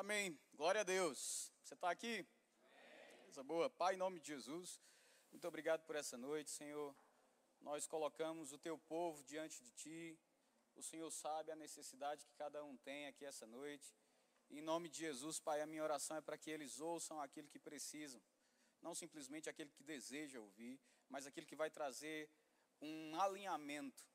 Amém. Glória a Deus. Você está aqui? Coisa boa. Pai, em nome de Jesus, muito obrigado por essa noite, Senhor. Nós colocamos o teu povo diante de ti. O Senhor sabe a necessidade que cada um tem aqui essa noite. Em nome de Jesus, Pai, a minha oração é para que eles ouçam aquilo que precisam. Não simplesmente aquele que deseja ouvir, mas aquele que vai trazer um alinhamento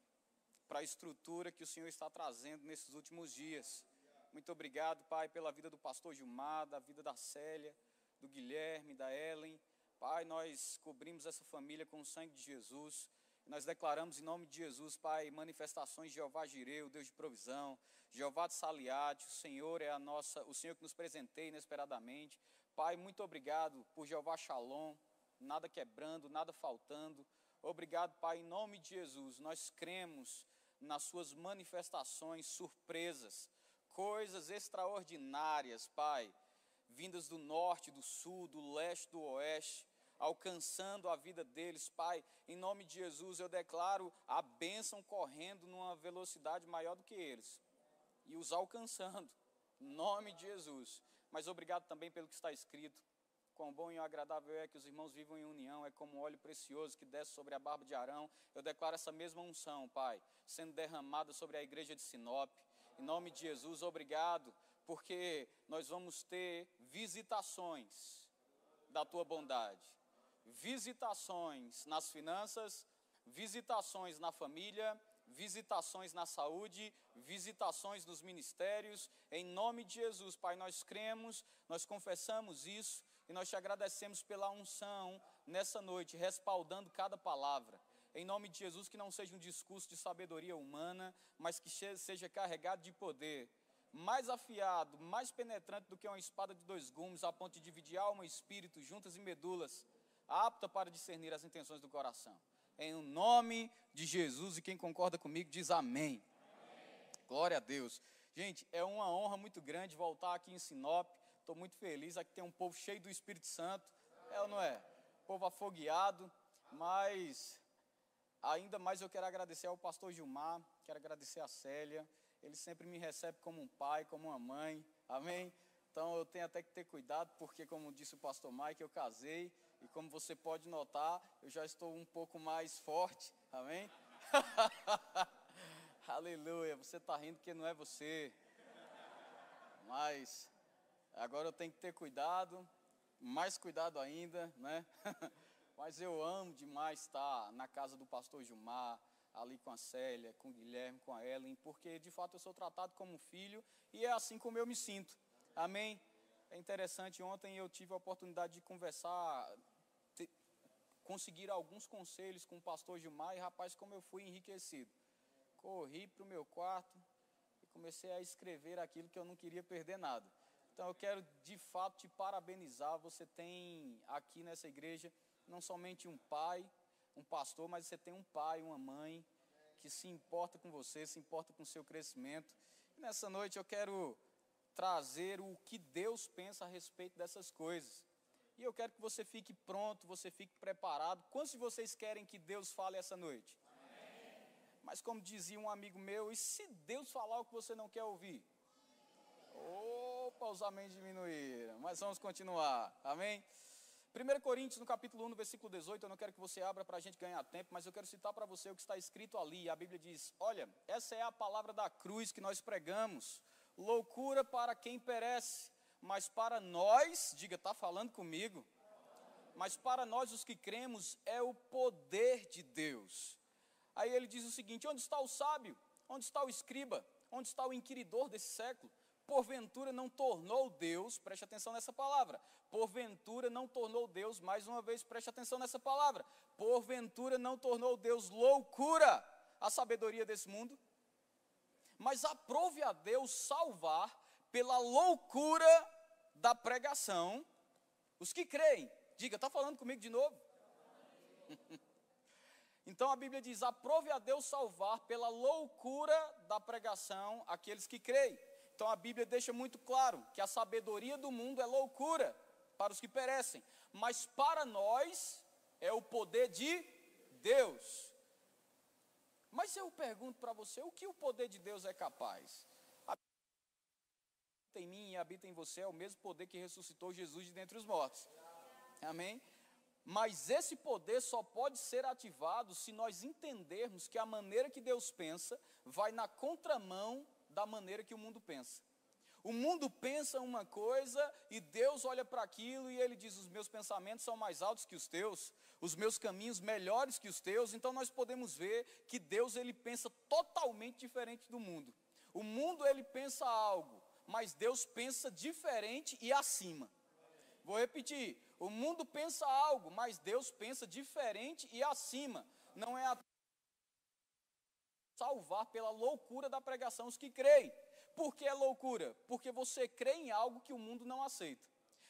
para a estrutura que o Senhor está trazendo nesses últimos dias. Muito obrigado, Pai, pela vida do pastor Gilmar, da vida da Célia, do Guilherme, da Ellen. Pai, nós cobrimos essa família com o sangue de Jesus. Nós declaramos em nome de Jesus, Pai, manifestações de Jeová Jireu, Deus de provisão, Jeová de Saliate, o Senhor é a nossa, o Senhor que nos presenteia inesperadamente. Pai, muito obrigado por Jeová Shalom, nada quebrando, nada faltando. Obrigado, Pai, em nome de Jesus. Nós cremos nas suas manifestações surpresas, coisas extraordinárias, Pai, vindas do norte, do sul, do leste, do oeste, alcançando a vida deles, Pai. Em nome de Jesus, eu declaro a bênção correndo numa velocidade maior do que eles e os alcançando. Em nome de Jesus. Mas obrigado também pelo que está escrito. Quão bom e agradável é que os irmãos vivam em união, é como um óleo precioso que desce sobre a barba de Arão. Eu declaro essa mesma unção, Pai, sendo derramada sobre a igreja de Sinop. Em nome de Jesus, obrigado, porque nós vamos ter visitações da tua bondade, visitações nas finanças, visitações na família, visitações na saúde, visitações nos ministérios, em nome de Jesus, Pai, nós cremos, nós confessamos isso e nós te agradecemos pela unção nessa noite, respaldando cada palavra. Em nome de Jesus, que não seja um discurso de sabedoria humana, mas que seja carregado de poder, mais afiado, mais penetrante do que uma espada de dois gumes, a ponto de dividir alma e espírito, juntas e medulas, apta para discernir as intenções do coração em nome de Jesus. E quem concorda comigo diz amém. amém. Glória a Deus. Gente, é uma honra muito grande voltar aqui em Sinop. Estou muito feliz. Aqui tem um povo cheio do Espírito Santo. É ou não é? Povo afogueado. Mas ainda mais eu quero agradecer ao pastor Gilmar. Quero agradecer a Célia. Ele sempre me recebe como um pai, como uma mãe. Amém? Então eu tenho até que ter cuidado, porque, como disse o pastor Mike, eu casei e como você pode notar, eu já estou um pouco mais forte, amém? Aleluia, você está rindo que não é você. Mas agora eu tenho que ter cuidado, mais cuidado ainda, né? Mas eu amo demais estar na casa do pastor Gilmar, ali com a Célia, com o Guilherme, com a Ellen, porque de fato eu sou tratado como filho e é assim como eu me sinto. Amém? É interessante, ontem eu tive a oportunidade de conversar conseguir alguns conselhos com o pastor Gilmar e, rapaz, como eu fui enriquecido. Corri para o meu quarto e comecei a escrever aquilo que eu não queria perder nada. Então eu quero de fato te parabenizar. Você tem aqui nessa igreja não somente um pai, um pastor, mas você tem um pai, uma mãe que se importa com você, se importa com o seu crescimento. E nessa noite eu quero trazer o que Deus pensa a respeito dessas coisas. E eu quero que você fique pronto, você fique preparado. Quantos de vocês querem que Deus fale essa noite? Amém. Mas como dizia um amigo meu, e se Deus falar o que você não quer ouvir? Opa, os amém diminuíram. Mas vamos continuar. Amém? 1 Coríntios, no capítulo 1, no versículo 18, eu não quero que você abra para a gente ganhar tempo, mas eu quero citar para você o que está escrito ali. A Bíblia diz: Olha, essa é a palavra da cruz que nós pregamos, loucura para quem perece, mas para nós, diga, está falando comigo, mas para nós os que cremos é o poder de Deus. Aí ele diz o seguinte: onde está o sábio? Onde está o escriba? Onde está o inquiridor desse século? Porventura não tornou Deus, preste atenção nessa palavra. Porventura não tornou Deus, mais uma vez, preste atenção nessa palavra. Porventura não tornou Deus loucura a sabedoria desse mundo. Mas aprove a Deus salvar pela loucura da pregação os que creem. Diga, está falando comigo de novo? então a Bíblia diz: aprove a Deus salvar pela loucura da pregação aqueles que creem. Então a Bíblia deixa muito claro que a sabedoria do mundo é loucura para os que perecem, mas para nós é o poder de Deus. Mas eu pergunto para você, o que o poder de Deus é capaz? em mim e habita em você é o mesmo poder que ressuscitou Jesus de dentre os mortos. Amém? Mas esse poder só pode ser ativado se nós entendermos que a maneira que Deus pensa vai na contramão da maneira que o mundo pensa. O mundo pensa uma coisa e Deus olha para aquilo e ele diz: Os meus pensamentos são mais altos que os teus, os meus caminhos melhores que os teus. Então nós podemos ver que Deus ele pensa totalmente diferente do mundo. O mundo ele pensa algo, mas Deus pensa diferente e acima. Vou repetir: o mundo pensa algo, mas Deus pensa diferente e acima. Não é a salvar pela loucura da pregação os que creem. Por que é loucura? Porque você crê em algo que o mundo não aceita.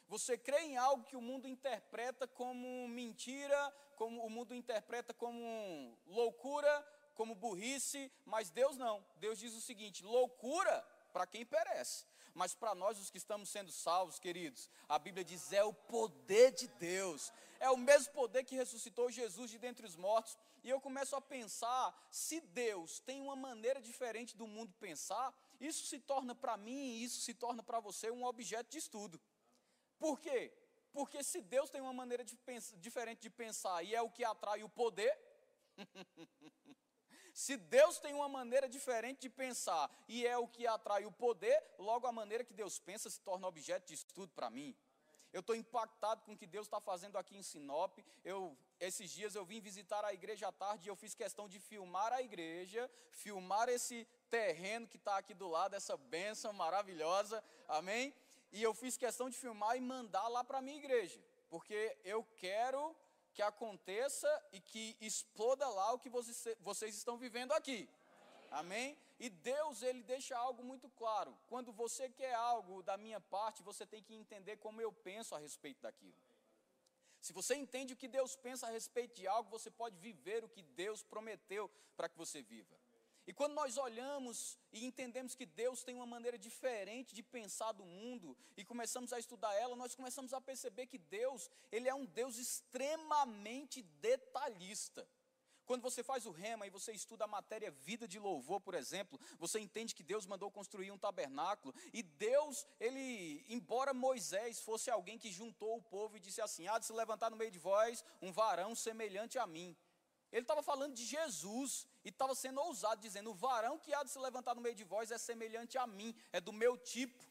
Você crê em algo que o mundo interpreta como mentira, como o mundo interpreta como loucura, como burrice, mas Deus não. Deus diz o seguinte: loucura para quem perece. Mas para nós, os que estamos sendo salvos, queridos, a Bíblia diz: é o poder de Deus, é o mesmo poder que ressuscitou Jesus de dentre os mortos. E eu começo a pensar: se Deus tem uma maneira diferente do mundo pensar, isso se torna para mim, isso se torna para você um objeto de estudo. Por quê? Porque se Deus tem uma maneira de diferente de pensar e é o que atrai o poder, Se Deus tem uma maneira diferente de pensar e é o que atrai o poder, logo a maneira que Deus pensa se torna objeto de estudo para mim. Eu estou impactado com o que Deus está fazendo aqui em Sinop. Eu, esses dias eu vim visitar a igreja à tarde e eu fiz questão de filmar a igreja, filmar esse terreno que está aqui do lado, essa bênção maravilhosa, amém? E eu fiz questão de filmar e mandar lá para a minha igreja, porque eu quero que aconteça e que exploda lá o que vocês, vocês estão vivendo aqui. Amém? E Deus, ele deixa algo muito claro. Quando você quer algo da minha parte, você tem que entender como eu penso a respeito daquilo. Se você entende o que Deus pensa a respeito de algo, você pode viver o que Deus prometeu para que você viva. E quando nós olhamos e entendemos que Deus tem uma maneira diferente de pensar do mundo e começamos a estudar ela, nós começamos a perceber que Deus, ele é um Deus extremamente detalhista. Quando você faz o rema e você estuda a matéria vida de louvor, por exemplo, você entende que Deus mandou construir um tabernáculo e Deus, ele, embora Moisés fosse alguém que juntou o povo e disse assim: "Há de se levantar no meio de vós um varão semelhante a mim". Ele estava falando de Jesus e estava sendo ousado, dizendo: O varão que há de se levantar no meio de vós é semelhante a mim, é do meu tipo.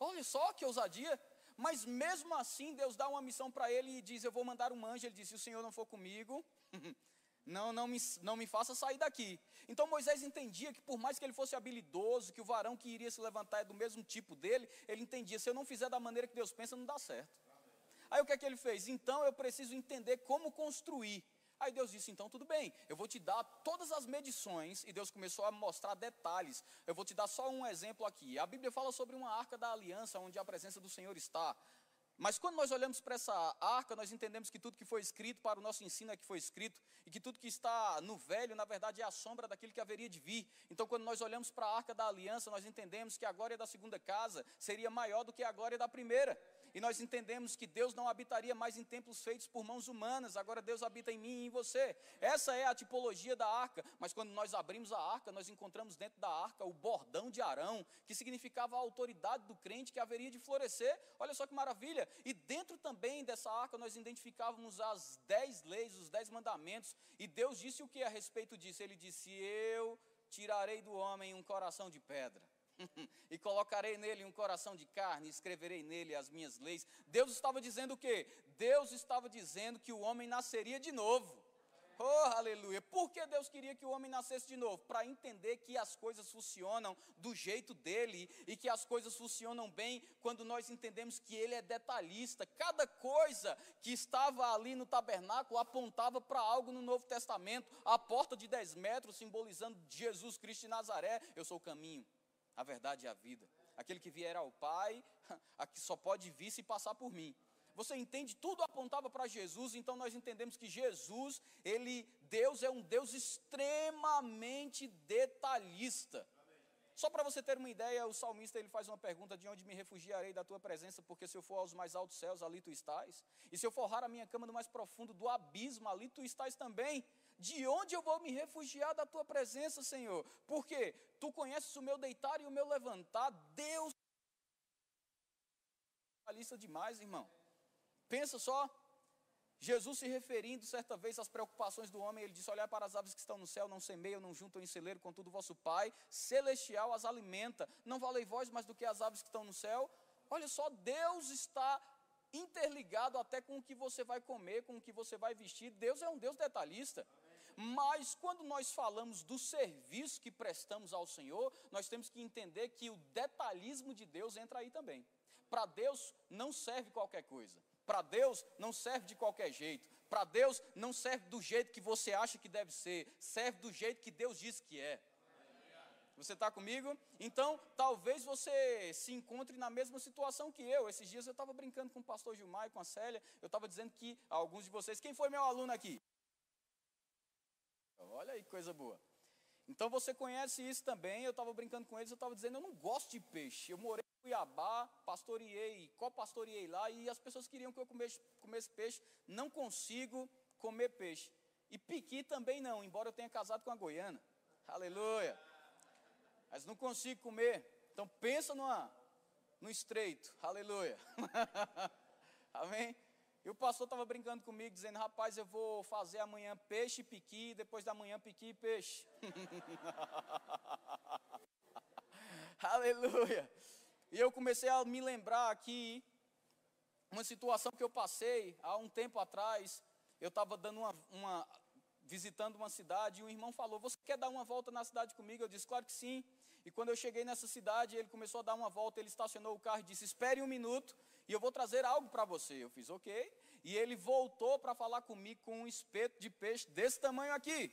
Olha só que ousadia. Mas mesmo assim, Deus dá uma missão para ele e diz: Eu vou mandar um anjo. Ele diz: Se o Senhor não for comigo, não, não, me, não me faça sair daqui. Então Moisés entendia que, por mais que ele fosse habilidoso, que o varão que iria se levantar é do mesmo tipo dele, ele entendia: se eu não fizer da maneira que Deus pensa, não dá certo. Aí o que é que ele fez? Então eu preciso entender como construir. Aí Deus disse: então tudo bem, eu vou te dar todas as medições. E Deus começou a mostrar detalhes. Eu vou te dar só um exemplo aqui. A Bíblia fala sobre uma arca da aliança, onde a presença do Senhor está. Mas quando nós olhamos para essa arca, nós entendemos que tudo que foi escrito para o nosso ensino é que foi escrito, e que tudo que está no velho, na verdade, é a sombra daquilo que haveria de vir. Então, quando nós olhamos para a arca da aliança, nós entendemos que a glória da segunda casa seria maior do que a glória da primeira e nós entendemos que Deus não habitaria mais em templos feitos por mãos humanas, agora Deus habita em mim e em você. Essa é a tipologia da arca, mas quando nós abrimos a arca, nós encontramos dentro da arca o bordão de Arão, que significava a autoridade do crente que haveria de florescer. Olha só que maravilha! E dentro também dessa arca nós identificávamos as dez leis, os dez mandamentos, e Deus disse o que a respeito disso? Ele disse: Eu tirarei do homem um coração de pedra e colocarei nele um coração de carne, e escreverei nele as minhas leis. Deus estava dizendo o quê? Deus estava dizendo que o homem nasceria de novo. Oh, aleluia. Por que Deus queria que o homem nascesse de novo? Para entender que as coisas funcionam do jeito dele e que as coisas funcionam bem quando nós entendemos que ele é detalhista. Cada coisa que estava ali no tabernáculo apontava para algo no Novo Testamento. A porta de 10 metros simbolizando Jesus Cristo de Nazaré. Eu sou o caminho, a verdade e a vida. Aquele que vier ao Pai, aqui só pode vir se passar por mim. Você entende? Tudo apontava para Jesus, então nós entendemos que Jesus, ele, Deus é um Deus extremamente detalhista. Só para você ter uma ideia, o salmista ele faz uma pergunta: De onde me refugiarei da tua presença? Porque se eu for aos mais altos céus, ali tu estás. E se eu forrar a minha cama no mais profundo do abismo, ali tu estás também. De onde eu vou me refugiar da tua presença, Senhor? Porque tu conheces o meu deitar e o meu levantar. Deus detalhista demais, irmão. Pensa só, Jesus se referindo certa vez às preocupações do homem, ele disse: Olhar para as aves que estão no céu, não semeiam, não juntam em celeiro, contudo vosso Pai celestial as alimenta. Não valei vós mais do que as aves que estão no céu? Olha só, Deus está interligado até com o que você vai comer, com o que você vai vestir. Deus é um Deus detalhista. Mas quando nós falamos do serviço que prestamos ao Senhor, nós temos que entender que o detalhismo de Deus entra aí também. Para Deus não serve qualquer coisa. Para Deus não serve de qualquer jeito. Para Deus não serve do jeito que você acha que deve ser. Serve do jeito que Deus diz que é. Você está comigo? Então, talvez você se encontre na mesma situação que eu. Esses dias eu estava brincando com o pastor Gilmar e com a Célia. Eu estava dizendo que alguns de vocês. Quem foi meu aluno aqui? Olha aí, coisa boa. Então você conhece isso também. Eu estava brincando com eles, eu estava dizendo, eu não gosto de peixe. Eu morei Cuiabá, pastoreei, co-pastoreei lá, e as pessoas queriam que eu comesse, comesse peixe. Não consigo comer peixe. E piqui também não, embora eu tenha casado com a goiana. Aleluia. Mas não consigo comer. Então pensa numa, no estreito. Aleluia. Amém? E o pastor estava brincando comigo, dizendo, rapaz, eu vou fazer amanhã peixe e piqui, depois da manhã piqui e peixe. Aleluia. E eu comecei a me lembrar aqui uma situação que eu passei há um tempo atrás. Eu estava dando uma, uma, visitando uma cidade e um irmão falou: Você quer dar uma volta na cidade comigo? Eu disse: Claro que sim. E quando eu cheguei nessa cidade, ele começou a dar uma volta. Ele estacionou o carro e disse: Espere um minuto e eu vou trazer algo para você. Eu fiz ok. E ele voltou para falar comigo com um espeto de peixe desse tamanho aqui.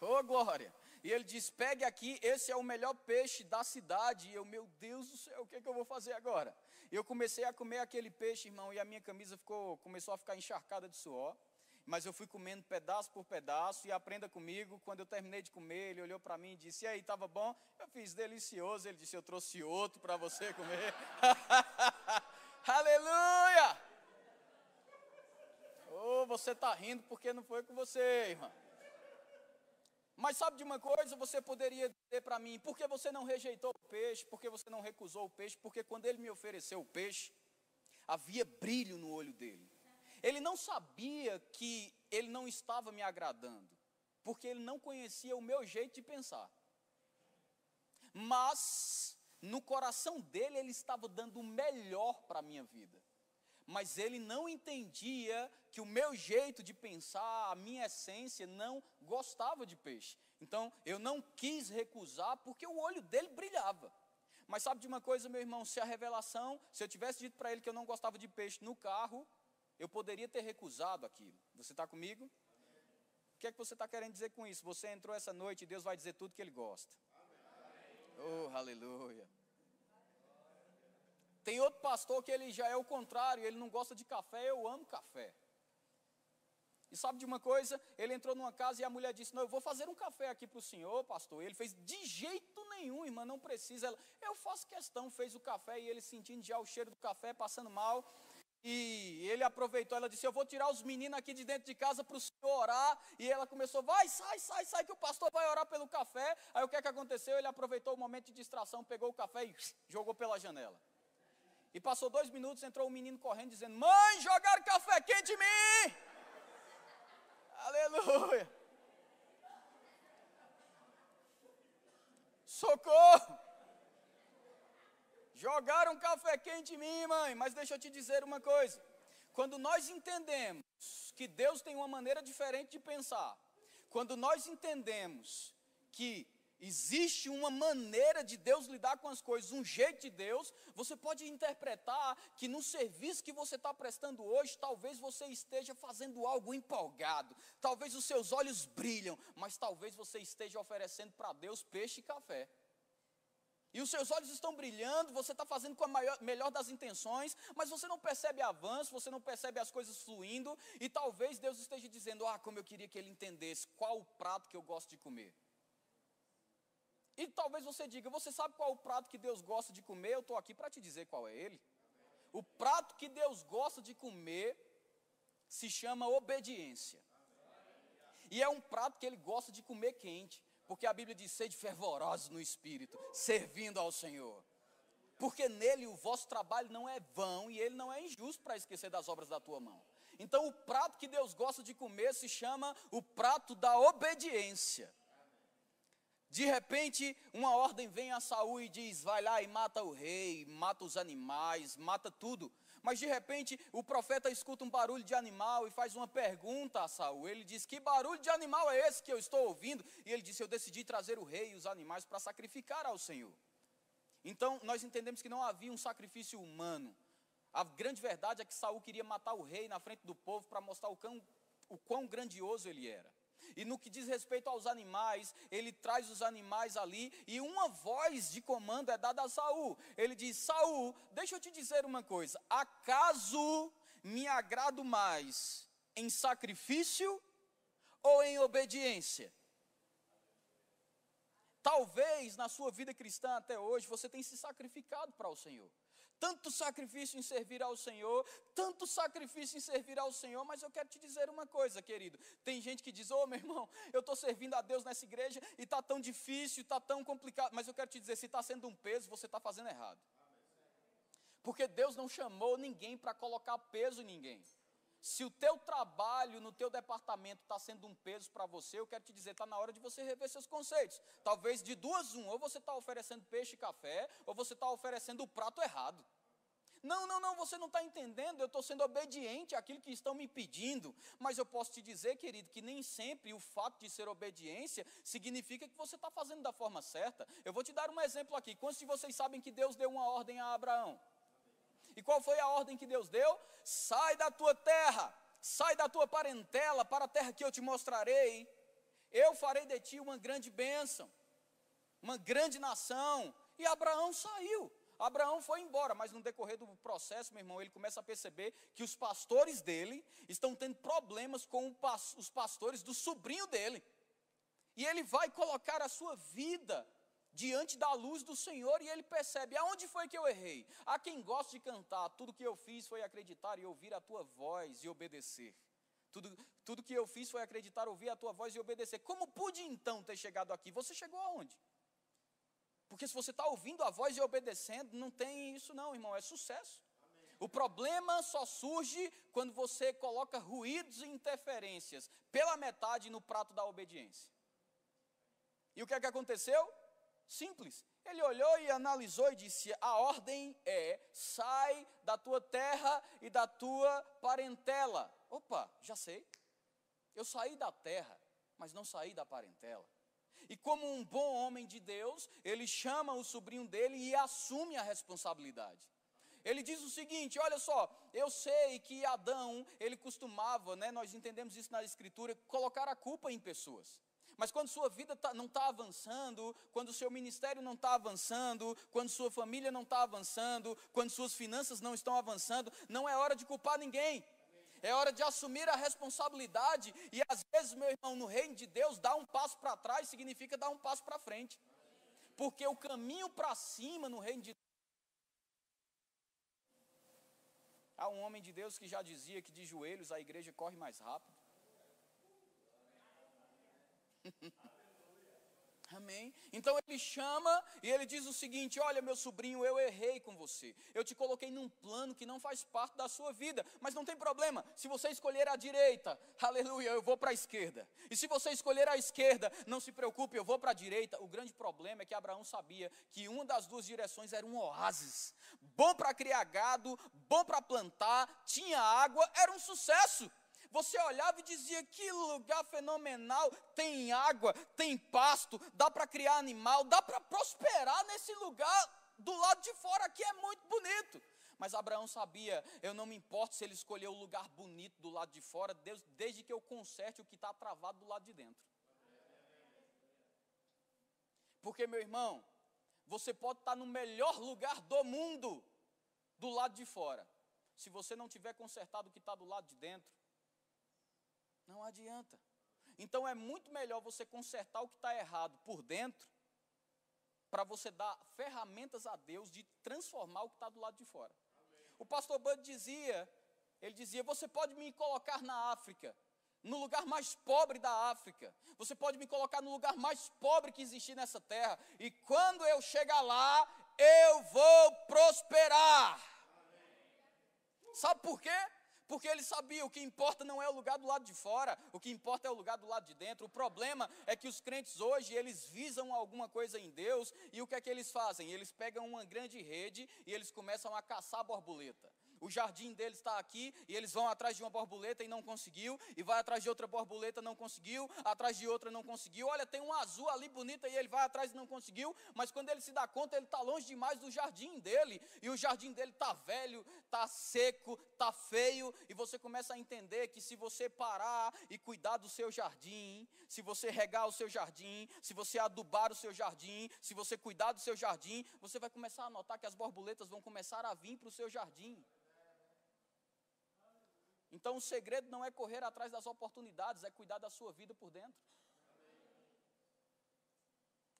Oh, glória! E ele diz: Pegue aqui, esse é o melhor peixe da cidade. E eu, meu Deus do céu, o que, é que eu vou fazer agora? Eu comecei a comer aquele peixe, irmão, e a minha camisa ficou, começou a ficar encharcada de suor. Mas eu fui comendo pedaço por pedaço e aprenda comigo. Quando eu terminei de comer, ele olhou para mim e disse: E aí, estava bom? Eu fiz delicioso. Ele disse: Eu trouxe outro para você comer. Aleluia! Oh, você está rindo porque não foi com você, irmão. Mas sabe de uma coisa? Você poderia dizer para mim, por que você não rejeitou o peixe? Por que você não recusou o peixe? Porque quando ele me ofereceu o peixe, havia brilho no olho dele. Ele não sabia que ele não estava me agradando, porque ele não conhecia o meu jeito de pensar. Mas no coração dele ele estava dando o melhor para a minha vida mas ele não entendia que o meu jeito de pensar, a minha essência, não gostava de peixe. Então eu não quis recusar porque o olho dele brilhava. Mas sabe de uma coisa, meu irmão? Se a revelação, se eu tivesse dito para ele que eu não gostava de peixe no carro, eu poderia ter recusado aquilo. Você está comigo? O que é que você está querendo dizer com isso? Você entrou essa noite e Deus vai dizer tudo que Ele gosta. Oh, aleluia. Tem outro pastor que ele já é o contrário, ele não gosta de café, eu amo café. E sabe de uma coisa? Ele entrou numa casa e a mulher disse: Não, eu vou fazer um café aqui para o senhor, pastor. Ele fez: De jeito nenhum, irmã, não precisa. Ela, eu faço questão, fez o café e ele sentindo já o cheiro do café, passando mal. E ele aproveitou, ela disse: Eu vou tirar os meninos aqui de dentro de casa para o senhor orar. E ela começou: Vai, sai, sai, sai, que o pastor vai orar pelo café. Aí o que é que aconteceu? Ele aproveitou o momento de distração, pegou o café e jogou pela janela. E passou dois minutos, entrou um menino correndo, dizendo: Mãe, jogaram café quente em mim! Aleluia! Socorro! Jogaram café quente em mim, mãe. Mas deixa eu te dizer uma coisa: quando nós entendemos que Deus tem uma maneira diferente de pensar, quando nós entendemos que Existe uma maneira de Deus lidar com as coisas, um jeito de Deus. Você pode interpretar que no serviço que você está prestando hoje, talvez você esteja fazendo algo empolgado, talvez os seus olhos brilham, mas talvez você esteja oferecendo para Deus peixe e café. E os seus olhos estão brilhando, você está fazendo com a maior, melhor das intenções, mas você não percebe avanço, você não percebe as coisas fluindo, e talvez Deus esteja dizendo: Ah, como eu queria que ele entendesse qual o prato que eu gosto de comer. E talvez você diga: Você sabe qual o prato que Deus gosta de comer? Eu estou aqui para te dizer qual é ele. O prato que Deus gosta de comer se chama obediência. E é um prato que ele gosta de comer quente, porque a Bíblia diz: sede fervorosos no espírito, servindo ao Senhor. porque nele o vosso trabalho não é vão e ele não é injusto para esquecer das obras da tua mão. Então, o prato que Deus gosta de comer se chama o prato da obediência. De repente, uma ordem vem a Saul e diz: vai lá e mata o rei, mata os animais, mata tudo. Mas de repente, o profeta escuta um barulho de animal e faz uma pergunta a Saul. Ele diz: Que barulho de animal é esse que eu estou ouvindo? E ele disse: Eu decidi trazer o rei e os animais para sacrificar ao Senhor. Então, nós entendemos que não havia um sacrifício humano. A grande verdade é que Saul queria matar o rei na frente do povo para mostrar o quão, o quão grandioso ele era. E no que diz respeito aos animais, ele traz os animais ali e uma voz de comando é dada a Saul. Ele diz: Saul, deixa eu te dizer uma coisa: acaso me agrado mais em sacrifício ou em obediência? Talvez na sua vida cristã até hoje você tenha se sacrificado para o Senhor. Tanto sacrifício em servir ao Senhor, tanto sacrifício em servir ao Senhor, mas eu quero te dizer uma coisa, querido. Tem gente que diz: Ô oh, meu irmão, eu estou servindo a Deus nessa igreja e está tão difícil, está tão complicado. Mas eu quero te dizer: se está sendo um peso, você está fazendo errado. Porque Deus não chamou ninguém para colocar peso em ninguém. Se o teu trabalho no teu departamento está sendo um peso para você, eu quero te dizer, está na hora de você rever seus conceitos. Talvez de duas, um, ou você está oferecendo peixe e café, ou você está oferecendo o prato errado. Não, não, não, você não está entendendo, eu estou sendo obediente àquilo que estão me pedindo. Mas eu posso te dizer, querido, que nem sempre o fato de ser obediência significa que você está fazendo da forma certa. Eu vou te dar um exemplo aqui. Quantos de vocês sabem que Deus deu uma ordem a Abraão? E qual foi a ordem que Deus deu? Sai da tua terra, sai da tua parentela para a terra que eu te mostrarei. Eu farei de ti uma grande bênção, uma grande nação. E Abraão saiu. Abraão foi embora, mas no decorrer do processo, meu irmão, ele começa a perceber que os pastores dele estão tendo problemas com os pastores do sobrinho dele. E ele vai colocar a sua vida diante da luz do Senhor e ele percebe: aonde foi que eu errei? A quem gosta de cantar, tudo que eu fiz foi acreditar e ouvir a tua voz e obedecer. Tudo, tudo que eu fiz foi acreditar, ouvir a tua voz e obedecer. Como pude então ter chegado aqui? Você chegou aonde? Porque se você está ouvindo a voz e obedecendo, não tem isso, não, irmão, é sucesso. Amém. O problema só surge quando você coloca ruídos e interferências pela metade no prato da obediência. E o que é que aconteceu? Simples. Ele olhou e analisou e disse: A ordem é: sai da tua terra e da tua parentela. Opa, já sei. Eu saí da terra, mas não saí da parentela. E como um bom homem de Deus, ele chama o sobrinho dele e assume a responsabilidade. Ele diz o seguinte: olha só, eu sei que Adão, ele costumava, né, nós entendemos isso na Escritura, colocar a culpa em pessoas. Mas quando sua vida tá, não está avançando, quando o seu ministério não está avançando, quando sua família não está avançando, quando suas finanças não estão avançando, não é hora de culpar ninguém. É hora de assumir a responsabilidade. E às vezes, meu irmão, no reino de Deus, dar um passo para trás significa dar um passo para frente. Porque o caminho para cima no reino de Deus. Há um homem de Deus que já dizia que de joelhos a igreja corre mais rápido. Amém? Então ele chama e ele diz o seguinte: Olha, meu sobrinho, eu errei com você. Eu te coloquei num plano que não faz parte da sua vida. Mas não tem problema. Se você escolher a direita, aleluia, eu vou para a esquerda. E se você escolher a esquerda, não se preocupe, eu vou para a direita. O grande problema é que Abraão sabia que uma das duas direções era um oásis bom para criar gado, bom para plantar, tinha água, era um sucesso. Você olhava e dizia: que lugar fenomenal, tem água, tem pasto, dá para criar animal, dá para prosperar nesse lugar do lado de fora aqui é muito bonito. Mas Abraão sabia, eu não me importo se ele escolheu o lugar bonito do lado de fora, Deus, desde que eu conserte o que está travado do lado de dentro. Porque, meu irmão, você pode estar no melhor lugar do mundo, do lado de fora. Se você não tiver consertado o que está do lado de dentro, não adianta. Então é muito melhor você consertar o que está errado por dentro, para você dar ferramentas a Deus de transformar o que está do lado de fora. Amém. O pastor Bud dizia, ele dizia, você pode me colocar na África, no lugar mais pobre da África. Você pode me colocar no lugar mais pobre que existir nessa terra. E quando eu chegar lá, eu vou prosperar. Sabe por quê? Porque ele sabia o que importa não é o lugar do lado de fora, o que importa é o lugar do lado de dentro. O problema é que os crentes hoje, eles visam alguma coisa em Deus e o que é que eles fazem? Eles pegam uma grande rede e eles começam a caçar borboleta o jardim deles está aqui, e eles vão atrás de uma borboleta e não conseguiu, e vai atrás de outra borboleta, não conseguiu, atrás de outra não conseguiu. Olha, tem um azul ali bonita e ele vai atrás e não conseguiu, mas quando ele se dá conta, ele está longe demais do jardim dele, e o jardim dele está velho, está seco, está feio, e você começa a entender que se você parar e cuidar do seu jardim, se você regar o seu jardim, se você adubar o seu jardim, se você cuidar do seu jardim, você vai começar a notar que as borboletas vão começar a vir para o seu jardim. Então o segredo não é correr atrás das oportunidades, é cuidar da sua vida por dentro.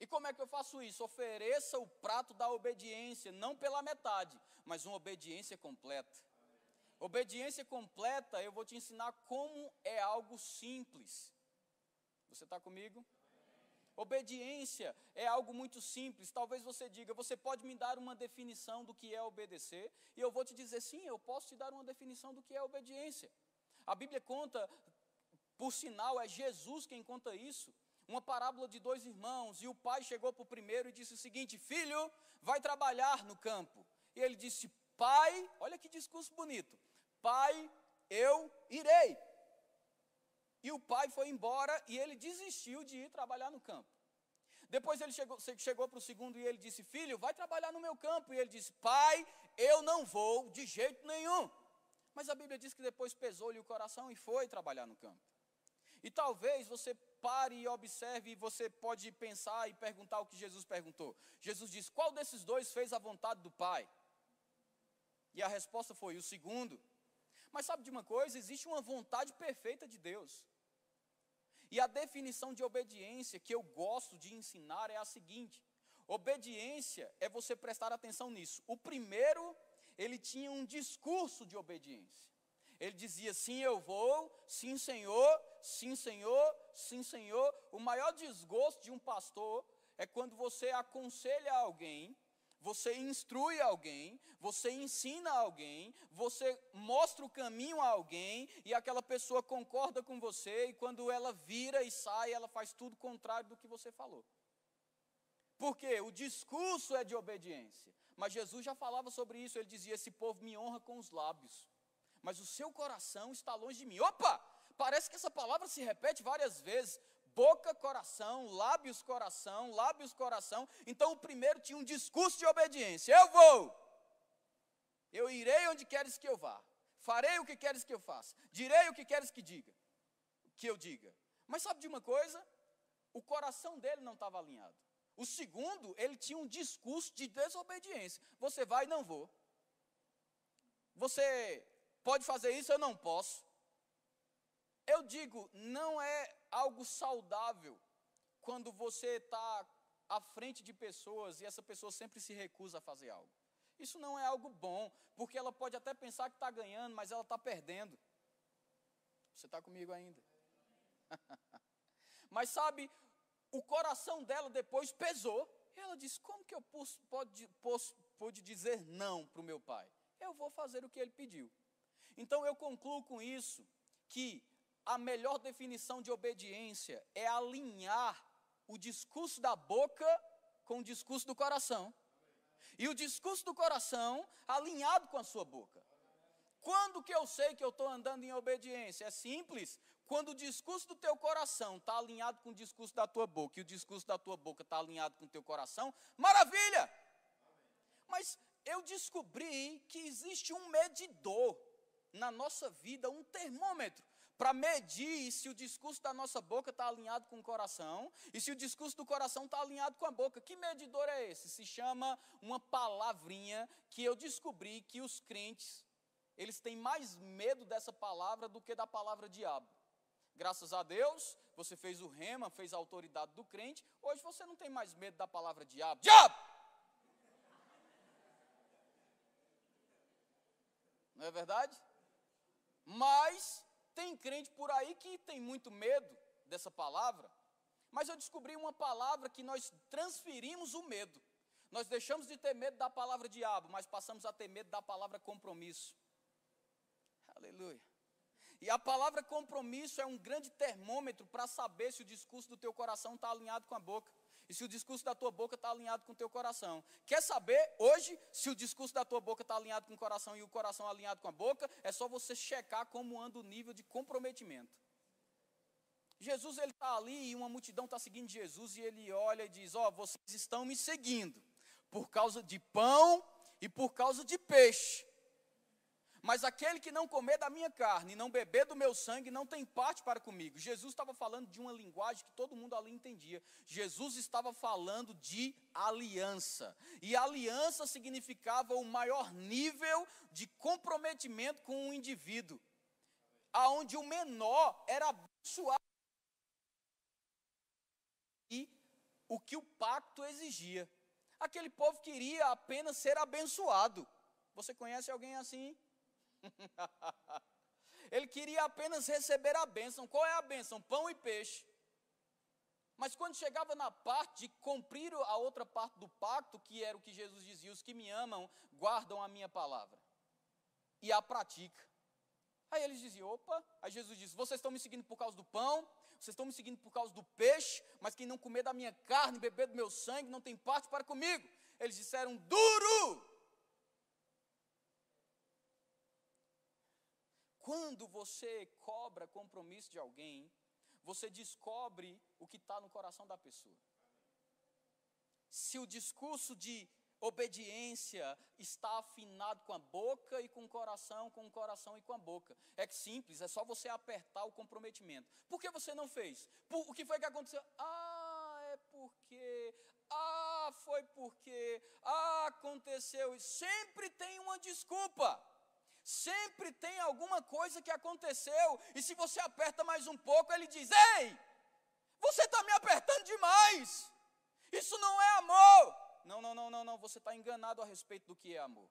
E como é que eu faço isso? Ofereça o prato da obediência, não pela metade, mas uma obediência completa. Obediência completa, eu vou te ensinar como é algo simples. Você está comigo? Obediência é algo muito simples. Talvez você diga, você pode me dar uma definição do que é obedecer? E eu vou te dizer, sim, eu posso te dar uma definição do que é obediência. A Bíblia conta, por sinal, é Jesus quem conta isso. Uma parábola de dois irmãos, e o pai chegou para o primeiro e disse o seguinte: Filho, vai trabalhar no campo. E ele disse: Pai, olha que discurso bonito. Pai, eu irei. E o pai foi embora e ele desistiu de ir trabalhar no campo. Depois ele chegou, chegou para o segundo e ele disse: Filho, vai trabalhar no meu campo. E ele disse: Pai, eu não vou de jeito nenhum. Mas a Bíblia diz que depois pesou-lhe o coração e foi trabalhar no campo. E talvez você pare e observe, e você pode pensar e perguntar o que Jesus perguntou. Jesus disse: Qual desses dois fez a vontade do Pai? E a resposta foi: O segundo. Mas sabe de uma coisa? Existe uma vontade perfeita de Deus. E a definição de obediência que eu gosto de ensinar é a seguinte: obediência é você prestar atenção nisso. O primeiro, ele tinha um discurso de obediência. Ele dizia: sim, eu vou, sim, Senhor, sim, Senhor, sim, Senhor. O maior desgosto de um pastor é quando você aconselha alguém você instrui alguém, você ensina alguém, você mostra o caminho a alguém e aquela pessoa concorda com você e quando ela vira e sai, ela faz tudo contrário do que você falou. Porque o discurso é de obediência. Mas Jesus já falava sobre isso, ele dizia: Esse povo me honra com os lábios, mas o seu coração está longe de mim. Opa! Parece que essa palavra se repete várias vezes boca, coração, lábios, coração, lábios, coração. Então o primeiro tinha um discurso de obediência: Eu vou, eu irei onde queres que eu vá, farei o que queres que eu faça, direi o que queres que diga, que eu diga. Mas sabe de uma coisa? O coração dele não estava alinhado. O segundo, ele tinha um discurso de desobediência. Você vai, não vou. Você pode fazer isso, eu não posso. Eu digo, não é algo saudável quando você está à frente de pessoas e essa pessoa sempre se recusa a fazer algo. Isso não é algo bom, porque ela pode até pensar que está ganhando, mas ela está perdendo. Você está comigo ainda? mas sabe, o coração dela depois pesou. E ela disse: Como que eu pude dizer não para o meu pai? Eu vou fazer o que ele pediu. Então eu concluo com isso que a melhor definição de obediência é alinhar o discurso da boca com o discurso do coração. E o discurso do coração alinhado com a sua boca. Quando que eu sei que eu estou andando em obediência? É simples. Quando o discurso do teu coração está alinhado com o discurso da tua boca e o discurso da tua boca está alinhado com o teu coração, maravilha! Mas eu descobri que existe um medidor na nossa vida, um termômetro para medir se o discurso da nossa boca está alinhado com o coração e se o discurso do coração está alinhado com a boca. Que medidor é esse? Se chama uma palavrinha que eu descobri que os crentes, eles têm mais medo dessa palavra do que da palavra diabo. Graças a Deus, você fez o rema, fez a autoridade do crente, hoje você não tem mais medo da palavra diabo. Diabo! Não é verdade? Mas tem crente por aí que tem muito medo dessa palavra, mas eu descobri uma palavra que nós transferimos o medo. Nós deixamos de ter medo da palavra diabo, mas passamos a ter medo da palavra compromisso. Aleluia. E a palavra compromisso é um grande termômetro para saber se o discurso do teu coração está alinhado com a boca. E se o discurso da tua boca está alinhado com o teu coração. Quer saber hoje se o discurso da tua boca está alinhado com o coração e o coração alinhado com a boca? É só você checar como anda o nível de comprometimento. Jesus ele está ali e uma multidão está seguindo Jesus e ele olha e diz: Ó, oh, vocês estão me seguindo por causa de pão e por causa de peixe. Mas aquele que não comer da minha carne não beber do meu sangue não tem parte para comigo. Jesus estava falando de uma linguagem que todo mundo ali entendia. Jesus estava falando de aliança. E aliança significava o maior nível de comprometimento com o indivíduo. Aonde o menor era abençoado. E o que o pacto exigia. Aquele povo queria apenas ser abençoado. Você conhece alguém assim? Ele queria apenas receber a bênção. Qual é a bênção? Pão e peixe. Mas quando chegava na parte de cumprir a outra parte do pacto, que era o que Jesus dizia: os que me amam guardam a minha palavra e a pratica. Aí eles diziam: opa, aí Jesus disse: vocês estão me seguindo por causa do pão, vocês estão me seguindo por causa do peixe, mas quem não comer da minha carne, beber do meu sangue, não tem parte para comigo. Eles disseram: duro! Quando você cobra compromisso de alguém, você descobre o que está no coração da pessoa. Se o discurso de obediência está afinado com a boca e com o coração, com o coração e com a boca. É simples, é só você apertar o comprometimento. Por que você não fez? Por, o que foi que aconteceu? Ah, é porque. Ah, foi porque. Ah, aconteceu. Sempre tem uma desculpa. Sempre tem alguma coisa que aconteceu, e se você aperta mais um pouco, ele diz: Ei, você está me apertando demais, isso não é amor. Não, não, não, não, não, você está enganado a respeito do que é amor.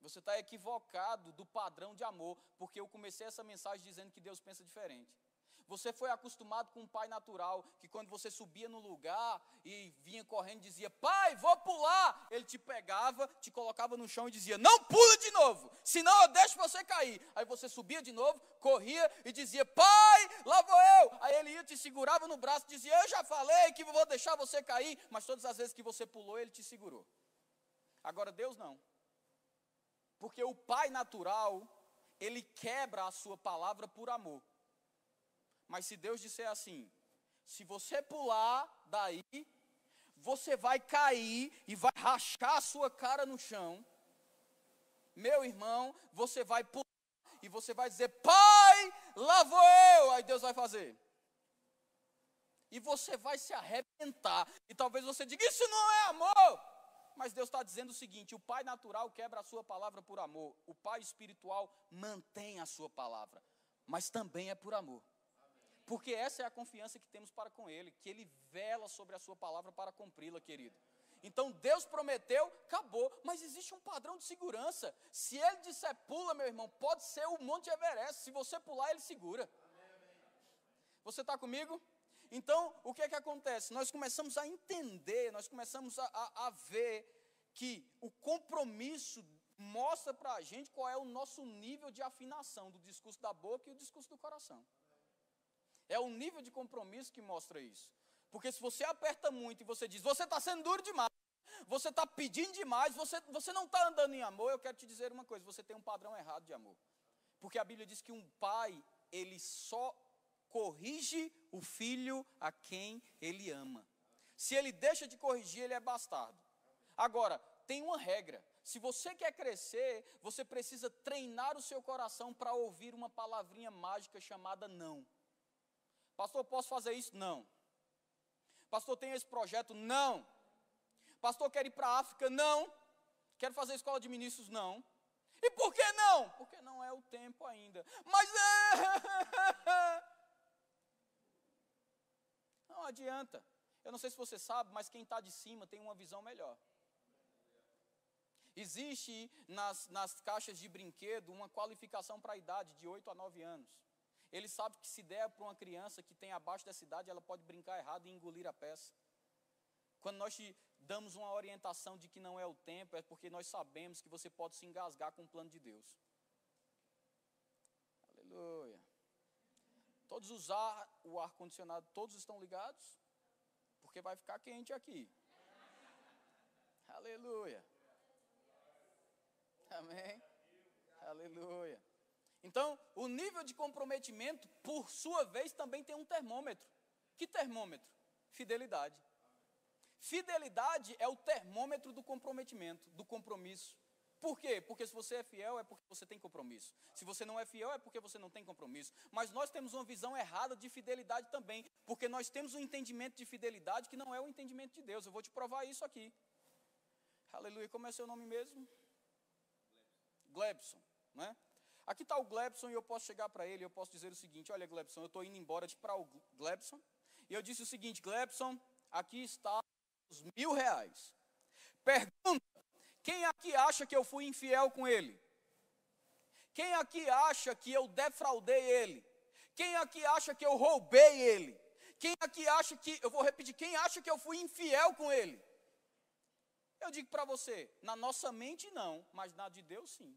Você está equivocado do padrão de amor, porque eu comecei essa mensagem dizendo que Deus pensa diferente. Você foi acostumado com um pai natural, que quando você subia no lugar e vinha correndo dizia, pai, vou pular, ele te pegava, te colocava no chão e dizia, não pula de novo, senão eu deixo você cair. Aí você subia de novo, corria e dizia, pai, lá vou eu. Aí ele ia, te segurava no braço e dizia, eu já falei que vou deixar você cair, mas todas as vezes que você pulou, ele te segurou. Agora Deus não. Porque o pai natural, ele quebra a sua palavra por amor. Mas se Deus disser assim, se você pular daí, você vai cair e vai rachar a sua cara no chão. Meu irmão, você vai pular e você vai dizer: Pai, lá vou eu. Aí Deus vai fazer. E você vai se arrebentar. E talvez você diga: Isso não é amor. Mas Deus está dizendo o seguinte: o pai natural quebra a sua palavra por amor, o pai espiritual mantém a sua palavra, mas também é por amor. Porque essa é a confiança que temos para com Ele, que Ele vela sobre a Sua palavra para cumpri-la, querido. Então Deus prometeu, acabou, mas existe um padrão de segurança. Se Ele disser pula, meu irmão, pode ser o Monte Everest, se você pular, Ele segura. Você está comigo? Então, o que é que acontece? Nós começamos a entender, nós começamos a, a, a ver que o compromisso mostra para a gente qual é o nosso nível de afinação do discurso da boca e o discurso do coração. É o nível de compromisso que mostra isso. Porque se você aperta muito e você diz, você está sendo duro demais, você está pedindo demais, você, você não está andando em amor, eu quero te dizer uma coisa, você tem um padrão errado de amor. Porque a Bíblia diz que um pai, ele só corrige o filho a quem ele ama. Se ele deixa de corrigir, ele é bastardo. Agora, tem uma regra. Se você quer crescer, você precisa treinar o seu coração para ouvir uma palavrinha mágica chamada não. Pastor, posso fazer isso? Não. Pastor, tem esse projeto? Não. Pastor, quer ir para a África? Não. Quero fazer escola de ministros? Não. E por que não? Porque não é o tempo ainda. Mas é. Não adianta. Eu não sei se você sabe, mas quem está de cima tem uma visão melhor. Existe nas, nas caixas de brinquedo uma qualificação para a idade de 8 a 9 anos. Ele sabe que se der para uma criança que tem abaixo dessa idade, ela pode brincar errado e engolir a peça. Quando nós te damos uma orientação de que não é o tempo, é porque nós sabemos que você pode se engasgar com o plano de Deus. Aleluia. Todos usar o ar condicionado, todos estão ligados? Porque vai ficar quente aqui. Aleluia. Amém. Aleluia. Então, o nível de comprometimento, por sua vez, também tem um termômetro. Que termômetro? Fidelidade. Fidelidade é o termômetro do comprometimento, do compromisso. Por quê? Porque se você é fiel é porque você tem compromisso. Se você não é fiel é porque você não tem compromisso. Mas nós temos uma visão errada de fidelidade também, porque nós temos um entendimento de fidelidade que não é o entendimento de Deus. Eu vou te provar isso aqui. Aleluia. Como é seu nome mesmo? Glebson, né? Aqui está o Glebson e eu posso chegar para ele, eu posso dizer o seguinte: olha, Glebson, eu estou indo embora para o Glebson. E eu disse o seguinte: Glebson, aqui está os mil reais. Pergunta: quem aqui acha que eu fui infiel com ele? Quem aqui acha que eu defraudei ele? Quem aqui acha que eu roubei ele? Quem aqui acha que, eu vou repetir, quem acha que eu fui infiel com ele? Eu digo para você, na nossa mente não, mas na de Deus sim.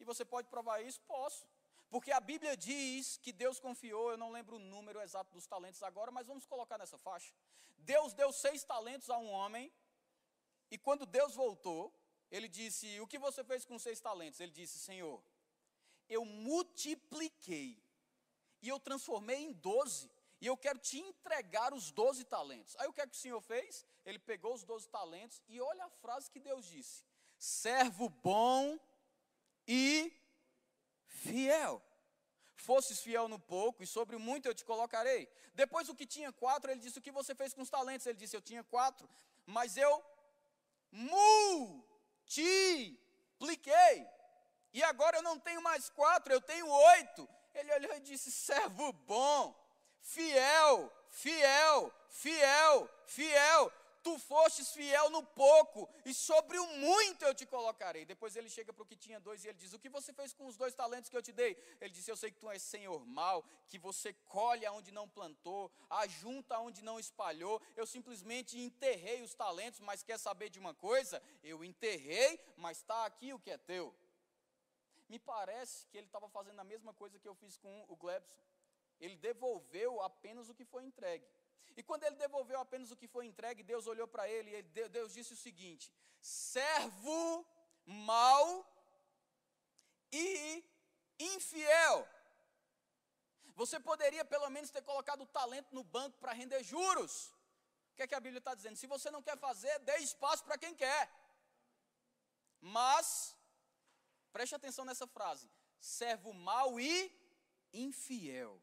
E você pode provar isso? Posso. Porque a Bíblia diz que Deus confiou, eu não lembro o número exato dos talentos agora, mas vamos colocar nessa faixa. Deus deu seis talentos a um homem, e quando Deus voltou, ele disse: O que você fez com seis talentos? Ele disse: Senhor, eu multipliquei, e eu transformei em doze, e eu quero te entregar os doze talentos. Aí o que é que o Senhor fez? Ele pegou os doze talentos, e olha a frase que Deus disse: Servo bom e fiel. Fosses fiel no pouco, e sobre muito eu te colocarei. Depois o que tinha quatro, ele disse: O que você fez com os talentos? Ele disse: Eu tinha quatro, mas eu multipliquei. E agora eu não tenho mais quatro, eu tenho oito. Ele olhou e disse: Servo bom, fiel, fiel, fiel, fiel tu fostes fiel no pouco, e sobre o muito eu te colocarei. Depois ele chega para o que tinha dois e ele diz: O que você fez com os dois talentos que eu te dei? Ele disse: Eu sei que tu és senhor mal, que você colhe aonde não plantou, ajunta onde não espalhou. Eu simplesmente enterrei os talentos, mas quer saber de uma coisa? Eu enterrei, mas está aqui o que é teu. Me parece que ele estava fazendo a mesma coisa que eu fiz com o Glebson. Ele devolveu apenas o que foi entregue. E quando ele devolveu apenas o que foi entregue, Deus olhou para ele e Deus disse o seguinte: servo mau e infiel. Você poderia pelo menos ter colocado o talento no banco para render juros. O que é que a Bíblia está dizendo? Se você não quer fazer, dê espaço para quem quer. Mas, preste atenção nessa frase: servo mau e infiel.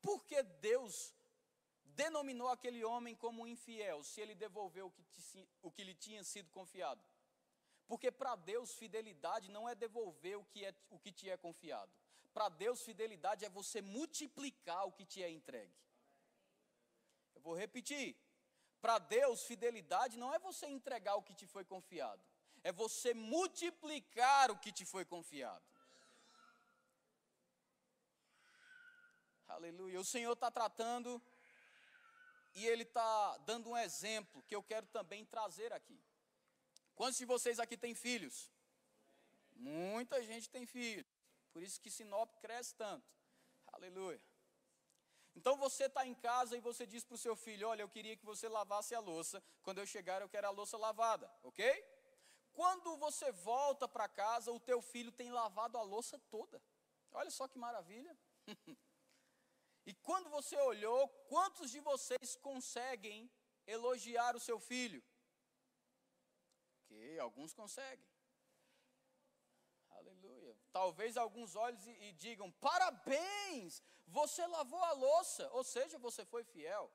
Porque Deus denominou aquele homem como infiel, se ele devolveu o que, o que lhe tinha sido confiado. Porque para Deus, fidelidade não é devolver o que, é, o que te é confiado. Para Deus, fidelidade é você multiplicar o que te é entregue. Eu vou repetir. Para Deus, fidelidade não é você entregar o que te foi confiado, é você multiplicar o que te foi confiado. Aleluia. O Senhor está tratando e ele está dando um exemplo que eu quero também trazer aqui. Quantos de vocês aqui têm filhos? Muita gente tem filhos. Por isso que Sinop cresce tanto. Aleluia. Então você está em casa e você diz para o seu filho: Olha, eu queria que você lavasse a louça. Quando eu chegar, eu quero a louça lavada, ok? Quando você volta para casa, o teu filho tem lavado a louça toda. Olha só que maravilha. E quando você olhou, quantos de vocês conseguem elogiar o seu filho? Que alguns conseguem. Aleluia. Talvez alguns olhos e, e digam: parabéns, você lavou a louça, ou seja, você foi fiel.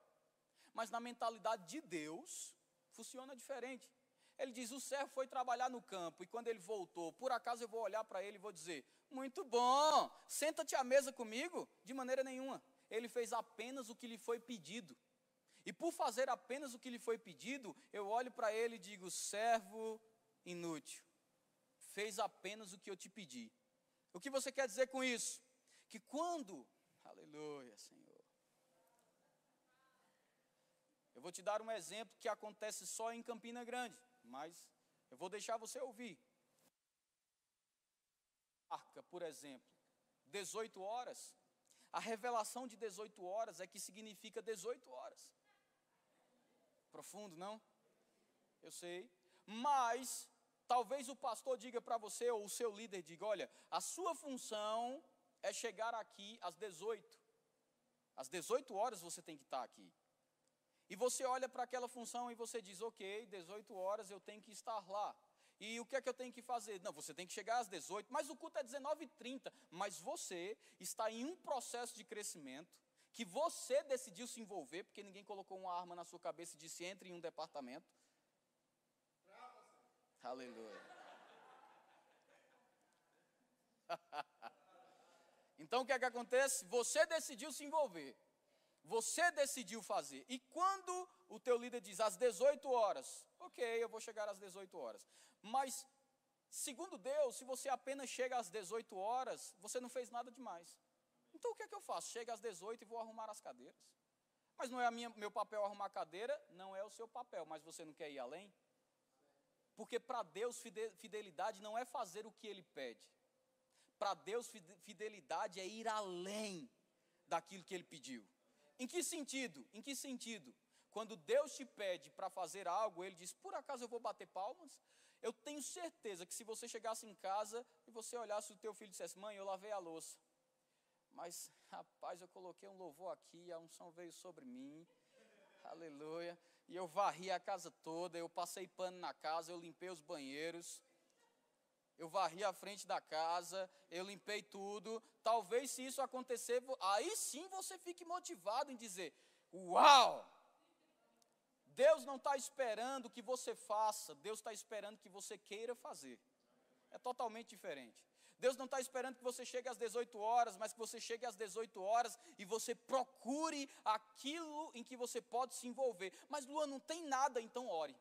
Mas na mentalidade de Deus, funciona diferente. Ele diz: o servo foi trabalhar no campo, e quando ele voltou, por acaso eu vou olhar para ele e vou dizer: muito bom, senta-te à mesa comigo? De maneira nenhuma ele fez apenas o que lhe foi pedido. E por fazer apenas o que lhe foi pedido, eu olho para ele e digo: servo inútil, fez apenas o que eu te pedi. O que você quer dizer com isso? Que quando, aleluia, Senhor. Eu vou te dar um exemplo que acontece só em Campina Grande, mas eu vou deixar você ouvir. Arca, por exemplo, 18 horas. A revelação de 18 horas é que significa 18 horas. Profundo, não? Eu sei. Mas talvez o pastor diga para você, ou o seu líder diga: olha, a sua função é chegar aqui às 18. Às 18 horas você tem que estar aqui. E você olha para aquela função e você diz: ok, 18 horas eu tenho que estar lá. E o que é que eu tenho que fazer? Não, você tem que chegar às 18, mas o culto é 19h30. Mas você está em um processo de crescimento que você decidiu se envolver, porque ninguém colocou uma arma na sua cabeça e disse: entre em um departamento. Aleluia. então o que é que acontece? Você decidiu se envolver. Você decidiu fazer. E quando o teu líder diz às 18 horas, ok, eu vou chegar às 18 horas. Mas, segundo Deus, se você apenas chega às 18 horas, você não fez nada demais. Então o que é que eu faço? Chega às 18 e vou arrumar as cadeiras. Mas não é minha, meu papel arrumar a cadeira? Não é o seu papel, mas você não quer ir além? Porque para Deus fidelidade não é fazer o que Ele pede. Para Deus fidelidade é ir além daquilo que Ele pediu. Em que sentido? Em que sentido? Quando Deus te pede para fazer algo, Ele diz: Por acaso eu vou bater palmas? Eu tenho certeza que se você chegasse em casa e você olhasse o teu filho e dissesse: Mãe, eu lavei a louça. Mas, rapaz, eu coloquei um louvor aqui, a unção veio sobre mim. Aleluia. E eu varri a casa toda, eu passei pano na casa, eu limpei os banheiros eu varri a frente da casa, eu limpei tudo. Talvez se isso acontecer, aí sim você fique motivado em dizer: Uau! Deus não está esperando que você faça, Deus está esperando que você queira fazer. É totalmente diferente. Deus não está esperando que você chegue às 18 horas, mas que você chegue às 18 horas e você procure aquilo em que você pode se envolver. Mas Luan, não tem nada, então ore.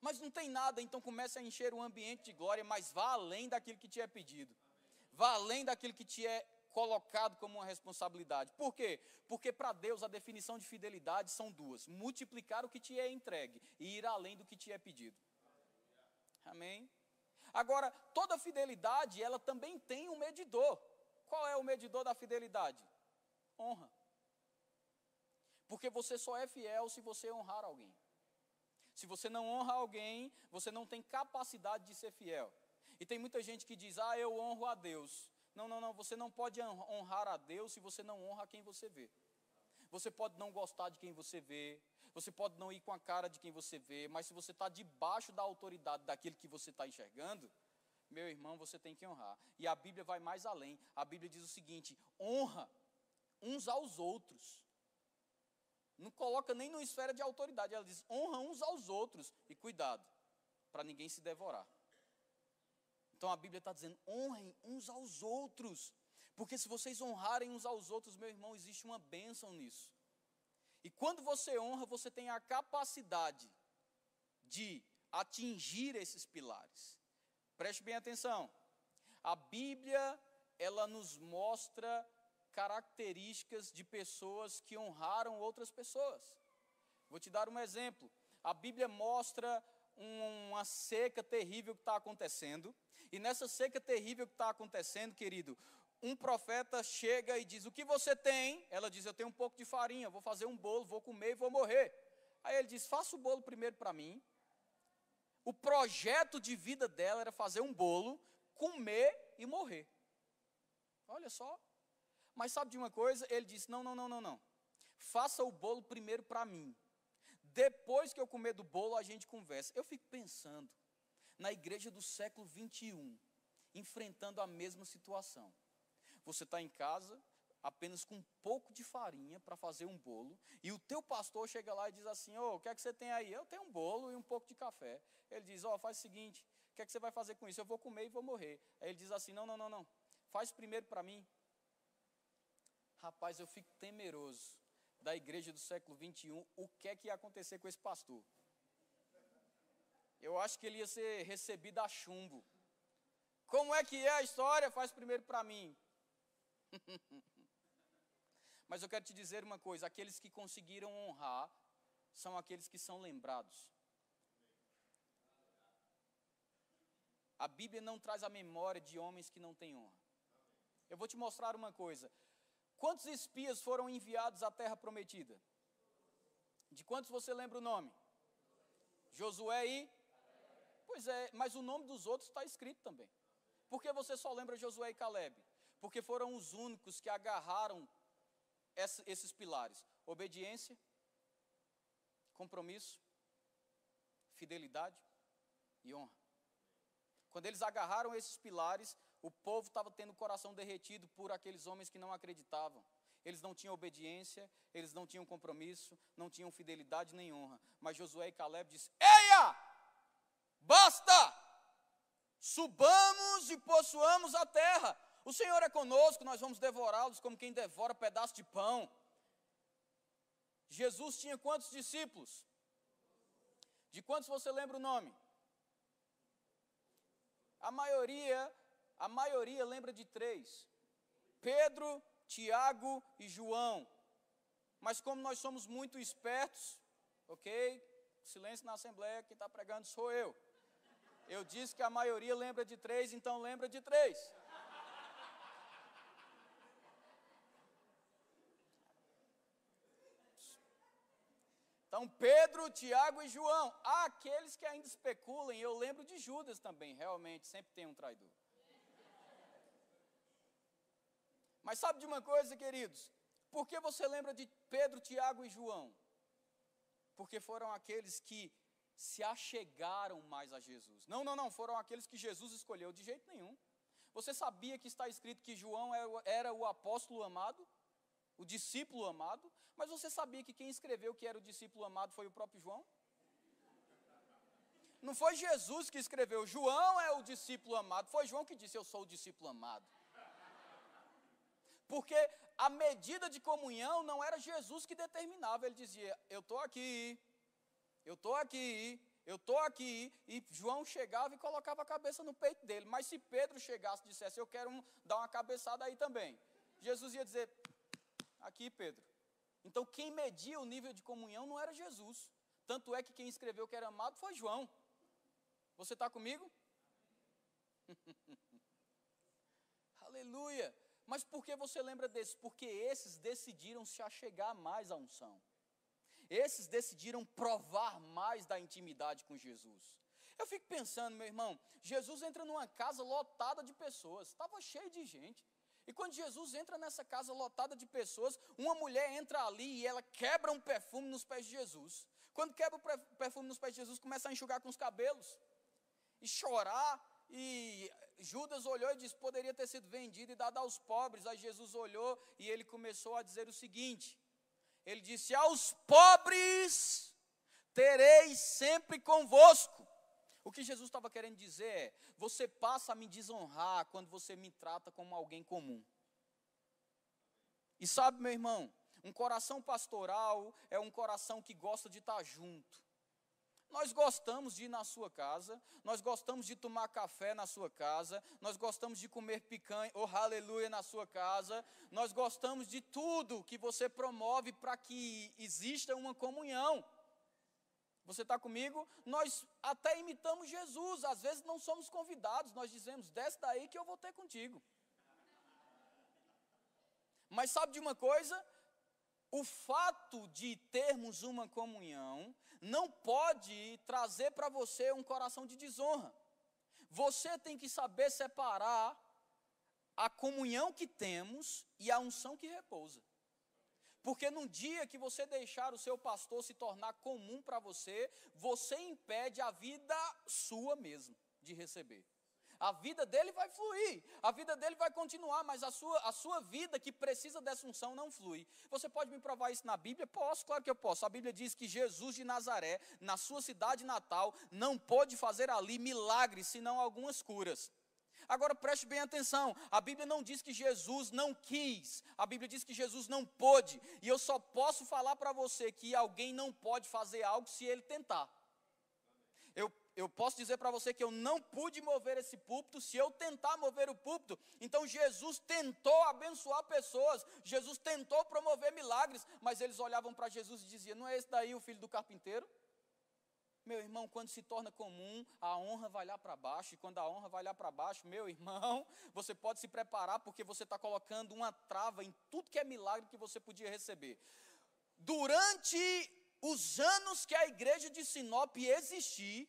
Mas não tem nada, então comece a encher o ambiente de glória, mas vá além daquilo que te é pedido. Vá além daquilo que te é colocado como uma responsabilidade. Por quê? Porque para Deus a definição de fidelidade são duas: multiplicar o que te é entregue e ir além do que te é pedido. Amém? Agora, toda fidelidade, ela também tem um medidor. Qual é o medidor da fidelidade? Honra. Porque você só é fiel se você honrar alguém. Se você não honra alguém, você não tem capacidade de ser fiel. E tem muita gente que diz: Ah, eu honro a Deus. Não, não, não, você não pode honrar a Deus se você não honra quem você vê. Você pode não gostar de quem você vê, você pode não ir com a cara de quem você vê, mas se você está debaixo da autoridade daquele que você está enxergando, meu irmão, você tem que honrar. E a Bíblia vai mais além. A Bíblia diz o seguinte: honra uns aos outros. Não coloca nem numa esfera de autoridade. Ela diz: honra uns aos outros e cuidado, para ninguém se devorar. Então a Bíblia está dizendo: honrem uns aos outros. Porque se vocês honrarem uns aos outros, meu irmão, existe uma bênção nisso. E quando você honra, você tem a capacidade de atingir esses pilares. Preste bem atenção. A Bíblia, ela nos mostra características de pessoas que honraram outras pessoas. Vou te dar um exemplo. A Bíblia mostra uma seca terrível que está acontecendo. E nessa seca terrível que está acontecendo, querido, um profeta chega e diz: O que você tem? Ela diz: Eu tenho um pouco de farinha, vou fazer um bolo, vou comer e vou morrer. Aí ele diz: Faça o bolo primeiro para mim. O projeto de vida dela era fazer um bolo, comer e morrer. Olha só, mas sabe de uma coisa? Ele disse: Não, não, não, não, não. Faça o bolo primeiro para mim. Depois que eu comer do bolo, a gente conversa. Eu fico pensando na igreja do século 21, enfrentando a mesma situação. Você está em casa, apenas com um pouco de farinha para fazer um bolo, e o teu pastor chega lá e diz assim: oh, o que é que você tem aí? Eu tenho um bolo e um pouco de café. Ele diz: Ó, oh, faz o seguinte, o que é que você vai fazer com isso? Eu vou comer e vou morrer. Aí ele diz assim: Não, não, não, não. Faz primeiro para mim, Rapaz, eu fico temeroso da igreja do século 21, o que é que ia acontecer com esse pastor? Eu acho que ele ia ser recebido a chumbo. Como é que é a história? Faz primeiro para mim. Mas eu quero te dizer uma coisa: aqueles que conseguiram honrar são aqueles que são lembrados. A Bíblia não traz a memória de homens que não têm honra. Eu vou te mostrar uma coisa. Quantos espias foram enviados à terra prometida? De quantos você lembra o nome? Josué e. Pois é, mas o nome dos outros está escrito também. Por que você só lembra Josué e Caleb? Porque foram os únicos que agarraram esses pilares: obediência, compromisso, fidelidade e honra. Quando eles agarraram esses pilares, o povo estava tendo o coração derretido por aqueles homens que não acreditavam. Eles não tinham obediência, eles não tinham compromisso, não tinham fidelidade nem honra. Mas Josué e Caleb disse: Eia! Basta! Subamos e possuamos a terra. O Senhor é conosco, nós vamos devorá-los como quem devora pedaço de pão. Jesus tinha quantos discípulos? De quantos você lembra o nome? A maioria, a maioria lembra de três: Pedro, Tiago e João. Mas como nós somos muito espertos, ok? Silêncio na assembleia, quem está pregando sou eu. Eu disse que a maioria lembra de três, então lembra de três. Então, Pedro, Tiago e João. Há aqueles que ainda especulam, eu lembro de Judas também, realmente, sempre tem um traidor. Mas sabe de uma coisa, queridos? Por que você lembra de Pedro, Tiago e João? Porque foram aqueles que se achegaram mais a Jesus. Não, não, não, foram aqueles que Jesus escolheu de jeito nenhum. Você sabia que está escrito que João era o apóstolo amado? o discípulo amado, mas você sabia que quem escreveu que era o discípulo amado foi o próprio João? Não foi Jesus que escreveu, João é o discípulo amado, foi João que disse: Eu sou o discípulo amado. Porque a medida de comunhão não era Jesus que determinava, ele dizia: Eu estou aqui, eu estou aqui, eu estou aqui, e João chegava e colocava a cabeça no peito dele. Mas se Pedro chegasse e dissesse: Eu quero dar uma cabeçada aí também, Jesus ia dizer: aqui, Pedro. Então, quem media o nível de comunhão não era Jesus. Tanto é que quem escreveu que era amado foi João. Você está comigo? Aleluia. Mas por que você lembra desses? Porque esses decidiram se achegar mais à unção. Esses decidiram provar mais da intimidade com Jesus. Eu fico pensando, meu irmão, Jesus entra numa casa lotada de pessoas, estava cheio de gente. E quando Jesus entra nessa casa lotada de pessoas, uma mulher entra ali e ela quebra um perfume nos pés de Jesus. Quando quebra o perfume nos pés de Jesus, começa a enxugar com os cabelos e chorar. E Judas olhou e disse: poderia ter sido vendido e dado aos pobres. Aí Jesus olhou e ele começou a dizer o seguinte: Ele disse: Aos pobres tereis sempre convosco o que Jesus estava querendo dizer é: você passa a me desonrar quando você me trata como alguém comum. E sabe, meu irmão, um coração pastoral é um coração que gosta de estar junto. Nós gostamos de ir na sua casa, nós gostamos de tomar café na sua casa, nós gostamos de comer picanha, oh aleluia, na sua casa, nós gostamos de tudo que você promove para que exista uma comunhão. Você está comigo? Nós até imitamos Jesus, às vezes não somos convidados, nós dizemos, desce daí que eu vou ter contigo. Mas sabe de uma coisa? O fato de termos uma comunhão não pode trazer para você um coração de desonra. Você tem que saber separar a comunhão que temos e a unção que repousa. Porque num dia que você deixar o seu pastor se tornar comum para você, você impede a vida sua mesmo de receber. A vida dele vai fluir, a vida dele vai continuar, mas a sua, a sua vida que precisa dessa unção não flui. Você pode me provar isso na Bíblia? Posso, claro que eu posso. A Bíblia diz que Jesus de Nazaré, na sua cidade natal, não pôde fazer ali milagres, senão algumas curas. Agora preste bem atenção: a Bíblia não diz que Jesus não quis, a Bíblia diz que Jesus não pôde, e eu só posso falar para você que alguém não pode fazer algo se ele tentar. Eu, posso dizer para você que eu não pude mover esse púlpito se eu tentar mover o púlpito. Então Jesus tentou abençoar pessoas, Jesus tentou promover milagres, mas eles olhavam para Jesus e diziam: Não é esse daí o filho do carpinteiro? Meu irmão, quando se torna comum, a honra vai lá para baixo, e quando a honra vai lá para baixo, meu irmão, você pode se preparar porque você está colocando uma trava em tudo que é milagre que você podia receber. Durante os anos que a igreja de Sinop existir,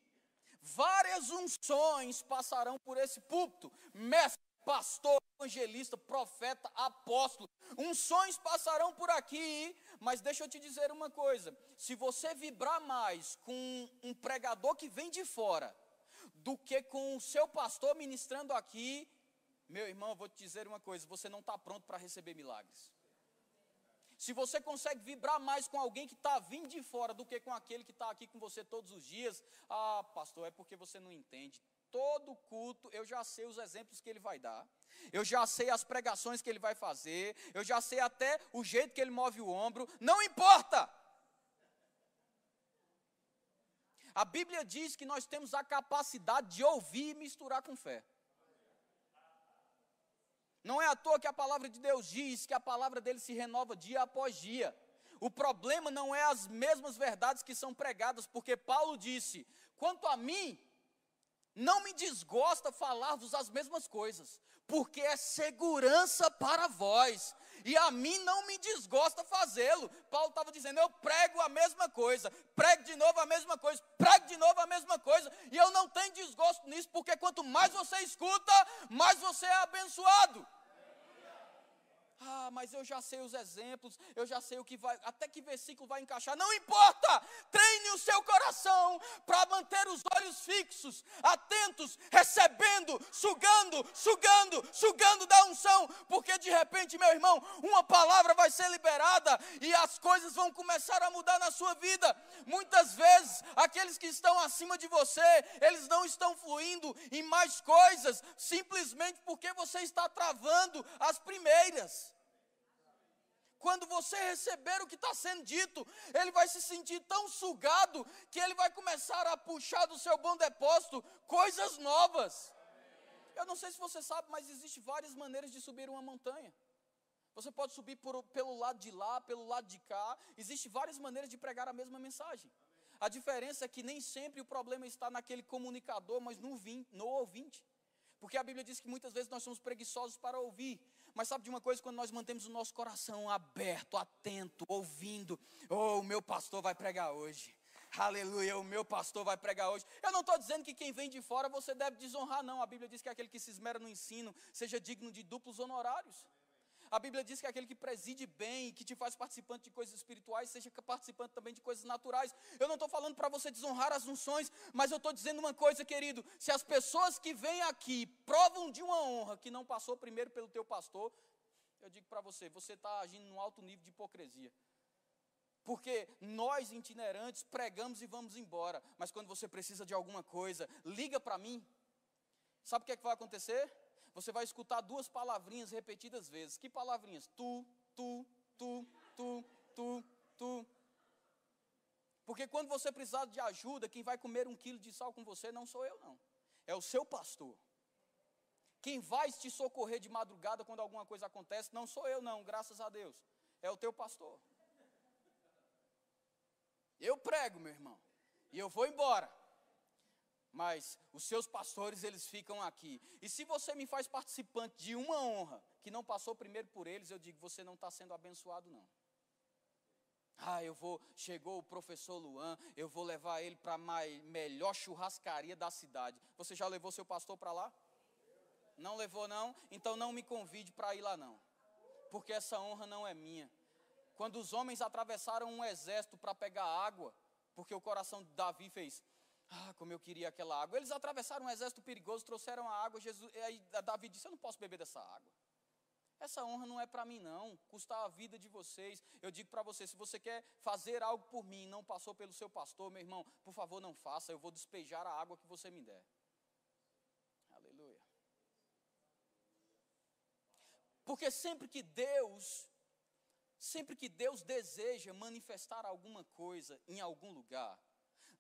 várias unções passarão por esse púlpito, mestre, pastor, evangelista, profeta, apóstolo, unções passarão por aqui, mas deixa eu te dizer uma coisa: se você vibrar mais com um pregador que vem de fora, do que com o seu pastor ministrando aqui, meu irmão, eu vou te dizer uma coisa: você não está pronto para receber milagres. Se você consegue vibrar mais com alguém que está vindo de fora do que com aquele que está aqui com você todos os dias, ah, pastor, é porque você não entende. Todo culto, eu já sei os exemplos que ele vai dar, eu já sei as pregações que ele vai fazer, eu já sei até o jeito que ele move o ombro, não importa. A Bíblia diz que nós temos a capacidade de ouvir e misturar com fé. Não é à toa que a palavra de Deus diz que a palavra dele se renova dia após dia. O problema não é as mesmas verdades que são pregadas, porque Paulo disse: quanto a mim, não me desgosta falar-vos as mesmas coisas, porque é segurança para vós, e a mim não me desgosta fazê-lo. Paulo estava dizendo: eu prego a mesma coisa, prego de novo a mesma coisa, prego de novo a mesma coisa, e eu não tenho desgosto nisso, porque quanto mais você escuta, mais você é abençoado. Ah, mas eu já sei os exemplos, eu já sei o que vai, até que versículo vai encaixar. Não importa! Treine o seu coração para manter os olhos fixos, atentos, recebendo, sugando, sugando, sugando da unção, porque de repente, meu irmão, uma palavra vai ser liberada e as coisas vão começar a mudar na sua vida. Muitas vezes, aqueles que estão acima de você, eles não estão fluindo em mais coisas, simplesmente porque você está travando as primeiras. Quando você receber o que está sendo dito, ele vai se sentir tão sugado que ele vai começar a puxar do seu bom depósito coisas novas. Eu não sei se você sabe, mas existem várias maneiras de subir uma montanha. Você pode subir por, pelo lado de lá, pelo lado de cá. Existem várias maneiras de pregar a mesma mensagem. A diferença é que nem sempre o problema está naquele comunicador, mas no, no ouvinte. Porque a Bíblia diz que muitas vezes nós somos preguiçosos para ouvir. Mas sabe de uma coisa? Quando nós mantemos o nosso coração aberto, atento, ouvindo, oh, o meu pastor vai pregar hoje. Aleluia, o meu pastor vai pregar hoje. Eu não estou dizendo que quem vem de fora você deve desonrar, não. A Bíblia diz que aquele que se esmera no ensino seja digno de duplos honorários. A Bíblia diz que aquele que preside bem, que te faz participante de coisas espirituais, seja participante também de coisas naturais. Eu não estou falando para você desonrar as unções, mas eu estou dizendo uma coisa, querido: se as pessoas que vêm aqui provam de uma honra que não passou primeiro pelo teu pastor, eu digo para você, você está agindo num alto nível de hipocrisia. Porque nós itinerantes pregamos e vamos embora, mas quando você precisa de alguma coisa, liga para mim. Sabe o que, é que vai acontecer? Você vai escutar duas palavrinhas repetidas vezes. Que palavrinhas? Tu, tu, tu, tu, tu, tu. Porque quando você precisar de ajuda, quem vai comer um quilo de sal com você não sou eu, não. É o seu pastor. Quem vai te socorrer de madrugada quando alguma coisa acontece, não sou eu, não, graças a Deus. É o teu pastor. Eu prego, meu irmão. E eu vou embora mas os seus pastores eles ficam aqui. E se você me faz participante de uma honra que não passou primeiro por eles, eu digo, você não está sendo abençoado não. Ah, eu vou, chegou o professor Luan, eu vou levar ele para a melhor churrascaria da cidade. Você já levou seu pastor para lá? Não levou não? Então não me convide para ir lá não. Porque essa honra não é minha. Quando os homens atravessaram um exército para pegar água, porque o coração de Davi fez, ah, como eu queria aquela água. Eles atravessaram um exército perigoso, trouxeram a água. Jesus, aí Davi disse: Eu não posso beber dessa água. Essa honra não é para mim, não. Custar a vida de vocês. Eu digo para você: se você quer fazer algo por mim não passou pelo seu pastor, meu irmão, por favor, não faça. Eu vou despejar a água que você me der. Aleluia. Porque sempre que Deus, sempre que Deus deseja manifestar alguma coisa em algum lugar,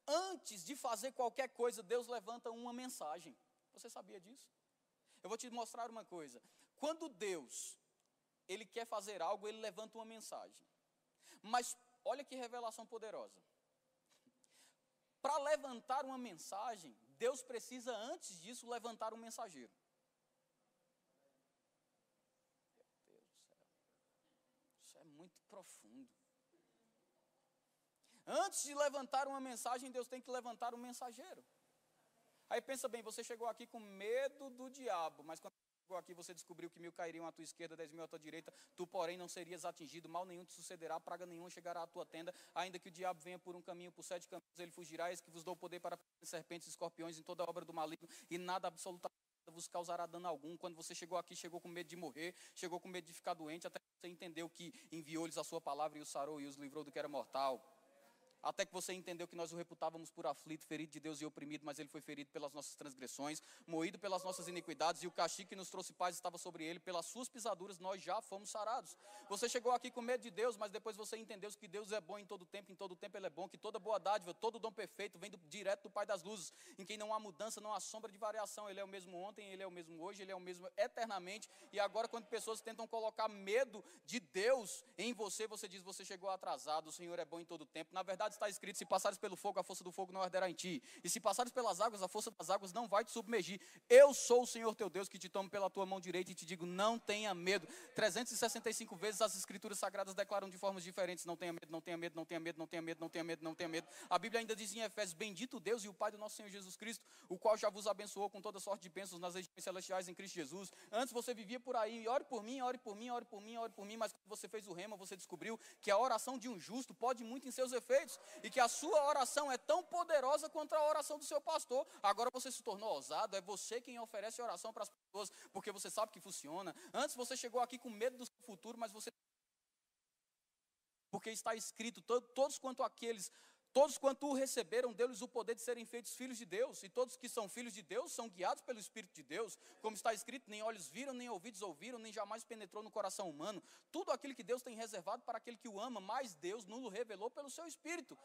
antes de fazer qualquer coisa, Deus levanta uma mensagem. Você sabia disso? Eu vou te mostrar uma coisa. Quando Deus ele quer fazer algo, ele levanta uma mensagem. Mas olha que revelação poderosa. Para levantar uma mensagem, Deus precisa antes disso levantar um mensageiro. Meu Deus do céu. Isso é muito profundo. Antes de levantar uma mensagem, Deus tem que levantar um mensageiro. Aí pensa bem, você chegou aqui com medo do diabo, mas quando chegou aqui você descobriu que mil cairiam à tua esquerda, dez mil à tua direita, tu porém não serias atingido, mal nenhum te sucederá, praga nenhuma chegará à tua tenda, ainda que o diabo venha por um caminho, por sete caminhos, ele fugirá, eis que vos dou poder para serpentes escorpiões em toda a obra do maligno, e nada absolutamente vos causará dano algum. Quando você chegou aqui, chegou com medo de morrer, chegou com medo de ficar doente, até você entendeu que enviou-lhes a sua palavra e os sarou e os livrou do que era mortal até que você entendeu que nós o reputávamos por aflito, ferido de Deus e oprimido, mas ele foi ferido pelas nossas transgressões, moído pelas nossas iniquidades, e o castigo que nos trouxe paz estava sobre ele, pelas suas pisaduras nós já fomos sarados. Você chegou aqui com medo de Deus, mas depois você entendeu que Deus é bom em todo tempo, em todo tempo ele é bom, que toda boa dádiva, todo dom perfeito vem do, direto do Pai das luzes, em quem não há mudança, não há sombra de variação, ele é o mesmo ontem, ele é o mesmo hoje, ele é o mesmo eternamente, e agora quando pessoas tentam colocar medo de Deus em você, você diz, você chegou atrasado, o Senhor é bom em todo tempo. Na verdade está escrito, se passares pelo fogo, a força do fogo não arderá em ti. E se passares pelas águas, a força das águas não vai te submergir. Eu sou o Senhor teu Deus que te tomo pela tua mão direita e te digo: não tenha medo. 365 vezes as escrituras sagradas declaram de formas diferentes: não tenha medo, não tenha medo, não tenha medo, não tenha medo, não tenha medo, não tenha medo. A Bíblia ainda diz em Efésios: Bendito Deus e o Pai do nosso Senhor Jesus Cristo, o qual já vos abençoou com toda sorte de bênçãos nas regiões celestiais em Cristo Jesus. Antes você vivia por aí, ore por mim, ore por mim, ore por mim, ore por mim, mas quando você fez o rema, você descobriu que a oração de um justo pode muito em seus efeitos e que a sua oração é tão poderosa quanto a oração do seu pastor. Agora você se tornou ousado, é você quem oferece oração para as pessoas, porque você sabe que funciona. Antes você chegou aqui com medo do seu futuro, mas você. Porque está escrito: todos quanto aqueles Todos quanto o receberam, deu-lhes o poder de serem feitos filhos de Deus, e todos que são filhos de Deus são guiados pelo Espírito de Deus, como está escrito: nem olhos viram, nem ouvidos ouviram, nem jamais penetrou no coração humano. Tudo aquilo que Deus tem reservado para aquele que o ama, mas Deus nos revelou pelo seu Espírito.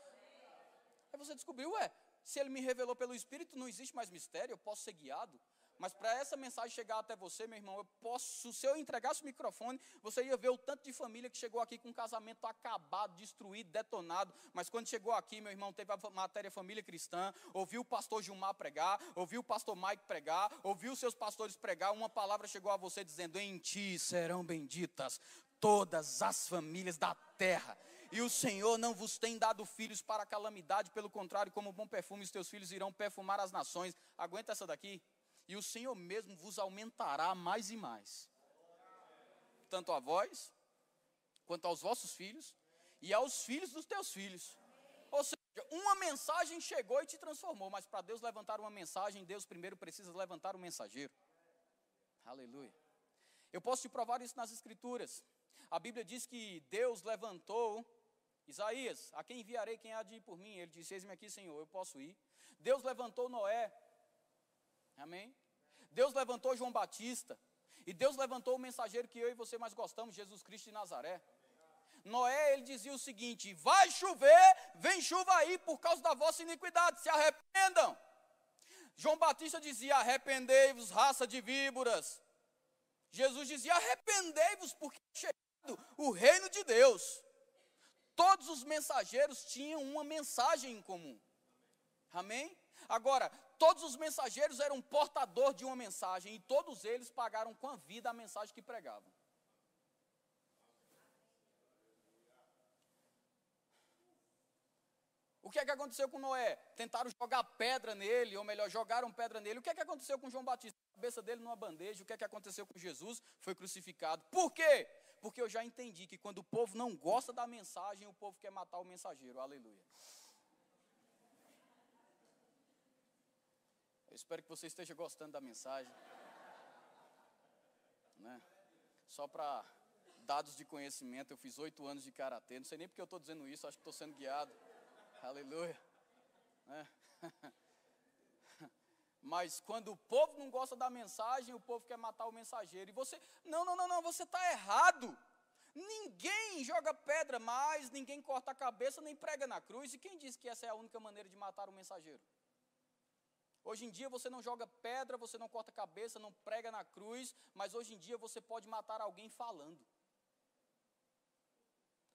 Aí você descobriu, ué, se ele me revelou pelo Espírito, não existe mais mistério, eu posso ser guiado. Mas para essa mensagem chegar até você, meu irmão, eu posso, se eu entregasse o microfone, você ia ver o tanto de família que chegou aqui com um casamento acabado, destruído, detonado. Mas quando chegou aqui, meu irmão, teve a matéria família cristã, ouviu o pastor Gilmar pregar, ouviu o pastor Mike pregar, ouviu os seus pastores pregar, uma palavra chegou a você dizendo: Em ti serão benditas todas as famílias da terra. E o Senhor não vos tem dado filhos para calamidade, pelo contrário, como bom perfume, os teus filhos irão perfumar as nações. Aguenta essa daqui. E o Senhor mesmo vos aumentará mais e mais. Tanto a vós, quanto aos vossos filhos, e aos filhos dos teus filhos. Ou seja, uma mensagem chegou e te transformou, mas para Deus levantar uma mensagem, Deus primeiro precisa levantar um mensageiro. Aleluia. Eu posso te provar isso nas Escrituras. A Bíblia diz que Deus levantou Isaías, a quem enviarei, quem há de ir por mim? Ele disse: Eis-me aqui, Senhor, eu posso ir. Deus levantou Noé, amém? Deus levantou João Batista, e Deus levantou o mensageiro que eu e você mais gostamos, Jesus Cristo de Nazaré. Noé, ele dizia o seguinte: Vai chover, vem chuva aí por causa da vossa iniquidade, se arrependam. João Batista dizia: Arrependei-vos, raça de víboras. Jesus dizia: Arrependei-vos, porque é chegado o reino de Deus. Todos os mensageiros tinham uma mensagem em comum. Amém? Agora, todos os mensageiros eram portador de uma mensagem e todos eles pagaram com a vida a mensagem que pregavam. O que é que aconteceu com Noé? Tentaram jogar pedra nele, ou melhor, jogaram pedra nele. O que é que aconteceu com João Batista? A cabeça dele numa bandeja. O que é que aconteceu com Jesus? Foi crucificado. Por quê? Porque eu já entendi que quando o povo não gosta da mensagem, o povo quer matar o mensageiro. Aleluia. Eu espero que você esteja gostando da mensagem. Né? Só para dados de conhecimento, eu fiz oito anos de karatê. Não sei nem porque eu estou dizendo isso, acho que estou sendo guiado. Aleluia. Né? Mas quando o povo não gosta da mensagem, o povo quer matar o mensageiro. E você, não, não, não, não, você está errado. Ninguém joga pedra, mas ninguém corta a cabeça nem prega na cruz. E quem disse que essa é a única maneira de matar o mensageiro? Hoje em dia você não joga pedra, você não corta cabeça, não prega na cruz, mas hoje em dia você pode matar alguém falando.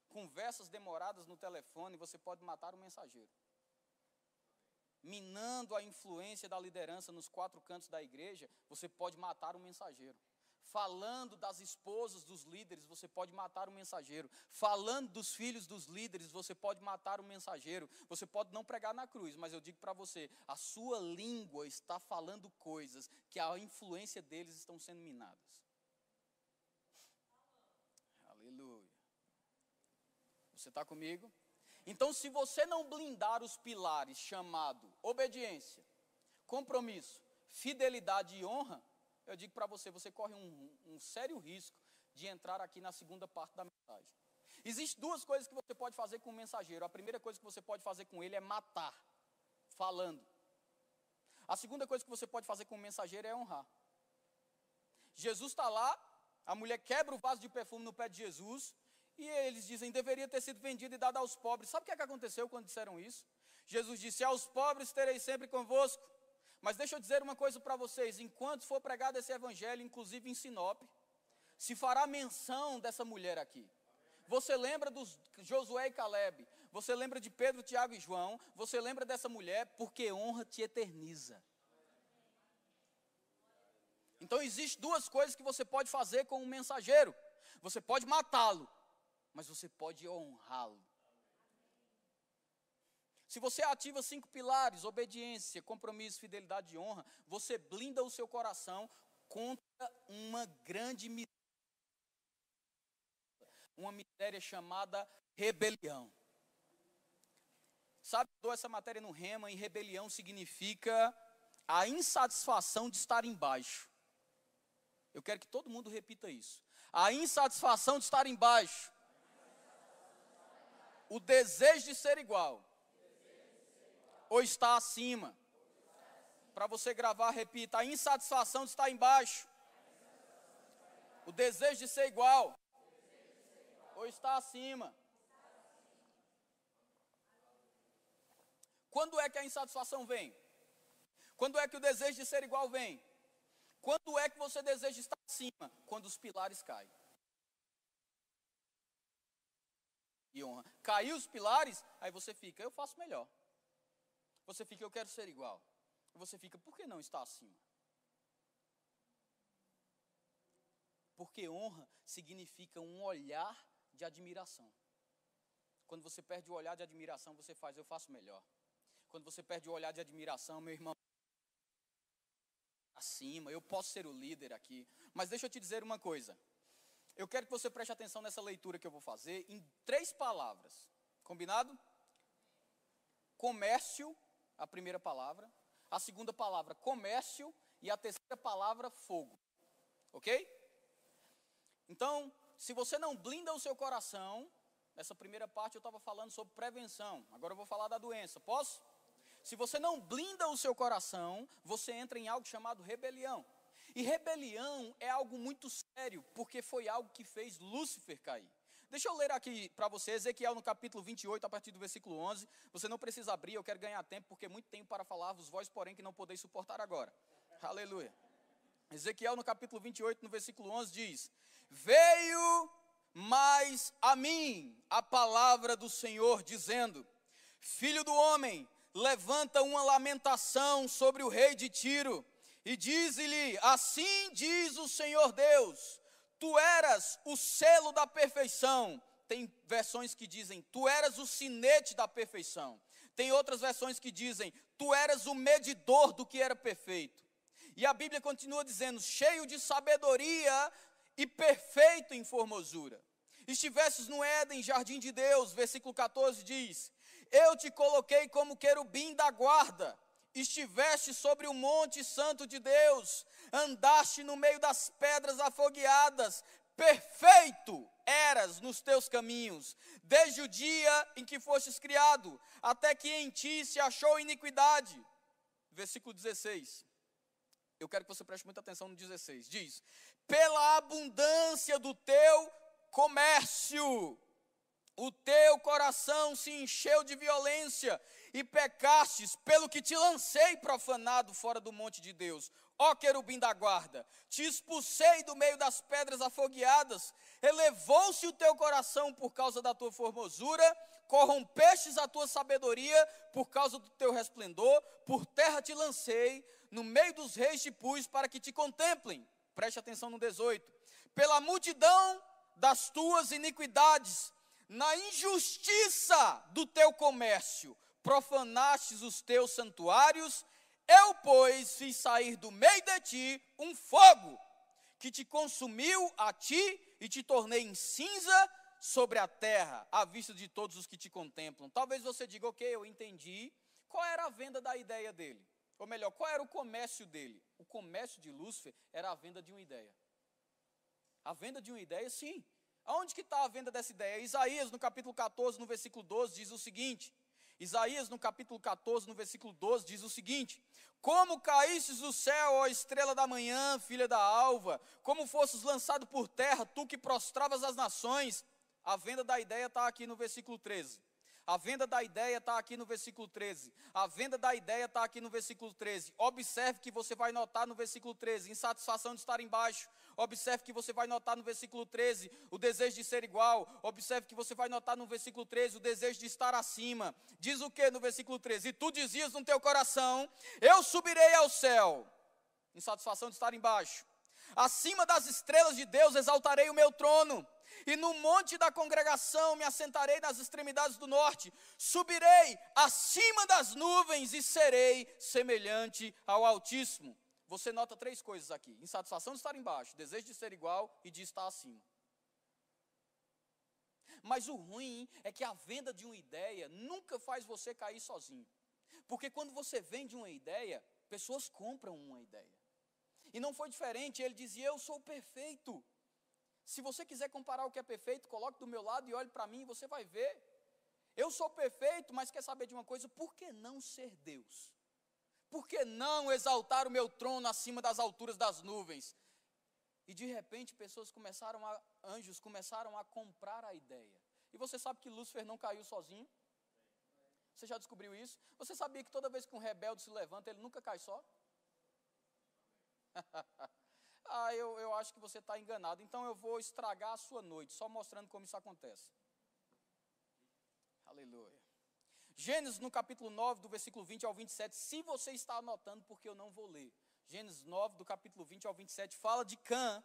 Conversas demoradas no telefone, você pode matar o mensageiro. Minando a influência da liderança nos quatro cantos da igreja, você pode matar o mensageiro falando das esposas dos líderes, você pode matar o mensageiro. Falando dos filhos dos líderes, você pode matar o mensageiro. Você pode não pregar na cruz, mas eu digo para você, a sua língua está falando coisas que a influência deles estão sendo minadas. Aleluia. Você está comigo? Então, se você não blindar os pilares chamado obediência, compromisso, fidelidade e honra, eu digo para você, você corre um, um sério risco de entrar aqui na segunda parte da mensagem. Existem duas coisas que você pode fazer com o mensageiro. A primeira coisa que você pode fazer com ele é matar, falando. A segunda coisa que você pode fazer com o mensageiro é honrar. Jesus está lá, a mulher quebra o vaso de perfume no pé de Jesus, e eles dizem, deveria ter sido vendido e dado aos pobres. Sabe o que, é que aconteceu quando disseram isso? Jesus disse, aos pobres terei sempre convosco, mas deixa eu dizer uma coisa para vocês: enquanto for pregado esse evangelho, inclusive em Sinop, se fará menção dessa mulher aqui. Você lembra dos Josué e Caleb, você lembra de Pedro, Tiago e João, você lembra dessa mulher porque honra te eterniza. Então existe duas coisas que você pode fazer com um mensageiro. Você pode matá-lo, mas você pode honrá-lo. Se você ativa cinco pilares, obediência, compromisso, fidelidade e honra, você blinda o seu coração contra uma grande miséria, uma miséria chamada rebelião. Sabe, essa matéria no rema e rebelião significa a insatisfação de estar embaixo. Eu quero que todo mundo repita isso. A insatisfação de estar embaixo. O desejo de ser igual ou está acima? Para você gravar, repita: a insatisfação estar embaixo, o desejo de ser igual, ou está acima? Quando é que a insatisfação vem? Quando é que o desejo de ser igual vem? Quando é que você deseja estar acima? Quando os pilares caem. E honra. Caiu os pilares, aí você fica, eu faço melhor. Você fica, eu quero ser igual. Você fica, por que não está acima? Porque honra significa um olhar de admiração. Quando você perde o olhar de admiração, você faz, eu faço melhor. Quando você perde o olhar de admiração, meu irmão, acima, eu posso ser o líder aqui. Mas deixa eu te dizer uma coisa. Eu quero que você preste atenção nessa leitura que eu vou fazer em três palavras. Combinado? Comércio, a primeira palavra, a segunda palavra, comércio, e a terceira palavra, fogo. Ok? Então, se você não blinda o seu coração, nessa primeira parte eu estava falando sobre prevenção, agora eu vou falar da doença, posso? Se você não blinda o seu coração, você entra em algo chamado rebelião. E rebelião é algo muito sério, porque foi algo que fez Lúcifer cair. Deixa eu ler aqui para você, Ezequiel no capítulo 28, a partir do versículo 11. Você não precisa abrir, eu quero ganhar tempo, porque muito tempo para falar-vos, vós, porém, que não podeis suportar agora. Aleluia. Ezequiel no capítulo 28, no versículo 11, diz: Veio mais a mim a palavra do Senhor, dizendo: Filho do homem, levanta uma lamentação sobre o rei de Tiro, e diz-lhe: Assim diz o Senhor Deus Tu eras o selo da perfeição. Tem versões que dizem, tu eras o sinete da perfeição. Tem outras versões que dizem, tu eras o medidor do que era perfeito. E a Bíblia continua dizendo, cheio de sabedoria e perfeito em formosura. Estivesses no Éden, jardim de Deus, versículo 14 diz: Eu te coloquei como querubim da guarda, estiveste sobre o monte santo de Deus, andaste no meio das pedras afogueadas, perfeito eras nos teus caminhos, desde o dia em que fostes criado, até que em ti se achou iniquidade. Versículo 16. Eu quero que você preste muita atenção no 16. Diz: Pela abundância do teu comércio o teu coração se encheu de violência e pecastes, pelo que te lancei profanado fora do monte de Deus. Ó querubim da guarda, te expulsei do meio das pedras afogueadas, elevou-se o teu coração por causa da tua formosura, corrompestes a tua sabedoria por causa do teu resplendor, por terra te lancei, no meio dos reis te pus para que te contemplem. Preste atenção no 18. Pela multidão das tuas iniquidades, na injustiça do teu comércio, profanastes os teus santuários, eu, pois, fiz sair do meio de ti um fogo, que te consumiu a ti e te tornei em cinza sobre a terra, à vista de todos os que te contemplam. Talvez você diga, ok, eu entendi. Qual era a venda da ideia dele? Ou melhor, qual era o comércio dele? O comércio de Lúcifer era a venda de uma ideia. A venda de uma ideia, sim. Aonde que está a venda dessa ideia? Isaías, no capítulo 14, no versículo 12, diz o seguinte. Isaías, no capítulo 14, no versículo 12, diz o seguinte: Como caístes do céu, ó estrela da manhã, filha da alva, como fosses lançado por terra, tu que prostravas as nações. A venda da ideia está aqui no versículo 13. A venda da ideia está aqui no versículo 13. A venda da ideia está aqui no versículo 13. Observe que você vai notar no versículo 13, insatisfação de estar embaixo. Observe que você vai notar no versículo 13 o desejo de ser igual. Observe que você vai notar no versículo 13 o desejo de estar acima. Diz o que no versículo 13? E tu dizias no teu coração: Eu subirei ao céu. Insatisfação de estar embaixo. Acima das estrelas de Deus exaltarei o meu trono e no monte da congregação me assentarei nas extremidades do norte, subirei acima das nuvens e serei semelhante ao Altíssimo. Você nota três coisas aqui: insatisfação de estar embaixo, desejo de ser igual e de estar acima. Mas o ruim é que a venda de uma ideia nunca faz você cair sozinho. Porque quando você vende uma ideia, pessoas compram uma ideia. E não foi diferente, ele dizia: Eu sou perfeito. Se você quiser comparar o que é perfeito, coloque do meu lado e olhe para mim e você vai ver. Eu sou perfeito, mas quer saber de uma coisa? Por que não ser Deus? Por que não exaltar o meu trono acima das alturas das nuvens? E de repente pessoas começaram a, anjos começaram a comprar a ideia. E você sabe que Lúcifer não caiu sozinho? Você já descobriu isso? Você sabia que toda vez que um rebelde se levanta, ele nunca cai só? Ah, eu, eu acho que você está enganado, então eu vou estragar a sua noite, só mostrando como isso acontece. Aleluia. Gênesis no capítulo 9, do versículo 20 ao 27, se você está anotando, porque eu não vou ler. Gênesis 9, do capítulo 20 ao 27, fala de Cã.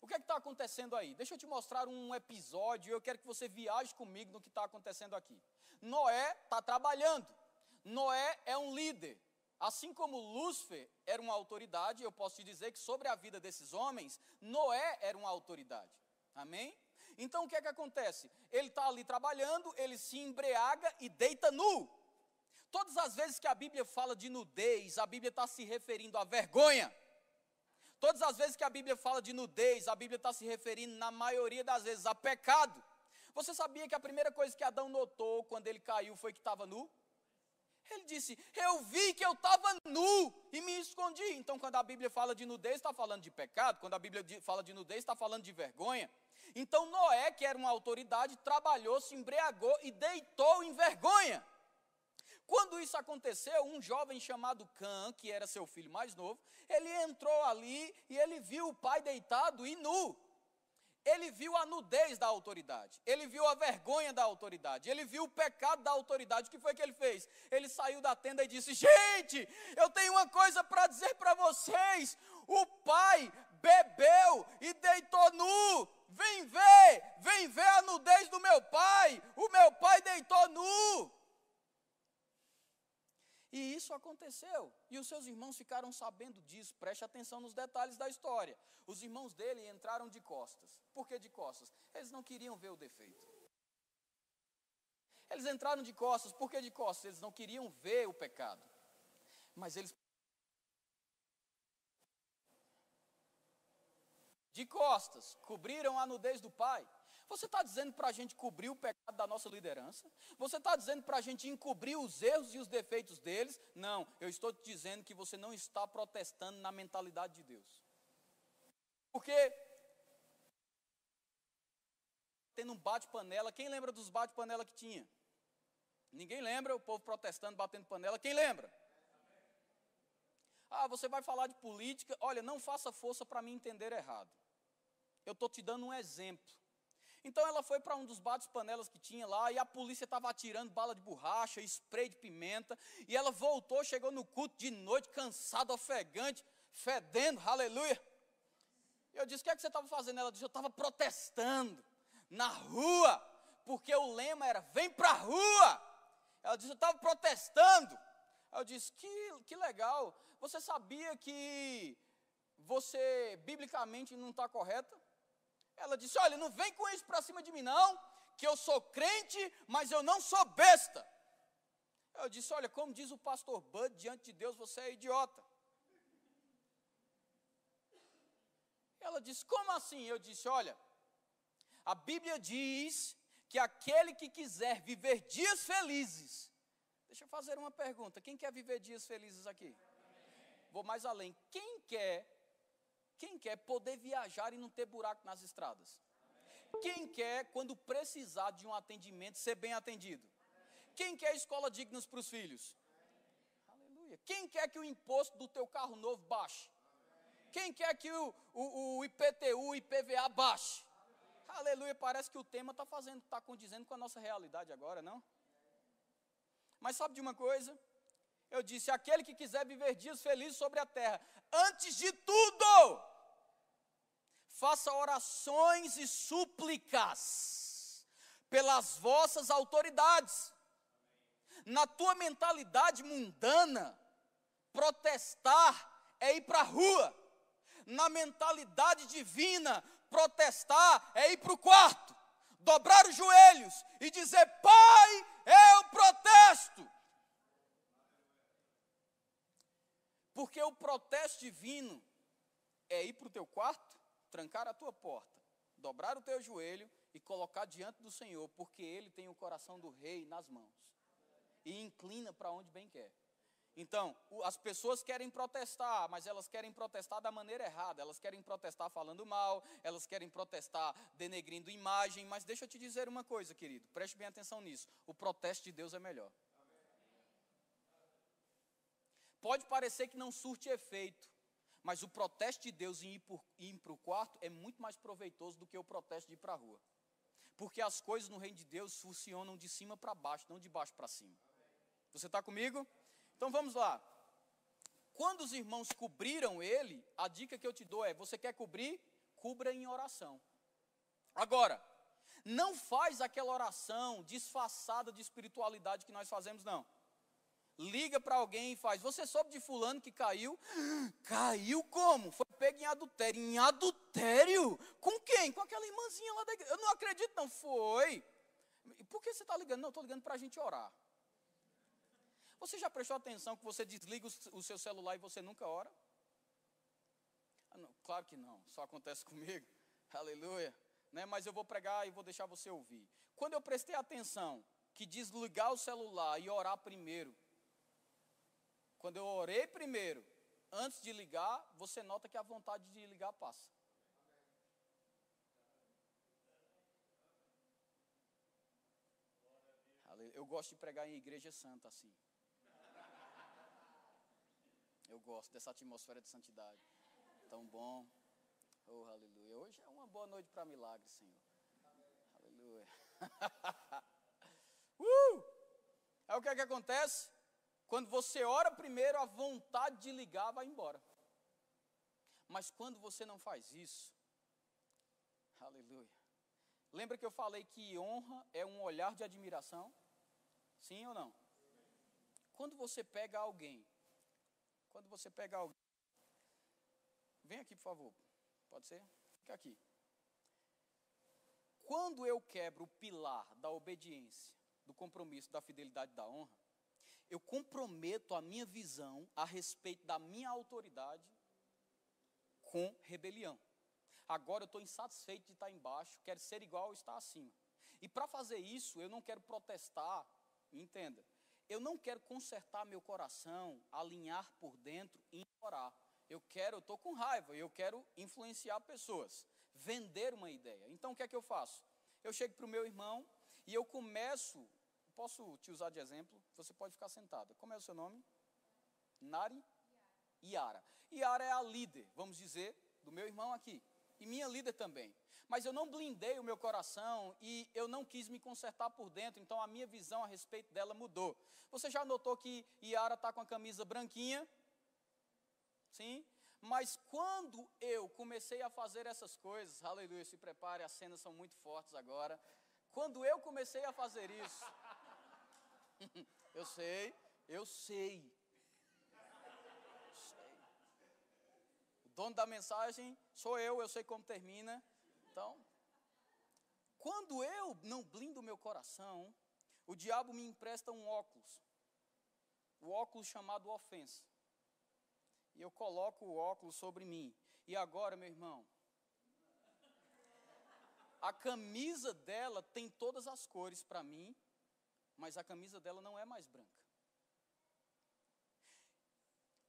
O que é que está acontecendo aí? Deixa eu te mostrar um episódio, eu quero que você viaje comigo no que está acontecendo aqui. Noé está trabalhando. Noé é um líder. Assim como Lúcifer era uma autoridade, eu posso te dizer que sobre a vida desses homens, Noé era uma autoridade. Amém? Então o que é que acontece? Ele está ali trabalhando, ele se embriaga e deita nu. Todas as vezes que a Bíblia fala de nudez, a Bíblia está se referindo à vergonha. Todas as vezes que a Bíblia fala de nudez, a Bíblia está se referindo, na maioria das vezes, a pecado. Você sabia que a primeira coisa que Adão notou quando ele caiu foi que estava nu? Ele disse: Eu vi que eu estava nu e me escondi. Então, quando a Bíblia fala de nudez, está falando de pecado. Quando a Bíblia fala de nudez, está falando de vergonha. Então, Noé, que era uma autoridade, trabalhou, se embriagou e deitou em vergonha. Quando isso aconteceu, um jovem chamado Cã, que era seu filho mais novo, ele entrou ali e ele viu o pai deitado e nu. Ele viu a nudez da autoridade, ele viu a vergonha da autoridade, ele viu o pecado da autoridade. O que foi que ele fez? Ele saiu da tenda e disse: Gente, eu tenho uma coisa para dizer para vocês. O pai bebeu e deitou nu. Vem ver, vem ver a nudez do meu pai. O meu pai deitou nu. E isso aconteceu. E os seus irmãos ficaram sabendo disso. Preste atenção nos detalhes da história. Os irmãos dele entraram de costas. Por que de costas? Eles não queriam ver o defeito. Eles entraram de costas. Por que de costas? Eles não queriam ver o pecado. Mas eles. De costas, cobriram a nudez do pai. Você está dizendo para a gente cobrir o pecado da nossa liderança? Você está dizendo para a gente encobrir os erros e os defeitos deles? Não, eu estou te dizendo que você não está protestando na mentalidade de Deus. Porque tendo um bate-panela. Quem lembra dos bate-panela que tinha? Ninguém lembra, o povo protestando, batendo panela. Quem lembra? Ah, você vai falar de política. Olha, não faça força para me entender errado. Eu estou te dando um exemplo. Então ela foi para um dos bates-panelas que tinha lá e a polícia estava atirando bala de borracha, spray de pimenta. E ela voltou, chegou no culto de noite, cansada, ofegante, fedendo, aleluia. Eu disse: O que é que você estava fazendo? Ela disse: Eu estava protestando na rua, porque o lema era: Vem para a rua. Ela disse: Eu estava protestando. Eu disse: que, que legal. Você sabia que você biblicamente não está correta? Ela disse: Olha, não vem com isso para cima de mim, não, que eu sou crente, mas eu não sou besta. Eu disse: Olha, como diz o pastor Bud, diante de Deus você é idiota. Ela disse: Como assim? Eu disse: Olha, a Bíblia diz que aquele que quiser viver dias felizes. Deixa eu fazer uma pergunta: quem quer viver dias felizes aqui? Vou mais além. Quem quer quem quer poder viajar e não ter buraco nas estradas? Quem quer, quando precisar de um atendimento, ser bem atendido? Quem quer escola dignas para os filhos? Aleluia. Quem quer que o imposto do teu carro novo baixe? Quem quer que o, o, o IPTU, o IPVA baixe? Aleluia. Parece que o tema está fazendo, está condizendo com a nossa realidade agora, não? Mas sabe de uma coisa? Eu disse: aquele que quiser viver dias felizes sobre a terra, antes de tudo, faça orações e súplicas pelas vossas autoridades. Na tua mentalidade mundana, protestar é ir para a rua. Na mentalidade divina, protestar é ir para o quarto, dobrar os joelhos e dizer: Pai, eu protesto. Porque o protesto divino é ir para o teu quarto, trancar a tua porta, dobrar o teu joelho e colocar diante do Senhor, porque Ele tem o coração do rei nas mãos e inclina para onde bem quer. Então, as pessoas querem protestar, mas elas querem protestar da maneira errada. Elas querem protestar falando mal, elas querem protestar denegrindo imagem. Mas deixa eu te dizer uma coisa, querido, preste bem atenção nisso: o protesto de Deus é melhor. Pode parecer que não surte efeito, mas o protesto de Deus em ir para o quarto é muito mais proveitoso do que o protesto de ir para a rua. Porque as coisas no reino de Deus funcionam de cima para baixo, não de baixo para cima. Você está comigo? Então vamos lá. Quando os irmãos cobriram ele, a dica que eu te dou é: você quer cobrir? Cubra em oração. Agora, não faz aquela oração disfarçada de espiritualidade que nós fazemos, não liga para alguém e faz: Você soube de Fulano que caiu? Caiu como? Foi pego em adultério. Em adultério? Com quem? Com aquela irmãzinha lá da igreja. Eu não acredito, não. Foi. Por que você está ligando? Não, estou ligando para a gente orar. Você já prestou atenção que você desliga o seu celular e você nunca ora? Ah, não, claro que não, só acontece comigo. Aleluia. Né? Mas eu vou pregar e vou deixar você ouvir. Quando eu prestei atenção que desligar o celular e orar primeiro quando eu orei primeiro, antes de ligar, você nota que a vontade de ligar passa. Eu gosto de pregar em igreja santa assim. Eu gosto dessa atmosfera de santidade. Tão bom. Oh, aleluia. Hoje é uma boa noite para milagre, Senhor. Aleluia. uh! É o que é que acontece? Quando você ora primeiro, a vontade de ligar vai embora. Mas quando você não faz isso, aleluia. Lembra que eu falei que honra é um olhar de admiração? Sim ou não? Quando você pega alguém, quando você pega alguém, vem aqui por favor, pode ser? Fica aqui. Quando eu quebro o pilar da obediência, do compromisso, da fidelidade, da honra, eu comprometo a minha visão a respeito da minha autoridade com rebelião. Agora eu estou insatisfeito de estar embaixo, quero ser igual ou estar acima. E para fazer isso, eu não quero protestar, entenda. Eu não quero consertar meu coração, alinhar por dentro e orar. Eu quero, eu estou com raiva, eu quero influenciar pessoas, vender uma ideia. Então o que é que eu faço? eu chego para o meu irmão e eu começo, posso te usar de exemplo? Você pode ficar sentado. Como é o seu nome? Nari? Yara. Yara é a líder, vamos dizer, do meu irmão aqui. E minha líder também. Mas eu não blindei o meu coração e eu não quis me consertar por dentro, então a minha visão a respeito dela mudou. Você já notou que Yara está com a camisa branquinha? Sim? Mas quando eu comecei a fazer essas coisas, aleluia, se prepare, as cenas são muito fortes agora. Quando eu comecei a fazer isso, eu sei, eu sei, dono da mensagem sou eu, eu sei como termina. Então, quando eu não blindo o meu coração, o diabo me empresta um óculos. O óculos chamado ofensa. E eu coloco o óculos sobre mim. E agora, meu irmão, a camisa dela tem todas as cores para mim, mas a camisa dela não é mais branca.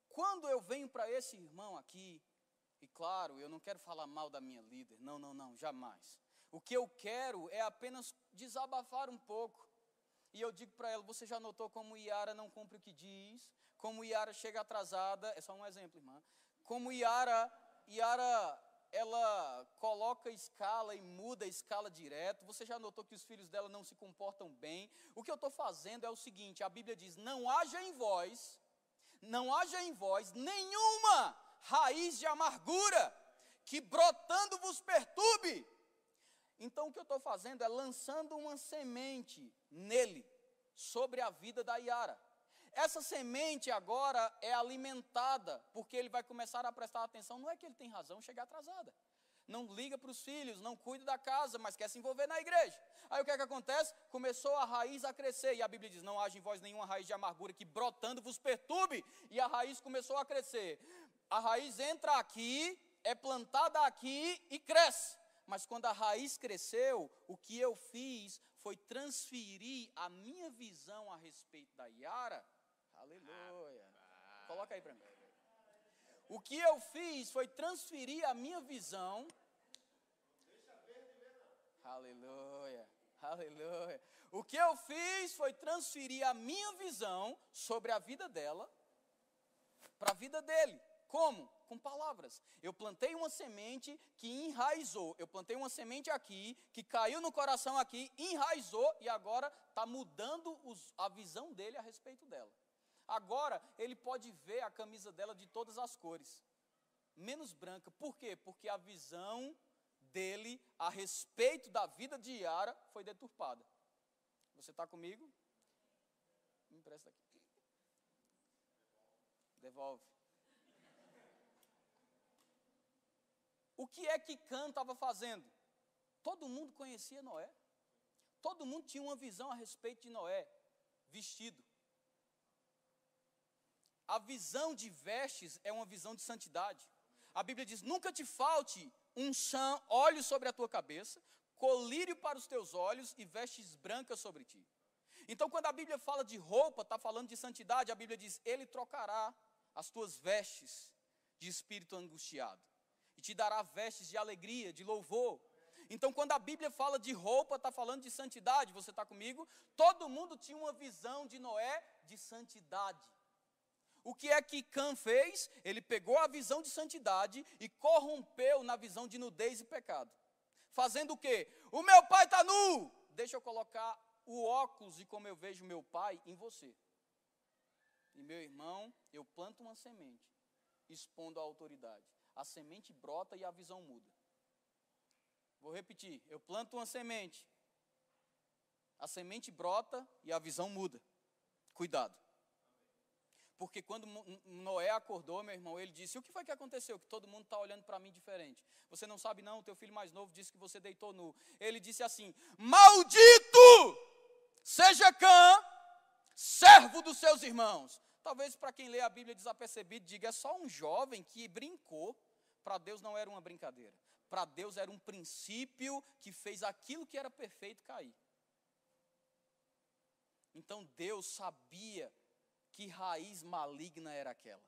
Quando eu venho para esse irmão aqui e claro, eu não quero falar mal da minha líder, não, não, não, jamais. O que eu quero é apenas desabafar um pouco. E eu digo para ela: você já notou como Iara não cumpre o que diz? Como Iara chega atrasada? É só um exemplo, irmã. Como Iara, Iara, ela coloca escala e muda a escala direto. Você já notou que os filhos dela não se comportam bem? O que eu estou fazendo é o seguinte: a Bíblia diz: não haja em vós, não haja em vós nenhuma raiz de amargura, que brotando vos perturbe. Então o que eu estou fazendo é lançando uma semente nele, sobre a vida da Yara. Essa semente agora é alimentada, porque ele vai começar a prestar atenção. Não é que ele tem razão chegar atrasada. Não liga para os filhos, não cuida da casa, mas quer se envolver na igreja. Aí o que é que acontece? Começou a raiz a crescer, e a Bíblia diz: Não haja em vós nenhuma raiz de amargura que brotando vos perturbe, e a raiz começou a crescer a raiz entra aqui, é plantada aqui e cresce. Mas quando a raiz cresceu, o que eu fiz foi transferir a minha visão a respeito da Yara. Aleluia. Coloca aí para mim. O que eu fiz foi transferir a minha visão. Aleluia. Aleluia. O que eu fiz foi transferir a minha visão sobre a vida dela para a vida dele. Como? Com palavras. Eu plantei uma semente que enraizou. Eu plantei uma semente aqui, que caiu no coração aqui, enraizou e agora está mudando os, a visão dele a respeito dela. Agora ele pode ver a camisa dela de todas as cores, menos branca. Por quê? Porque a visão dele a respeito da vida de Yara foi deturpada. Você está comigo? Me empresta aqui. Devolve. O que é que Cã estava fazendo? Todo mundo conhecia Noé. Todo mundo tinha uma visão a respeito de Noé, vestido. A visão de vestes é uma visão de santidade. A Bíblia diz: nunca te falte um chão, óleo sobre a tua cabeça, colírio para os teus olhos e vestes brancas sobre ti. Então, quando a Bíblia fala de roupa, está falando de santidade, a Bíblia diz: Ele trocará as tuas vestes de espírito angustiado e te dará vestes de alegria, de louvor. Então, quando a Bíblia fala de roupa, está falando de santidade, você está comigo? Todo mundo tinha uma visão de Noé de santidade. O que é que Cã fez? Ele pegou a visão de santidade e corrompeu na visão de nudez e pecado. Fazendo o quê? O meu pai está nu! Deixa eu colocar o óculos de como eu vejo meu pai em você. E meu irmão, eu planto uma semente, expondo a autoridade a semente brota e a visão muda. Vou repetir: eu planto uma semente, a semente brota e a visão muda. Cuidado. Porque quando Noé acordou, meu irmão, ele disse: O que foi que aconteceu? Que todo mundo está olhando para mim diferente. Você não sabe, não? O teu filho mais novo disse que você deitou nu. Ele disse assim: Maldito seja Cã, servo dos seus irmãos. Talvez para quem lê a Bíblia desapercebido diga: é só um jovem que brincou. Para Deus não era uma brincadeira. Para Deus era um princípio que fez aquilo que era perfeito cair. Então Deus sabia que raiz maligna era aquela.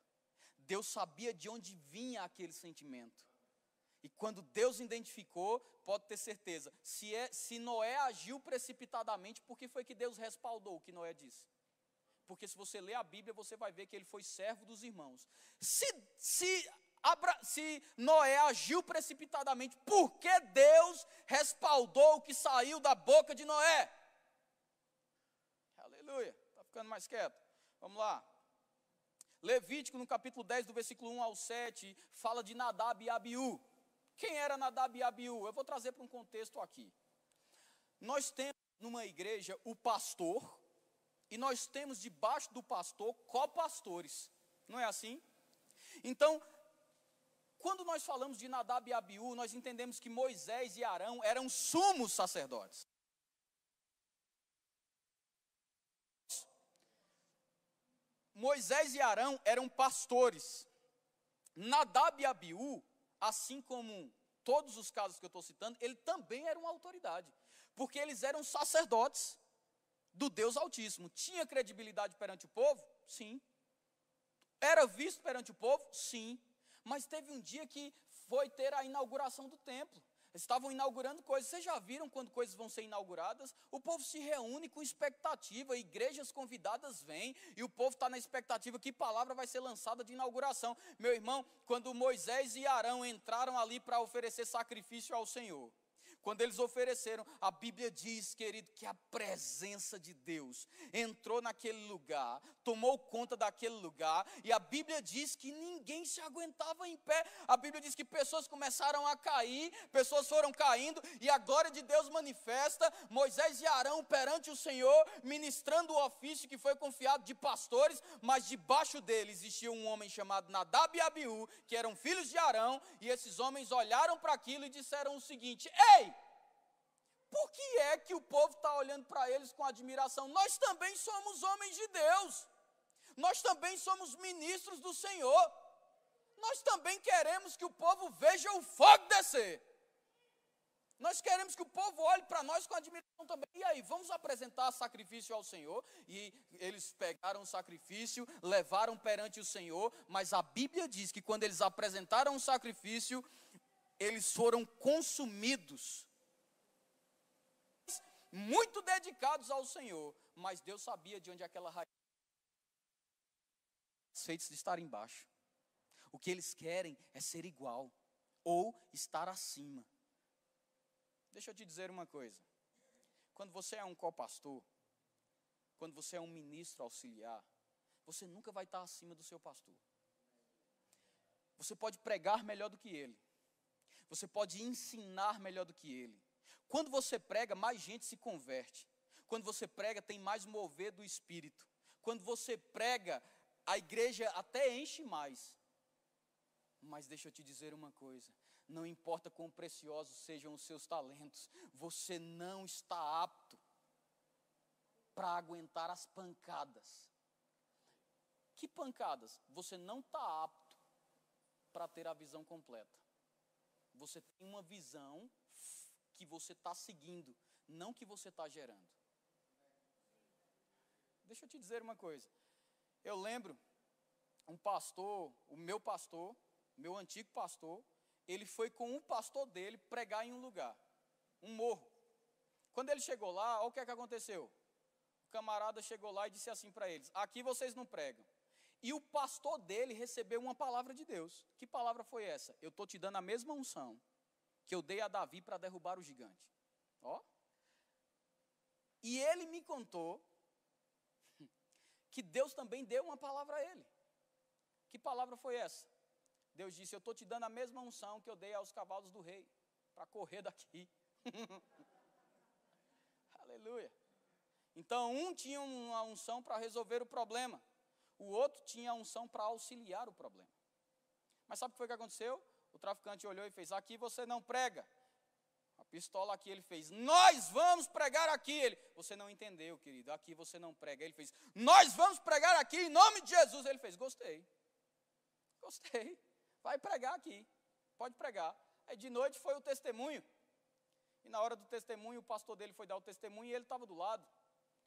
Deus sabia de onde vinha aquele sentimento. E quando Deus identificou, pode ter certeza, se, é, se Noé agiu precipitadamente, por que foi que Deus respaldou o que Noé disse? Porque se você ler a Bíblia, você vai ver que ele foi servo dos irmãos. Se, se, Abra, se Noé agiu precipitadamente, por que Deus respaldou o que saiu da boca de Noé? Aleluia. Está ficando mais quieto. Vamos lá. Levítico, no capítulo 10, do versículo 1 ao 7, fala de Nadab e Abiú. Quem era Nadab e Abiú? Eu vou trazer para um contexto aqui. Nós temos numa igreja o pastor, e nós temos debaixo do pastor copastores. Não é assim? Então, quando nós falamos de Nadab e Abiú, nós entendemos que Moisés e Arão eram sumos sacerdotes. Moisés e Arão eram pastores. Nadab e Abiú, assim como todos os casos que eu estou citando, ele também era uma autoridade, porque eles eram sacerdotes do Deus Altíssimo. Tinha credibilidade perante o povo? Sim. Era visto perante o povo? Sim. Mas teve um dia que foi ter a inauguração do templo estavam inaugurando coisas. Vocês já viram quando coisas vão ser inauguradas? O povo se reúne com expectativa, igrejas convidadas vêm, e o povo está na expectativa que palavra vai ser lançada de inauguração. Meu irmão, quando Moisés e Arão entraram ali para oferecer sacrifício ao Senhor, quando eles ofereceram, a Bíblia diz, querido, que a presença de Deus entrou naquele lugar, tomou conta daquele lugar, e a Bíblia diz que ninguém se aguentava em pé. A Bíblia diz que pessoas começaram a cair, pessoas foram caindo, e a glória de Deus manifesta. Moisés e Arão perante o Senhor, ministrando o ofício que foi confiado de pastores, mas debaixo dele existia um homem chamado Nadab e Abiú, que eram filhos de Arão, e esses homens olharam para aquilo e disseram o seguinte: Ei! Por que é que o povo está olhando para eles com admiração? Nós também somos homens de Deus, nós também somos ministros do Senhor, nós também queremos que o povo veja o fogo descer. Nós queremos que o povo olhe para nós com admiração também. E aí, vamos apresentar sacrifício ao Senhor? E eles pegaram o sacrifício, levaram perante o Senhor, mas a Bíblia diz que quando eles apresentaram o sacrifício, eles foram consumidos muito dedicados ao Senhor, mas Deus sabia de onde aquela raiz feitos de estar embaixo. O que eles querem é ser igual ou estar acima. Deixa eu te dizer uma coisa. Quando você é um copastor, quando você é um ministro auxiliar, você nunca vai estar acima do seu pastor. Você pode pregar melhor do que ele. Você pode ensinar melhor do que ele. Quando você prega, mais gente se converte. Quando você prega, tem mais mover do espírito. Quando você prega, a igreja até enche mais. Mas deixa eu te dizer uma coisa: não importa quão preciosos sejam os seus talentos, você não está apto para aguentar as pancadas. Que pancadas? Você não está apto para ter a visão completa. Você tem uma visão que você está seguindo, não que você está gerando. Deixa eu te dizer uma coisa. Eu lembro um pastor, o meu pastor, meu antigo pastor, ele foi com um pastor dele pregar em um lugar, um morro. Quando ele chegou lá, olha o que, é que aconteceu. O camarada chegou lá e disse assim para eles: Aqui vocês não pregam. E o pastor dele recebeu uma palavra de Deus. Que palavra foi essa? Eu estou te dando a mesma unção que eu dei a Davi para derrubar o gigante. Ó. E ele me contou que Deus também deu uma palavra a ele. Que palavra foi essa? Deus disse: Eu estou te dando a mesma unção que eu dei aos cavalos do rei, para correr daqui. Aleluia. Então, um tinha uma unção para resolver o problema, o outro tinha a unção para auxiliar o problema. Mas sabe o que foi que aconteceu? O traficante olhou e fez: Aqui você não prega. A pistola aqui ele fez: Nós vamos pregar aqui. Ele: Você não entendeu, querido. Aqui você não prega. Ele fez: Nós vamos pregar aqui em nome de Jesus. Ele fez: Gostei. Gostei. Vai pregar aqui. Pode pregar. Aí de noite foi o testemunho. E na hora do testemunho, o pastor dele foi dar o testemunho e ele estava do lado.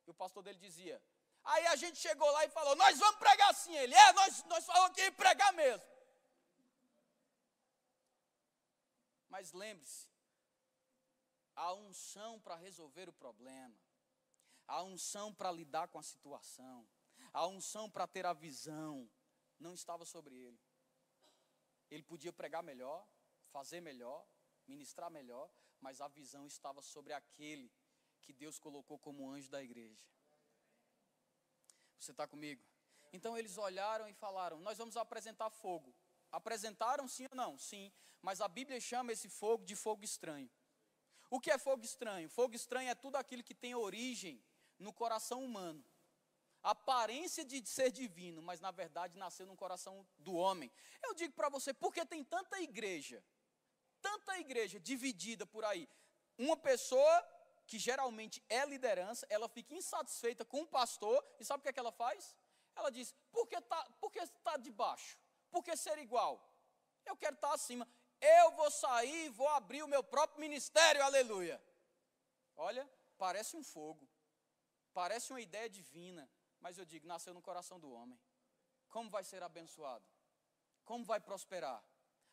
E o pastor dele dizia: Aí a gente chegou lá e falou: Nós vamos pregar sim. Ele: É, nós, nós falamos que ia pregar mesmo. Mas lembre-se, a unção para resolver o problema, a unção para lidar com a situação, a unção para ter a visão, não estava sobre ele. Ele podia pregar melhor, fazer melhor, ministrar melhor, mas a visão estava sobre aquele que Deus colocou como anjo da igreja. Você está comigo? Então eles olharam e falaram: Nós vamos apresentar fogo. Apresentaram sim ou não? Sim. Mas a Bíblia chama esse fogo de fogo estranho. O que é fogo estranho? Fogo estranho é tudo aquilo que tem origem no coração humano. Aparência de ser divino, mas na verdade nasceu no coração do homem. Eu digo para você, porque tem tanta igreja, tanta igreja dividida por aí. Uma pessoa que geralmente é liderança, ela fica insatisfeita com o pastor, e sabe o que, é que ela faz? Ela diz: por que está tá de baixo? Por que ser igual? Eu quero estar tá acima. Eu vou sair e vou abrir o meu próprio ministério, aleluia. Olha, parece um fogo, parece uma ideia divina, mas eu digo: nasceu no coração do homem. Como vai ser abençoado? Como vai prosperar?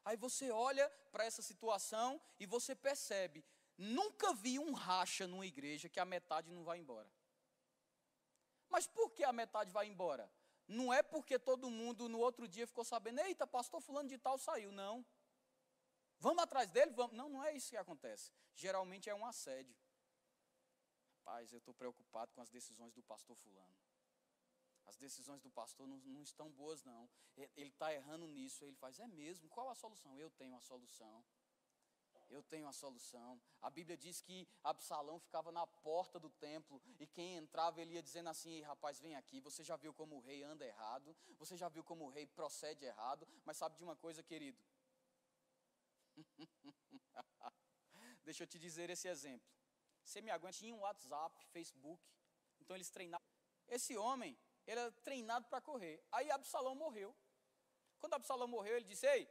Aí você olha para essa situação e você percebe: nunca vi um racha numa igreja que a metade não vai embora. Mas por que a metade vai embora? Não é porque todo mundo no outro dia ficou sabendo, eita, pastor fulano de tal saiu, não. Vamos atrás dele? Vamos. Não, não é isso que acontece. Geralmente é um assédio. Rapaz, eu estou preocupado com as decisões do pastor fulano. As decisões do pastor não, não estão boas, não. Ele está errando nisso. Ele faz, é mesmo? Qual a solução? Eu tenho a solução eu tenho a solução. A Bíblia diz que Absalão ficava na porta do templo e quem entrava ele ia dizendo assim: rapaz, vem aqui. Você já viu como o rei anda errado, você já viu como o rei procede errado, mas sabe de uma coisa, querido? Deixa eu te dizer esse exemplo. Você me aguenta, tinha um WhatsApp, Facebook, então eles treinavam. Esse homem, era treinado para correr. Aí Absalão morreu. Quando Absalão morreu, ele disse: Ei,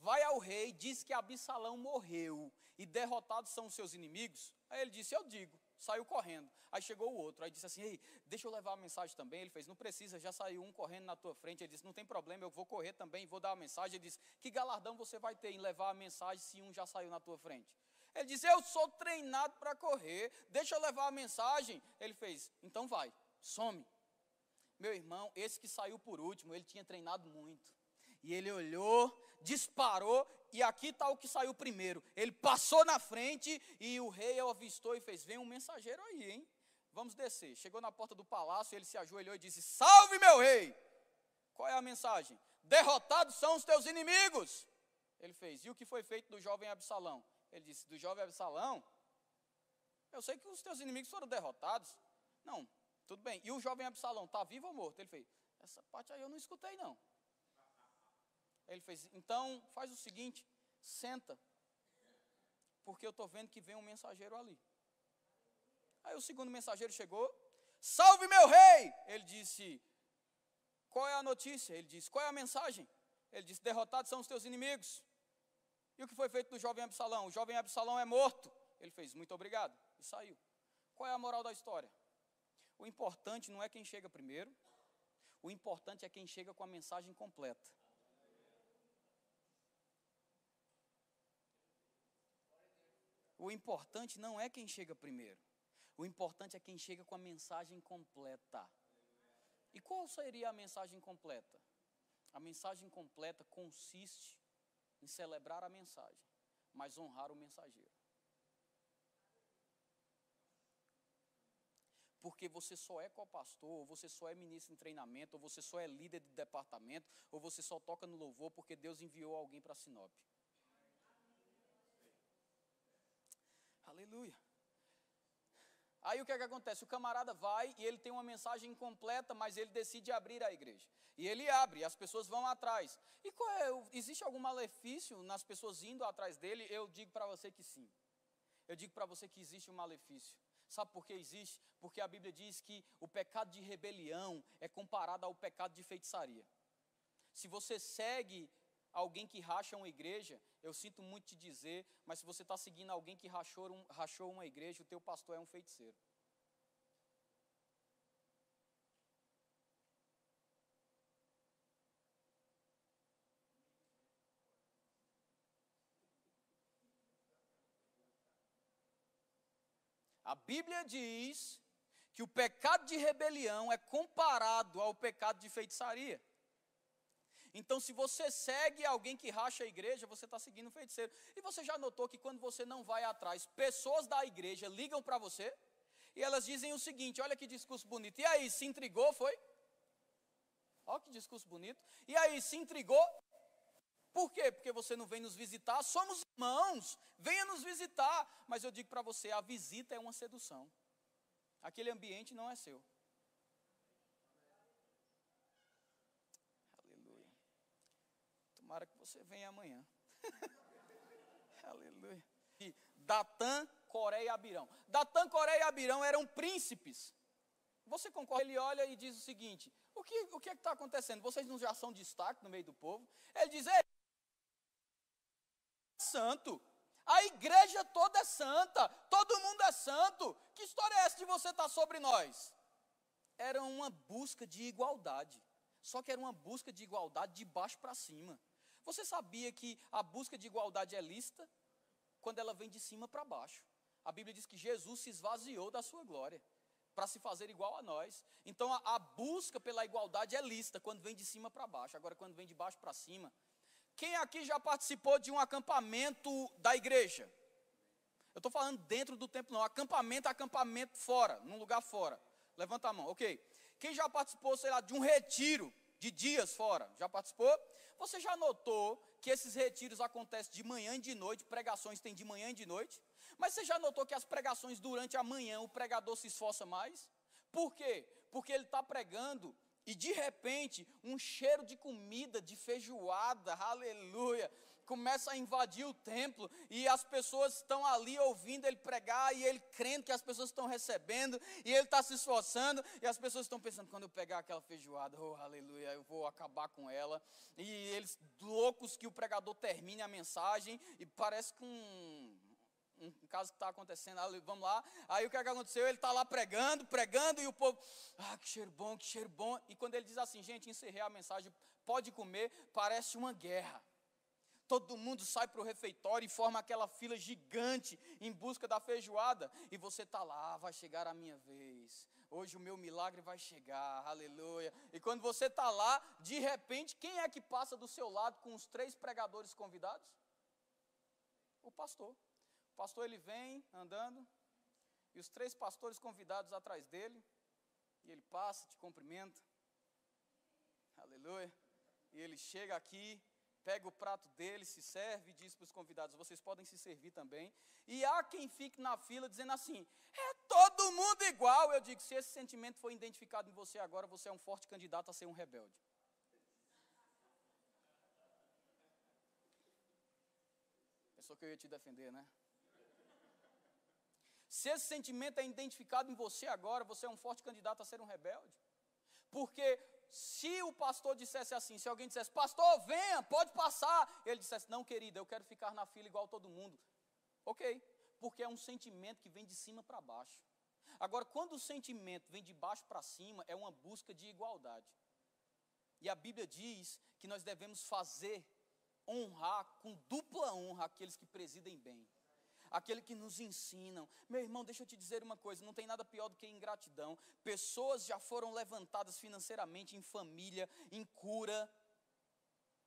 vai ao rei, diz que Absalão morreu e derrotados são os seus inimigos. Aí ele disse: Eu digo. Saiu correndo. Aí chegou o outro. Aí disse assim: Ei, deixa eu levar a mensagem também. Ele fez: Não precisa, já saiu um correndo na tua frente. Ele disse: Não tem problema, eu vou correr também, vou dar a mensagem. Ele disse: Que galardão você vai ter em levar a mensagem se um já saiu na tua frente? Ele disse: Eu sou treinado para correr, deixa eu levar a mensagem. Ele fez: Então vai, some. Meu irmão, esse que saiu por último, ele tinha treinado muito. E ele olhou, disparou, e aqui está o que saiu primeiro. Ele passou na frente e o rei o avistou e fez: Vem um mensageiro aí, hein? Vamos descer. Chegou na porta do palácio, ele se ajoelhou e disse: Salve, meu rei! Qual é a mensagem? Derrotados são os teus inimigos. Ele fez: E o que foi feito do jovem Absalão? Ele disse: Do jovem Absalão? Eu sei que os teus inimigos foram derrotados. Não, tudo bem. E o jovem Absalão, está vivo ou morto? Ele fez: Essa parte aí eu não escutei, não. Ele fez: Então, faz o seguinte, senta, porque eu estou vendo que vem um mensageiro ali. Aí o segundo mensageiro chegou: Salve meu rei! Ele disse: Qual é a notícia? Ele disse: Qual é a mensagem? Ele disse: Derrotados são os teus inimigos. E o que foi feito do jovem Absalão? O jovem Absalão é morto. Ele fez: Muito obrigado. E saiu. Qual é a moral da história? O importante não é quem chega primeiro, o importante é quem chega com a mensagem completa. O importante não é quem chega primeiro. O importante é quem chega com a mensagem completa. E qual seria a mensagem completa? A mensagem completa consiste em celebrar a mensagem, mas honrar o mensageiro. Porque você só é co-pastor, ou você só é ministro em treinamento, ou você só é líder de departamento, ou você só toca no louvor porque Deus enviou alguém para Sinop. Aleluia. Aí o que é que acontece? O camarada vai e ele tem uma mensagem completa, mas ele decide abrir a igreja. E ele abre, e as pessoas vão atrás. E é, existe algum malefício nas pessoas indo atrás dele? Eu digo para você que sim. Eu digo para você que existe um malefício. Sabe por que existe? Porque a Bíblia diz que o pecado de rebelião é comparado ao pecado de feitiçaria. Se você segue alguém que racha uma igreja, eu sinto muito te dizer, mas se você está seguindo alguém que rachou, um, rachou uma igreja, o teu pastor é um feiticeiro. A Bíblia diz que o pecado de rebelião é comparado ao pecado de feitiçaria. Então, se você segue alguém que racha a igreja, você está seguindo um feiticeiro. E você já notou que quando você não vai atrás, pessoas da igreja ligam para você e elas dizem o seguinte: olha que discurso bonito. E aí, se intrigou, foi? Olha que discurso bonito. E aí, se intrigou? Por quê? Porque você não vem nos visitar. Somos irmãos, venha nos visitar. Mas eu digo para você: a visita é uma sedução. Aquele ambiente não é seu. Tomara que você venha amanhã. Aleluia. Datã, Coré e Abirão. Datã, Coré e Abirão eram príncipes. Você concorda? Ele olha e diz o seguinte: o que o que é está acontecendo? Vocês não já são destaque no meio do povo? Ele diz: Ei, santo. A igreja toda é santa, todo mundo é santo. Que história é essa de você estar tá sobre nós? Era uma busca de igualdade. Só que era uma busca de igualdade de baixo para cima. Você sabia que a busca de igualdade é lista quando ela vem de cima para baixo? A Bíblia diz que Jesus se esvaziou da sua glória para se fazer igual a nós. Então a, a, busca pela igualdade é lista quando vem de cima para baixo. Agora, quando vem de baixo para cima. Quem aqui já participou de um acampamento da igreja? Eu estou falando dentro do templo, não. Acampamento acampamento fora, num lugar fora. Levanta a mão, ok. Quem já participou, sei lá, de um retiro de dias fora? Já participou? Você já notou que esses retiros acontecem de manhã e de noite, pregações tem de manhã e de noite? Mas você já notou que as pregações durante a manhã o pregador se esforça mais? Por quê? Porque ele está pregando e de repente um cheiro de comida, de feijoada, aleluia, começa a invadir o templo e as pessoas estão ali ouvindo ele pregar e ele crendo que as pessoas estão recebendo e ele está se esforçando e as pessoas estão pensando, quando eu pegar aquela feijoada, oh aleluia, eu vou acabar com ela. E eles loucos que o pregador termine a mensagem e parece com um caso que está acontecendo, vamos lá. Aí o que, é que aconteceu? Ele está lá pregando, pregando, e o povo, ah, que cheiro bom, que cheiro bom. E quando ele diz assim, gente, encerrei a mensagem, pode comer, parece uma guerra todo mundo sai para o refeitório e forma aquela fila gigante em busca da feijoada, e você está lá, vai chegar a minha vez, hoje o meu milagre vai chegar, aleluia. E quando você está lá, de repente, quem é que passa do seu lado com os três pregadores convidados? O pastor. O pastor ele vem andando, e os três pastores convidados atrás dele, e ele passa, te cumprimenta, aleluia. E ele chega aqui, pega o prato dele, se serve e diz para os convidados: vocês podem se servir também. E há quem fique na fila dizendo assim: é todo mundo igual. Eu digo: se esse sentimento for identificado em você agora, você é um forte candidato a ser um rebelde. Pensou que eu ia te defender, né? Se esse sentimento é identificado em você agora, você é um forte candidato a ser um rebelde. Porque se o pastor dissesse assim, se alguém dissesse, pastor, venha, pode passar, ele dissesse, não, querida, eu quero ficar na fila igual todo mundo. Ok, porque é um sentimento que vem de cima para baixo. Agora, quando o sentimento vem de baixo para cima, é uma busca de igualdade. E a Bíblia diz que nós devemos fazer, honrar com dupla honra aqueles que presidem bem aquele que nos ensinam. Meu irmão, deixa eu te dizer uma coisa: não tem nada pior do que ingratidão. Pessoas já foram levantadas financeiramente em família, em cura.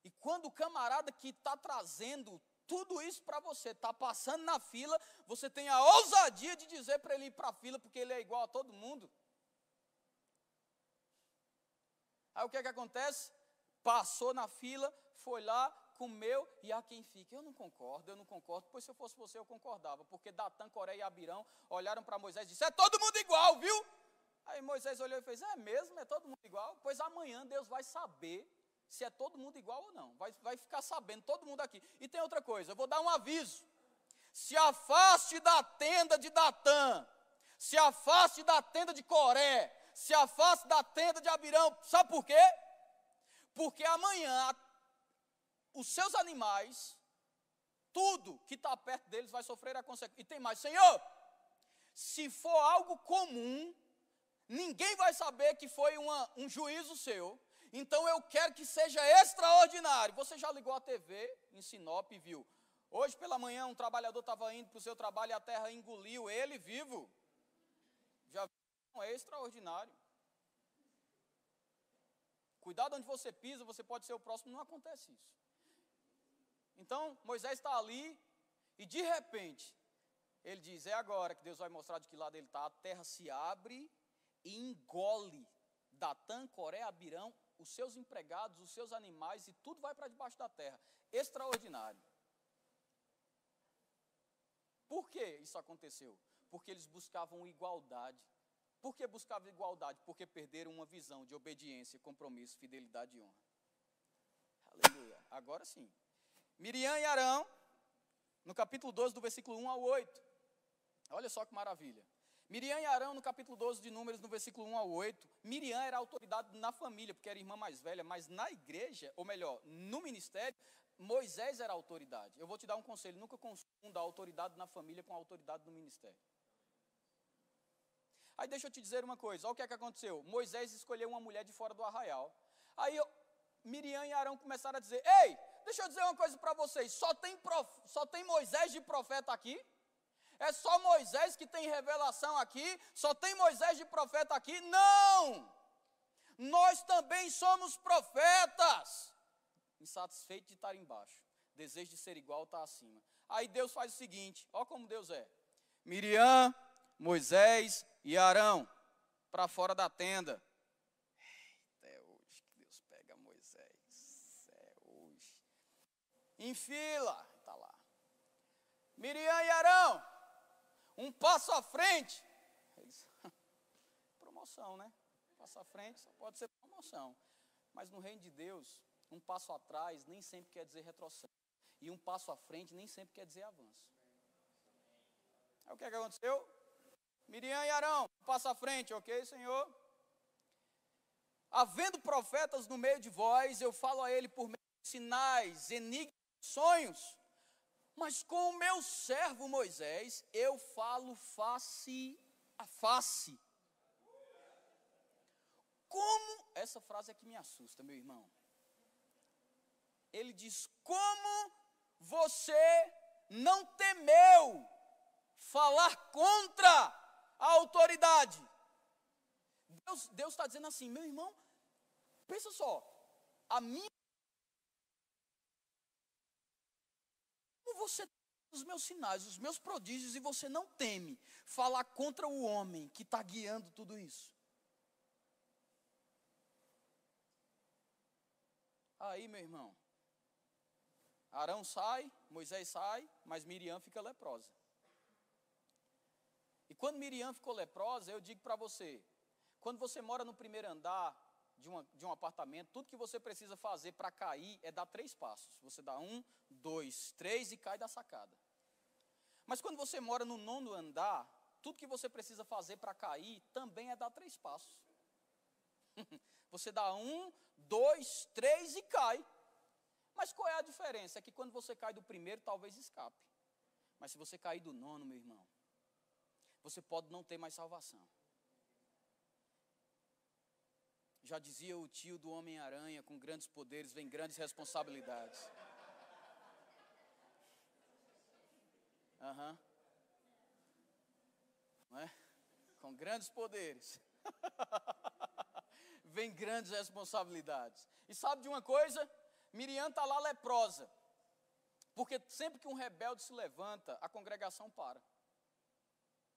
E quando o camarada que está trazendo tudo isso para você, está passando na fila, você tem a ousadia de dizer para ele ir para a fila porque ele é igual a todo mundo. Aí o que é que acontece? Passou na fila, foi lá, comeu e há quem fique. Eu não concordo, eu não concordo, pois se eu fosse você eu concordava, porque Datã, Coreia e Abirão olharam para Moisés e disseram: é todo mundo igual, viu? Aí Moisés olhou e fez: é mesmo, é todo mundo igual? Pois amanhã Deus vai saber se é todo mundo igual ou não. Vai, vai ficar sabendo, todo mundo aqui. E tem outra coisa, eu vou dar um aviso. Se afaste da tenda de Datã, se afaste da tenda de Coré, se afaste da tenda de Abirão. Sabe por quê? Porque amanhã a os seus animais, tudo que está perto deles vai sofrer a consequência. E tem mais, Senhor, se for algo comum, ninguém vai saber que foi uma, um juízo seu. Então eu quero que seja extraordinário. Você já ligou a TV em Sinop e viu? Hoje pela manhã um trabalhador estava indo para o seu trabalho e a terra engoliu ele vivo. é extraordinário. Cuidado onde você pisa, você pode ser o próximo, não acontece isso. Então, Moisés está ali e de repente, ele diz: É agora que Deus vai mostrar de que lado ele está. A terra se abre e engole Datã, Coré, Abirão, os seus empregados, os seus animais e tudo vai para debaixo da terra. Extraordinário. Por que isso aconteceu? Porque eles buscavam igualdade. Por que buscavam igualdade? Porque perderam uma visão de obediência, compromisso, fidelidade e honra. Aleluia. Agora sim. Miriam e Arão, no capítulo 12, do versículo 1 ao 8. Olha só que maravilha. Miriam e Arão, no capítulo 12 de Números, no versículo 1 ao 8, Miriam era autoridade na família, porque era irmã mais velha, mas na igreja, ou melhor, no ministério, Moisés era autoridade. Eu vou te dar um conselho: nunca confunda a autoridade na família com a autoridade no ministério. Aí deixa eu te dizer uma coisa: olha o que é que aconteceu. Moisés escolheu uma mulher de fora do arraial. Aí Miriam e Arão começaram a dizer: Ei, deixa eu dizer uma coisa para vocês: só tem, prof, só tem Moisés de profeta aqui? É só Moisés que tem revelação aqui? Só tem Moisés de profeta aqui? Não! Nós também somos profetas insatisfeito de estar embaixo, desejo de ser igual está acima. Aí Deus faz o seguinte: ó como Deus é. Miriam, Moisés e Arão para fora da tenda. É hoje que Deus pega Moisés. É hoje. Em fila, está lá. Miriam e Arão, um passo à frente. Eles, promoção, né? Passo à frente só pode ser promoção. Mas no reino de Deus, um passo atrás nem sempre quer dizer retrocesso. E um passo à frente nem sempre quer dizer avanço. É o que, é que aconteceu? Miriam e Arão, um passo à frente, ok, Senhor? Havendo profetas no meio de vós, eu falo a ele por meio de sinais, enigmas, sonhos. Mas com o meu servo Moisés, eu falo face a face. Como, essa frase é que me assusta, meu irmão ele diz: Como você não temeu falar contra a autoridade? Deus está dizendo assim, meu irmão, pensa só, a minha. Como você os meus sinais, os meus prodígios, e você não teme falar contra o homem que está guiando tudo isso. Aí, meu irmão, Arão sai, Moisés sai, mas Miriam fica leprosa. E quando Miriam ficou leprosa, eu digo para você: quando você mora no primeiro andar de, uma, de um apartamento, tudo que você precisa fazer para cair é dar três passos. Você dá um, dois, três e cai da sacada. Mas quando você mora no nono andar, tudo que você precisa fazer para cair também é dar três passos. você dá um, dois, três e cai. Mas qual é a diferença? É que quando você cai do primeiro, talvez escape. Mas se você cair do nono, meu irmão, você pode não ter mais salvação. Já dizia o tio do Homem-Aranha: com grandes poderes vem grandes responsabilidades. Aham. Não é? Com grandes poderes. vem grandes responsabilidades. E sabe de uma coisa? Miriam está lá leprosa. Porque sempre que um rebelde se levanta, a congregação para.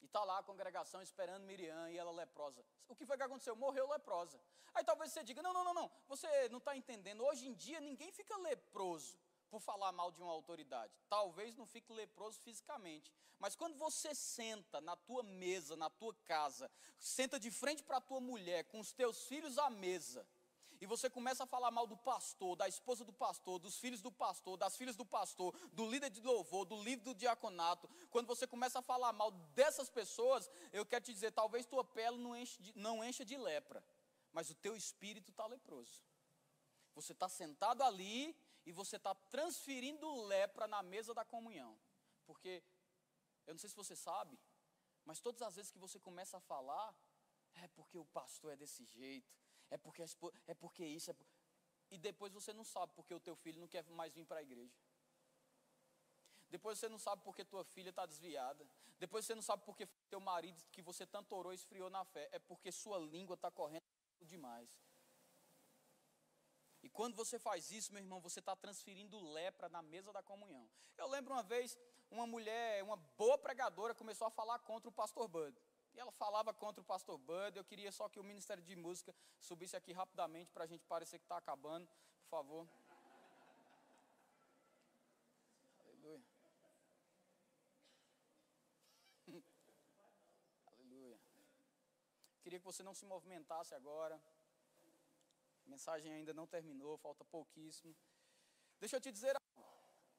E está lá a congregação esperando Miriam e ela leprosa. O que foi que aconteceu? Morreu leprosa. Aí talvez você diga: não, não, não, não. Você não está entendendo. Hoje em dia ninguém fica leproso por falar mal de uma autoridade. Talvez não fique leproso fisicamente. Mas quando você senta na tua mesa, na tua casa, senta de frente para a tua mulher, com os teus filhos à mesa, e você começa a falar mal do pastor, da esposa do pastor, dos filhos do pastor, das filhas do pastor, do líder de louvor, do livro do diaconato, quando você começa a falar mal dessas pessoas, eu quero te dizer, talvez tua pele não, enche de, não encha de lepra, mas o teu espírito está leproso. Você está sentado ali e você está transferindo lepra na mesa da comunhão. Porque, eu não sei se você sabe, mas todas as vezes que você começa a falar, é porque o pastor é desse jeito, é porque, é porque isso. É por... E depois você não sabe porque o teu filho não quer mais vir para a igreja. Depois você não sabe porque tua filha está desviada. Depois você não sabe porque teu marido que você tanto orou esfriou na fé. É porque sua língua está correndo demais. E quando você faz isso, meu irmão, você está transferindo lepra na mesa da comunhão. Eu lembro uma vez, uma mulher, uma boa pregadora, começou a falar contra o pastor Bud. E ela falava contra o pastor Bud. Eu queria só que o Ministério de Música subisse aqui rapidamente para a gente parecer que está acabando. Por favor. Aleluia. Aleluia. Queria que você não se movimentasse agora. A mensagem ainda não terminou, falta pouquíssimo. Deixa eu te dizer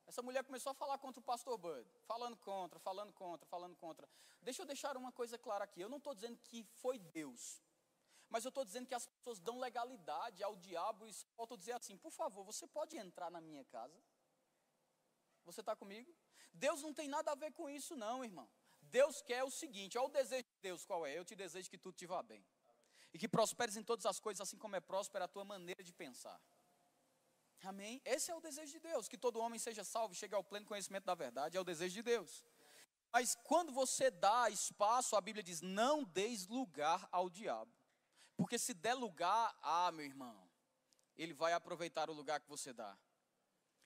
essa mulher começou a falar contra o pastor Bud, falando contra, falando contra, falando contra. Deixa eu deixar uma coisa clara aqui. Eu não estou dizendo que foi Deus, mas eu estou dizendo que as pessoas dão legalidade ao diabo e volto dizer assim: por favor, você pode entrar na minha casa? Você está comigo? Deus não tem nada a ver com isso, não, irmão. Deus quer o seguinte: olha o desejo de Deus qual é? Eu te desejo que tudo te vá bem. E que prosperes em todas as coisas, assim como é próspera a tua maneira de pensar. Amém? Esse é o desejo de Deus, que todo homem seja salvo chegue ao pleno conhecimento da verdade, é o desejo de Deus. Mas quando você dá espaço, a Bíblia diz: não deis lugar ao diabo. Porque se der lugar, ah, meu irmão, ele vai aproveitar o lugar que você dá.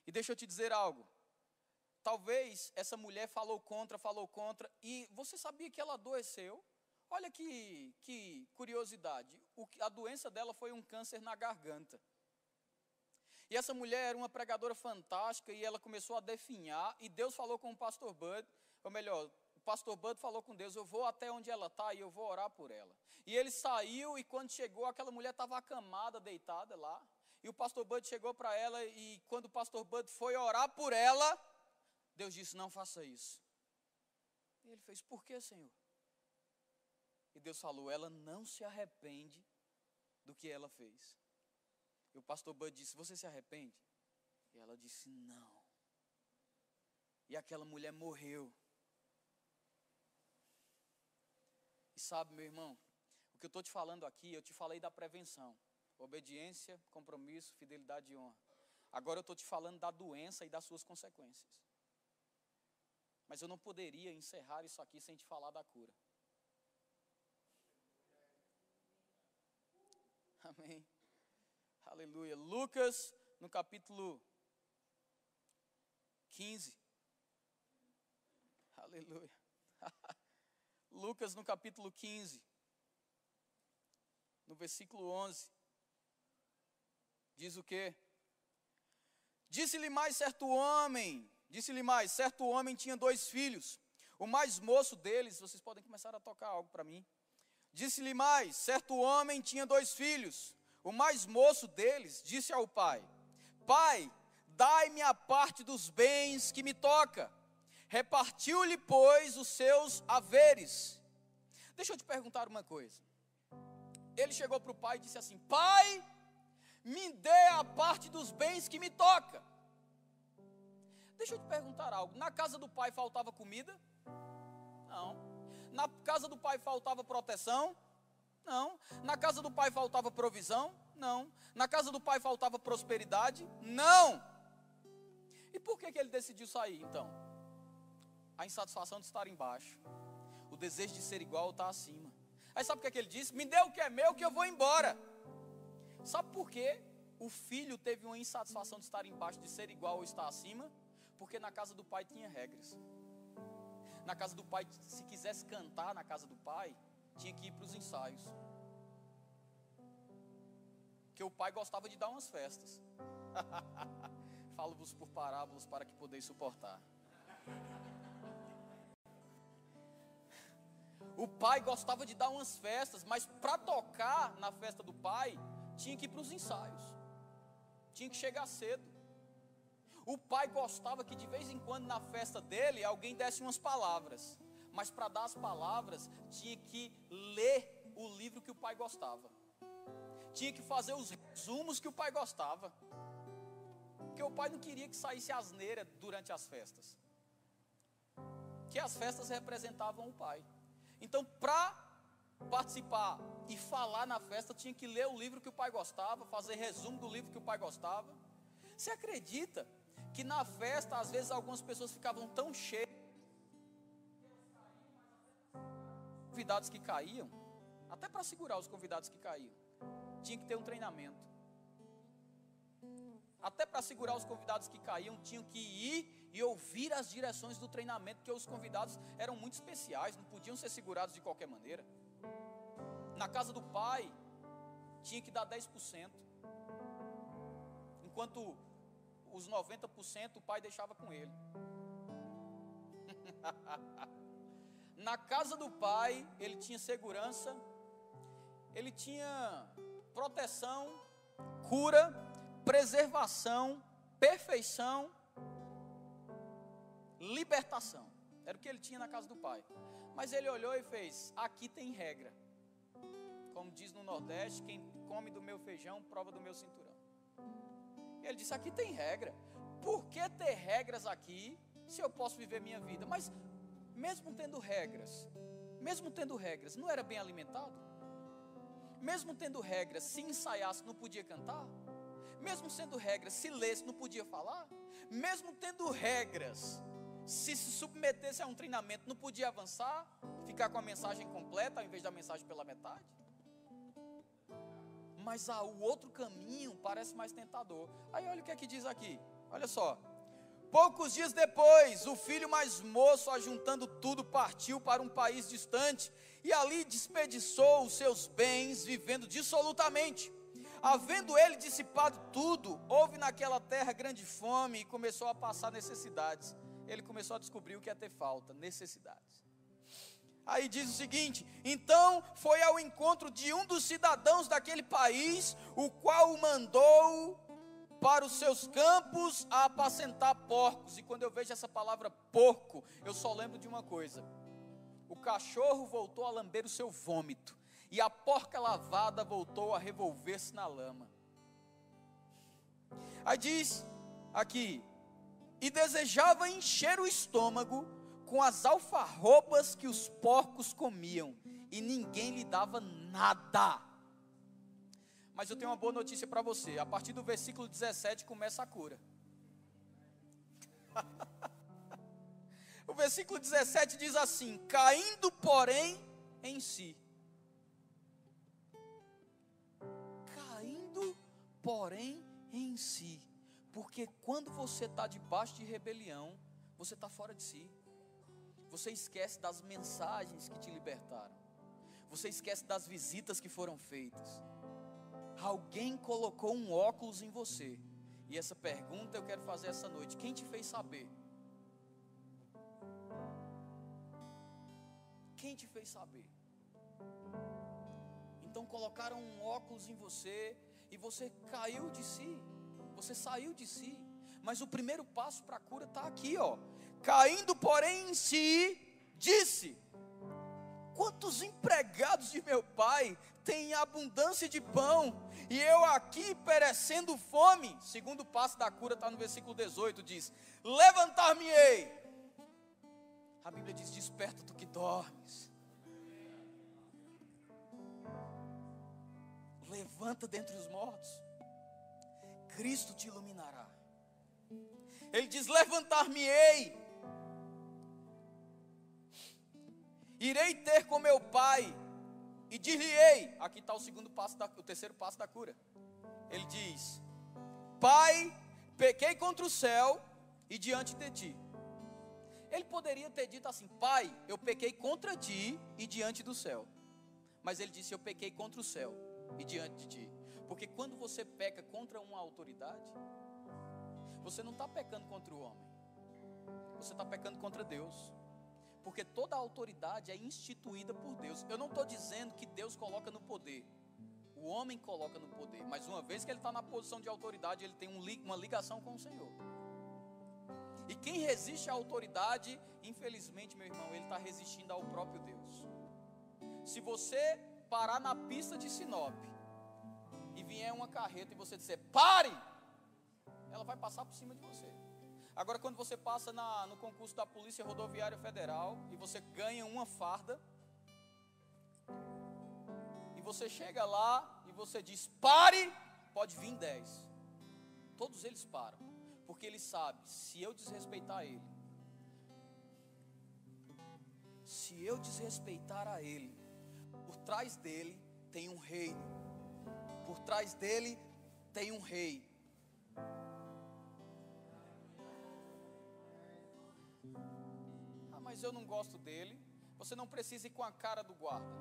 E deixa eu te dizer algo. Talvez essa mulher falou contra, falou contra, e você sabia que ela adoeceu? Olha que, que curiosidade. O, a doença dela foi um câncer na garganta. E essa mulher era uma pregadora fantástica e ela começou a definhar. E Deus falou com o pastor Bud, ou melhor, o pastor Bud falou com Deus: Eu vou até onde ela está e eu vou orar por ela. E ele saiu e quando chegou, aquela mulher estava acamada, deitada lá. E o pastor Bud chegou para ela e quando o pastor Bud foi orar por ela, Deus disse: Não faça isso. E ele fez: Por que, Senhor? E Deus falou: Ela não se arrepende do que ela fez. E o pastor Bud disse: Você se arrepende? E ela disse: Não. E aquela mulher morreu. E sabe, meu irmão, o que eu estou te falando aqui, eu te falei da prevenção: obediência, compromisso, fidelidade e honra. Agora eu estou te falando da doença e das suas consequências. Mas eu não poderia encerrar isso aqui sem te falar da cura. Amém. Aleluia. Lucas, no capítulo 15. Aleluia. Lucas, no capítulo 15, no versículo 11. Diz o quê? Disse-lhe mais certo homem, disse-lhe mais, certo homem tinha dois filhos. O mais moço deles, vocês podem começar a tocar algo para mim. Disse-lhe mais, certo homem tinha dois filhos. O mais moço deles disse ao pai: Pai, dai-me a parte dos bens que me toca. Repartiu-lhe, pois, os seus haveres. Deixa eu te perguntar uma coisa. Ele chegou para o pai e disse assim: Pai, me dê a parte dos bens que me toca. Deixa eu te perguntar algo. Na casa do pai faltava comida? Não. Na casa do pai faltava proteção? Não. Na casa do pai faltava provisão? Não. Na casa do pai faltava prosperidade? Não. E por que, que ele decidiu sair então? A insatisfação de estar embaixo. O desejo de ser igual está acima. Aí sabe o que, é que ele disse? Me dê o que é meu que eu vou embora. Sabe por que o filho teve uma insatisfação de estar embaixo, de ser igual ou estar acima? Porque na casa do pai tinha regras. Na casa do pai, se quisesse cantar na casa do pai, tinha que ir para os ensaios. Que o pai gostava de dar umas festas. Falo-vos por parábolas para que podeis suportar. O pai gostava de dar umas festas, mas para tocar na festa do pai, tinha que ir para os ensaios. Tinha que chegar cedo. O pai gostava que de vez em quando na festa dele alguém desse umas palavras mas para dar as palavras tinha que ler o livro que o pai gostava, tinha que fazer os resumos que o pai gostava, porque o pai não queria que saísse asneira durante as festas, que as festas representavam o pai. Então, para participar e falar na festa, tinha que ler o livro que o pai gostava, fazer resumo do livro que o pai gostava. Você acredita que na festa, às vezes, algumas pessoas ficavam tão cheias, convidados que caíam, até para segurar os convidados que caíam, tinha que ter um treinamento. Até para segurar os convidados que caíam, tinham que ir e ouvir as direções do treinamento, porque os convidados eram muito especiais, não podiam ser segurados de qualquer maneira. Na casa do pai, tinha que dar 10%, enquanto os 90% o pai deixava com ele. Na casa do pai, ele tinha segurança, ele tinha proteção, cura, preservação, perfeição, libertação. Era o que ele tinha na casa do pai. Mas ele olhou e fez: aqui tem regra. Como diz no Nordeste, quem come do meu feijão prova do meu cinturão. Ele disse: aqui tem regra. Por que ter regras aqui se eu posso viver minha vida? Mas mesmo tendo regras, mesmo tendo regras, não era bem alimentado? Mesmo tendo regras, se ensaiasse, não podia cantar? Mesmo sendo regras, se lesse, não podia falar? Mesmo tendo regras, se se submetesse a um treinamento, não podia avançar, ficar com a mensagem completa ao invés da mensagem pela metade? Mas ah, o outro caminho parece mais tentador. Aí olha o que é que diz aqui. Olha só. Poucos dias depois, o filho mais moço, ajuntando tudo, partiu para um país distante e ali desperdiçou os seus bens, vivendo dissolutamente. Havendo ele dissipado tudo, houve naquela terra grande fome e começou a passar necessidades. Ele começou a descobrir o que é ter falta, necessidades. Aí diz o seguinte: então foi ao encontro de um dos cidadãos daquele país, o qual o mandou para os seus campos a apacentar porcos. E quando eu vejo essa palavra porco, eu só lembro de uma coisa: o cachorro voltou a lamber o seu vômito, e a porca lavada voltou a revolver-se na lama. Aí diz aqui: e desejava encher o estômago com as alfarrobas que os porcos comiam, e ninguém lhe dava nada. Mas eu tenho uma boa notícia para você: a partir do versículo 17 começa a cura. o versículo 17 diz assim: caindo, porém, em si. Caindo, porém, em si. Porque quando você está debaixo de rebelião, você está fora de si. Você esquece das mensagens que te libertaram. Você esquece das visitas que foram feitas. Alguém colocou um óculos em você. E essa pergunta eu quero fazer essa noite: quem te fez saber? Quem te fez saber? Então colocaram um óculos em você e você caiu de si. Você saiu de si. Mas o primeiro passo para a cura está aqui, ó. Caindo, porém, em si, disse: Quantos empregados de meu pai têm abundância de pão, e eu aqui perecendo fome? Segundo passo da cura está no versículo 18: diz: Levantar-me-ei. A Bíblia diz: Desperta tu que dormes. Levanta dentre os mortos. Cristo te iluminará. Ele diz: Levantar-me-ei irei ter com meu pai e dir-lhe-ei. Aqui está o segundo passo, da, o terceiro passo da cura. Ele diz: Pai, pequei contra o céu e diante de ti. Ele poderia ter dito assim: Pai, eu pequei contra ti e diante do céu. Mas ele disse: Eu pequei contra o céu e diante de ti. Porque quando você peca contra uma autoridade, você não está pecando contra o homem, você está pecando contra Deus porque toda autoridade é instituída por Deus. Eu não estou dizendo que Deus coloca no poder, o homem coloca no poder, mas uma vez que ele está na posição de autoridade, ele tem um, uma ligação com o Senhor. E quem resiste à autoridade, infelizmente, meu irmão, ele está resistindo ao próprio Deus. Se você parar na pista de Sinop e vier uma carreta e você disser pare, ela vai passar por cima de você. Agora, quando você passa na, no concurso da Polícia Rodoviária Federal e você ganha uma farda, e você chega lá e você diz: pare, pode vir dez. Todos eles param, Porque ele sabe, se eu desrespeitar ele, se eu desrespeitar a ele, por trás dele tem um reino, por trás dele tem um rei. Mas eu não gosto dele. Você não precisa ir com a cara do guarda,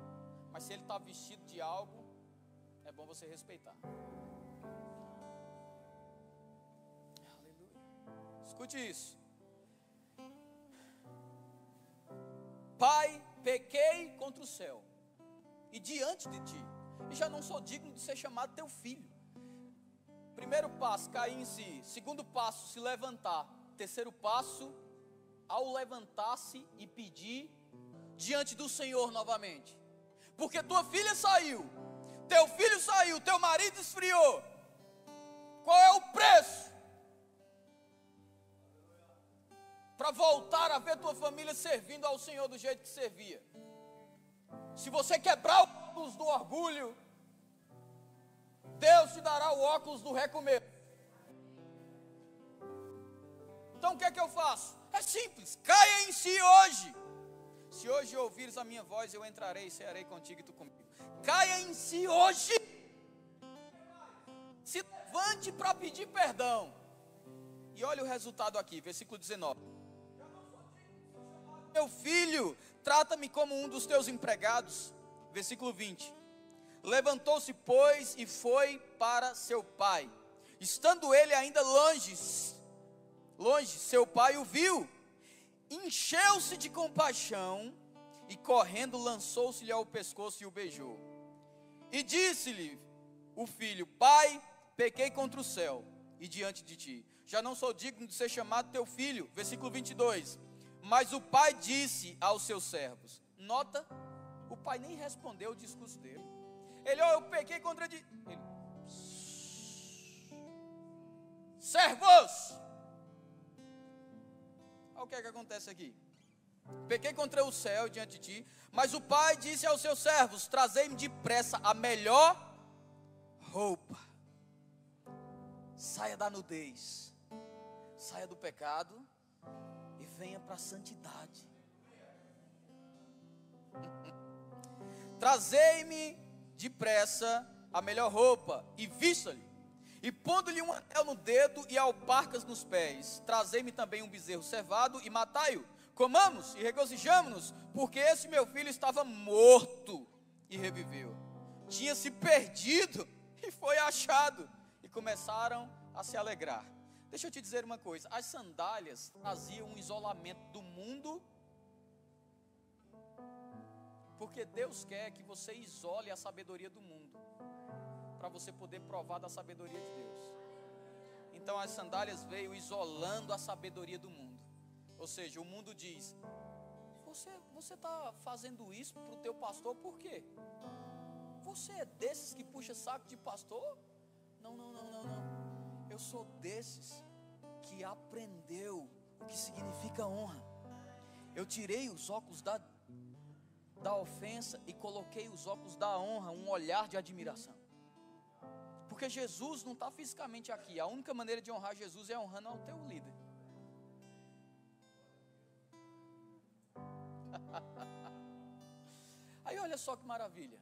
mas se ele está vestido de algo, é bom você respeitar. Aleluia. Escute isso. Pai, pequei contra o céu e diante de ti, e já não sou digno de ser chamado teu filho. Primeiro passo, cair em si. Segundo passo, se levantar. Terceiro passo, ao levantar-se e pedir diante do Senhor novamente. Porque tua filha saiu, teu filho saiu, teu marido esfriou. Qual é o preço? Para voltar a ver tua família servindo ao Senhor do jeito que servia. Se você quebrar o óculos do orgulho, Deus te dará o óculos do recomeço. Então o que é que eu faço? É simples, caia em si hoje. Se hoje ouvires a minha voz, eu entrarei e cearei contigo e tu comigo. Caia em si hoje. Se levante para pedir perdão. E olha o resultado aqui, versículo 19. Meu filho, trata-me como um dos teus empregados. Versículo 20. Levantou-se, pois, e foi para seu pai. Estando ele ainda longe, longe, seu pai o viu, encheu-se de compaixão e correndo lançou-se-lhe ao pescoço e o beijou. E disse-lhe o filho: Pai, pequei contra o céu e diante de ti. Já não sou digno de ser chamado teu filho. Versículo 22. Mas o pai disse aos seus servos: Nota, o pai nem respondeu o discurso dele. Ele, oh, eu pequei contra de. Servos! Olha o que é que acontece aqui. Pequei contra o céu diante de ti, mas o pai disse aos seus servos: Trazei-me depressa a melhor roupa. Saia da nudez, saia do pecado e venha para a santidade. Trazei-me depressa a melhor roupa e vista-lhe. E pondo-lhe um anel no dedo e alparcas nos pés, trazei-me também um bezerro cevado e matai-o. Comamos e regozijamos-nos, porque esse meu filho estava morto e reviveu. Tinha se perdido e foi achado. E começaram a se alegrar. Deixa eu te dizer uma coisa: as sandálias traziam um isolamento do mundo porque Deus quer que você isole a sabedoria do mundo, para você poder provar da sabedoria de Deus. Então as sandálias veio isolando a sabedoria do mundo. Ou seja, o mundo diz: você você está fazendo isso para o teu pastor por quê? Você é desses que puxa saco de pastor? Não, não, não, não, não. Eu sou desses que aprendeu o que significa honra. Eu tirei os óculos da da ofensa e coloquei os óculos da honra, um olhar de admiração. Porque Jesus não está fisicamente aqui. A única maneira de honrar Jesus é honrando ao teu líder. Aí olha só que maravilha.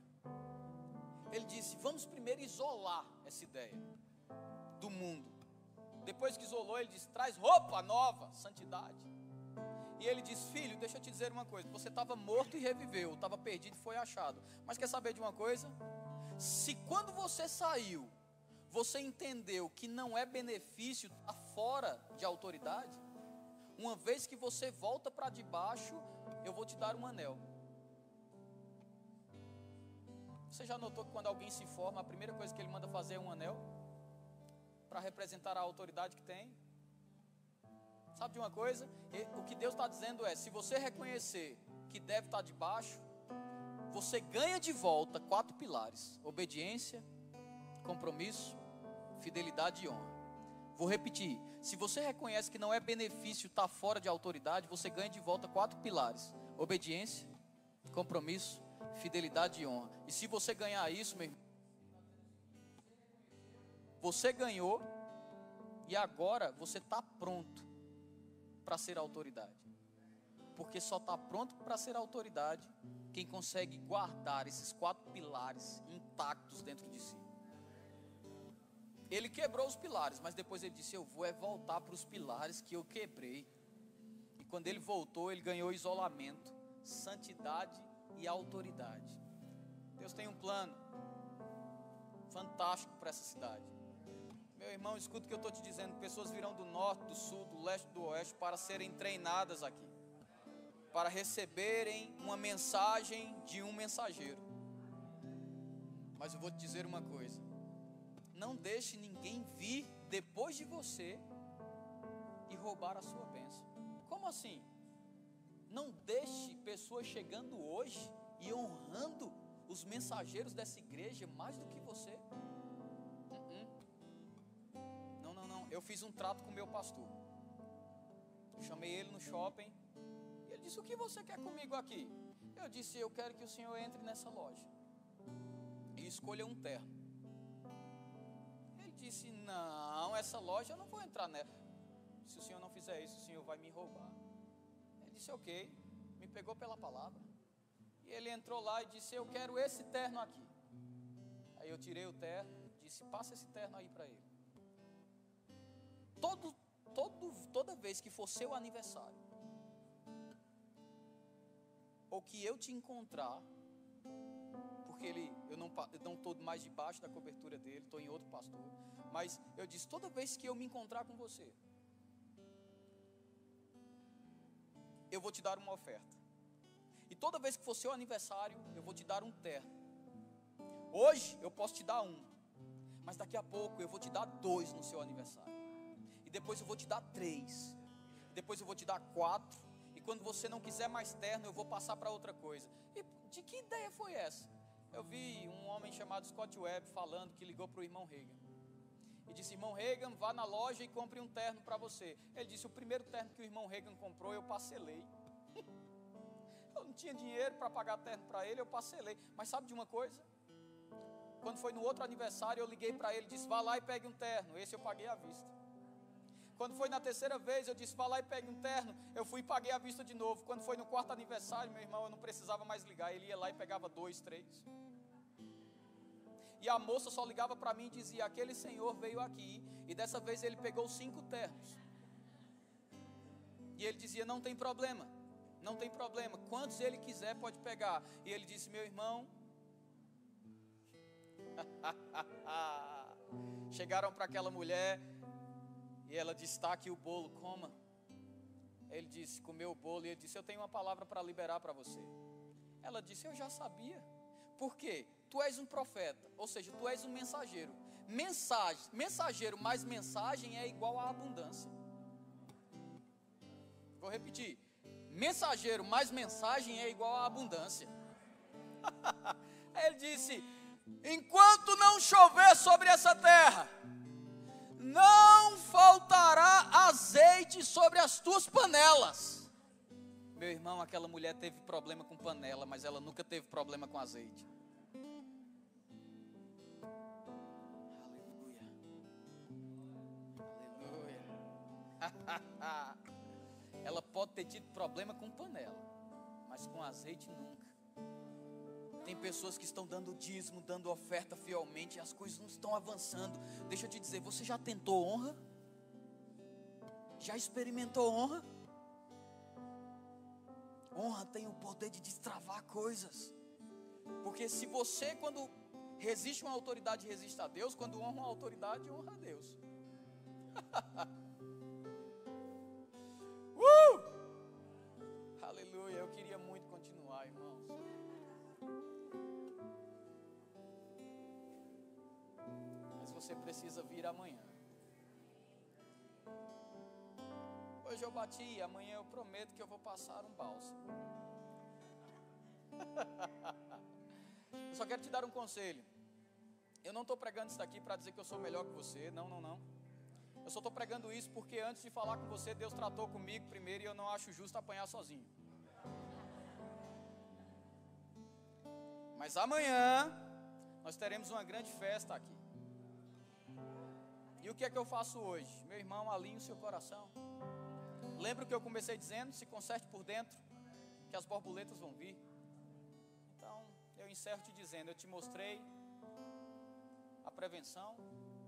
Ele disse: vamos primeiro isolar essa ideia do mundo. Depois que isolou, ele disse: traz roupa nova, santidade. E ele diz: Filho, deixa eu te dizer uma coisa. Você estava morto e reviveu, estava perdido e foi achado. Mas quer saber de uma coisa? Se quando você saiu, você entendeu que não é benefício estar fora de autoridade, uma vez que você volta para debaixo, eu vou te dar um anel. Você já notou que quando alguém se forma, a primeira coisa que ele manda fazer é um anel? Para representar a autoridade que tem? Sabe de uma coisa? O que Deus está dizendo é: se você reconhecer que deve estar debaixo, você ganha de volta quatro pilares: obediência, compromisso, fidelidade e honra. Vou repetir: se você reconhece que não é benefício estar fora de autoridade, você ganha de volta quatro pilares: obediência, compromisso, fidelidade e honra. E se você ganhar isso, meu irmão, você ganhou E agora você está pronto para ser autoridade. Porque só está pronto para ser autoridade quem consegue guardar esses quatro pilares intactos dentro de si. Ele quebrou os pilares, mas depois ele disse: Eu vou é voltar para os pilares que eu quebrei. E quando ele voltou, ele ganhou isolamento, santidade e autoridade. Deus tem um plano fantástico para essa cidade. Meu irmão, escuta o que eu estou te dizendo: pessoas virão do norte, do sul, do leste, do oeste para serem treinadas aqui, para receberem uma mensagem de um mensageiro. Mas eu vou te dizer uma coisa: não deixe ninguém vir depois de você e roubar a sua bênção. Como assim? Não deixe pessoas chegando hoje e honrando os mensageiros dessa igreja mais do que você. Uh-uh. Não, não, não. Eu fiz um trato com o meu pastor. chamei ele no shopping. E ele disse: O que você quer comigo aqui? Eu disse: Eu quero que o senhor entre nessa loja e escolha um terno. Disse: Não, essa loja eu não vou entrar nela. Se o senhor não fizer isso, o senhor vai me roubar. Ele disse: Ok. Me pegou pela palavra. E ele entrou lá e disse: Eu quero esse terno aqui. Aí eu tirei o terno, disse: Passa esse terno aí para ele. Todo, todo, toda vez que for seu aniversário, ou que eu te encontrar, porque ele, eu não estou mais debaixo da cobertura dele, estou em outro pastor. Mas eu disse: toda vez que eu me encontrar com você, eu vou te dar uma oferta. E toda vez que for seu aniversário, eu vou te dar um terno. Hoje eu posso te dar um, mas daqui a pouco eu vou te dar dois no seu aniversário. E depois eu vou te dar três. E depois eu vou te dar quatro. E quando você não quiser mais terno, eu vou passar para outra coisa. E de que ideia foi essa? Eu vi um homem chamado Scott Webb falando que ligou para o irmão Reagan. E disse: Irmão Reagan, vá na loja e compre um terno para você. Ele disse: O primeiro terno que o irmão Reagan comprou, eu parcelei. Eu não tinha dinheiro para pagar terno para ele, eu parcelei. Mas sabe de uma coisa? Quando foi no outro aniversário, eu liguei para ele e disse: Vá lá e pegue um terno. Esse eu paguei à vista. Quando foi na terceira vez, eu disse: Vá lá e pegue um terno. Eu fui e paguei à vista de novo. Quando foi no quarto aniversário, meu irmão, eu não precisava mais ligar. Ele ia lá e pegava dois, três. E a moça só ligava para mim e dizia: Aquele senhor veio aqui. E dessa vez ele pegou cinco ternos. E ele dizia: Não tem problema. Não tem problema. Quantos ele quiser, pode pegar. E ele disse: Meu irmão. Chegaram para aquela mulher. E ela disse: Está aqui o bolo, coma. Ele disse: Comeu o bolo. E ele disse: Eu tenho uma palavra para liberar para você. Ela disse: Eu já sabia. Por quê? Tu és um profeta, ou seja, tu és um mensageiro. Mensagem, mensageiro mais mensagem é igual a abundância. Vou repetir mensageiro mais mensagem é igual a abundância. Ele disse: enquanto não chover sobre essa terra, não faltará azeite sobre as tuas panelas. Meu irmão, aquela mulher teve problema com panela, mas ela nunca teve problema com azeite. Aleluia. Aleluia. Ela pode ter tido problema com panela, mas com azeite nunca. Tem pessoas que estão dando dízimo, dando oferta fielmente, e as coisas não estão avançando. Deixa eu te dizer, você já tentou honra? Já experimentou honra? Honra tem o poder de destravar coisas. Porque se você, quando resiste uma autoridade, resiste a Deus, quando honra uma autoridade, honra a Deus. Uh! Aleluia. Eu queria você precisa vir amanhã. Hoje eu bati, amanhã eu prometo que eu vou passar um bálsamo. eu só quero te dar um conselho. Eu não estou pregando isso daqui para dizer que eu sou melhor que você. Não, não, não. Eu só estou pregando isso porque antes de falar com você, Deus tratou comigo primeiro e eu não acho justo apanhar sozinho. Mas amanhã nós teremos uma grande festa aqui. E o que é que eu faço hoje? Meu irmão, alinhe o seu coração. Lembra o que eu comecei dizendo? Se conserte por dentro, que as borboletas vão vir. Então, eu encerro te dizendo: eu te mostrei a prevenção,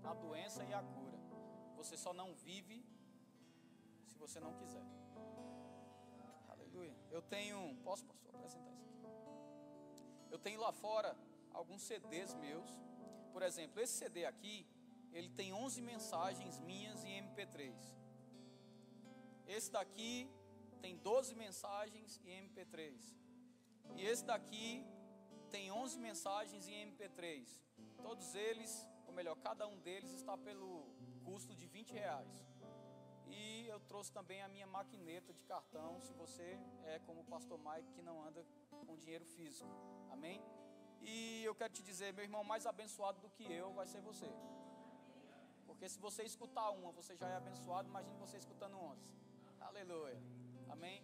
a doença e a cura. Você só não vive se você não quiser. Aleluia. Eu tenho, posso, pastor, apresentar isso aqui? Eu tenho lá fora alguns CDs meus. Por exemplo, esse CD aqui, ele tem 11 mensagens minhas em MP3. Esse daqui tem 12 mensagens em MP3. E esse daqui tem 11 mensagens em MP3. Todos eles, ou melhor, cada um deles está pelo custo de 20 reais. E eu trouxe também a minha maquineta de cartão, se você é como o pastor Mike que não anda com dinheiro físico. Amém? E eu quero te dizer, meu irmão, mais abençoado do que eu vai ser você. Porque se você escutar uma, você já é abençoado, imagine você escutando onze. Aleluia. Amém?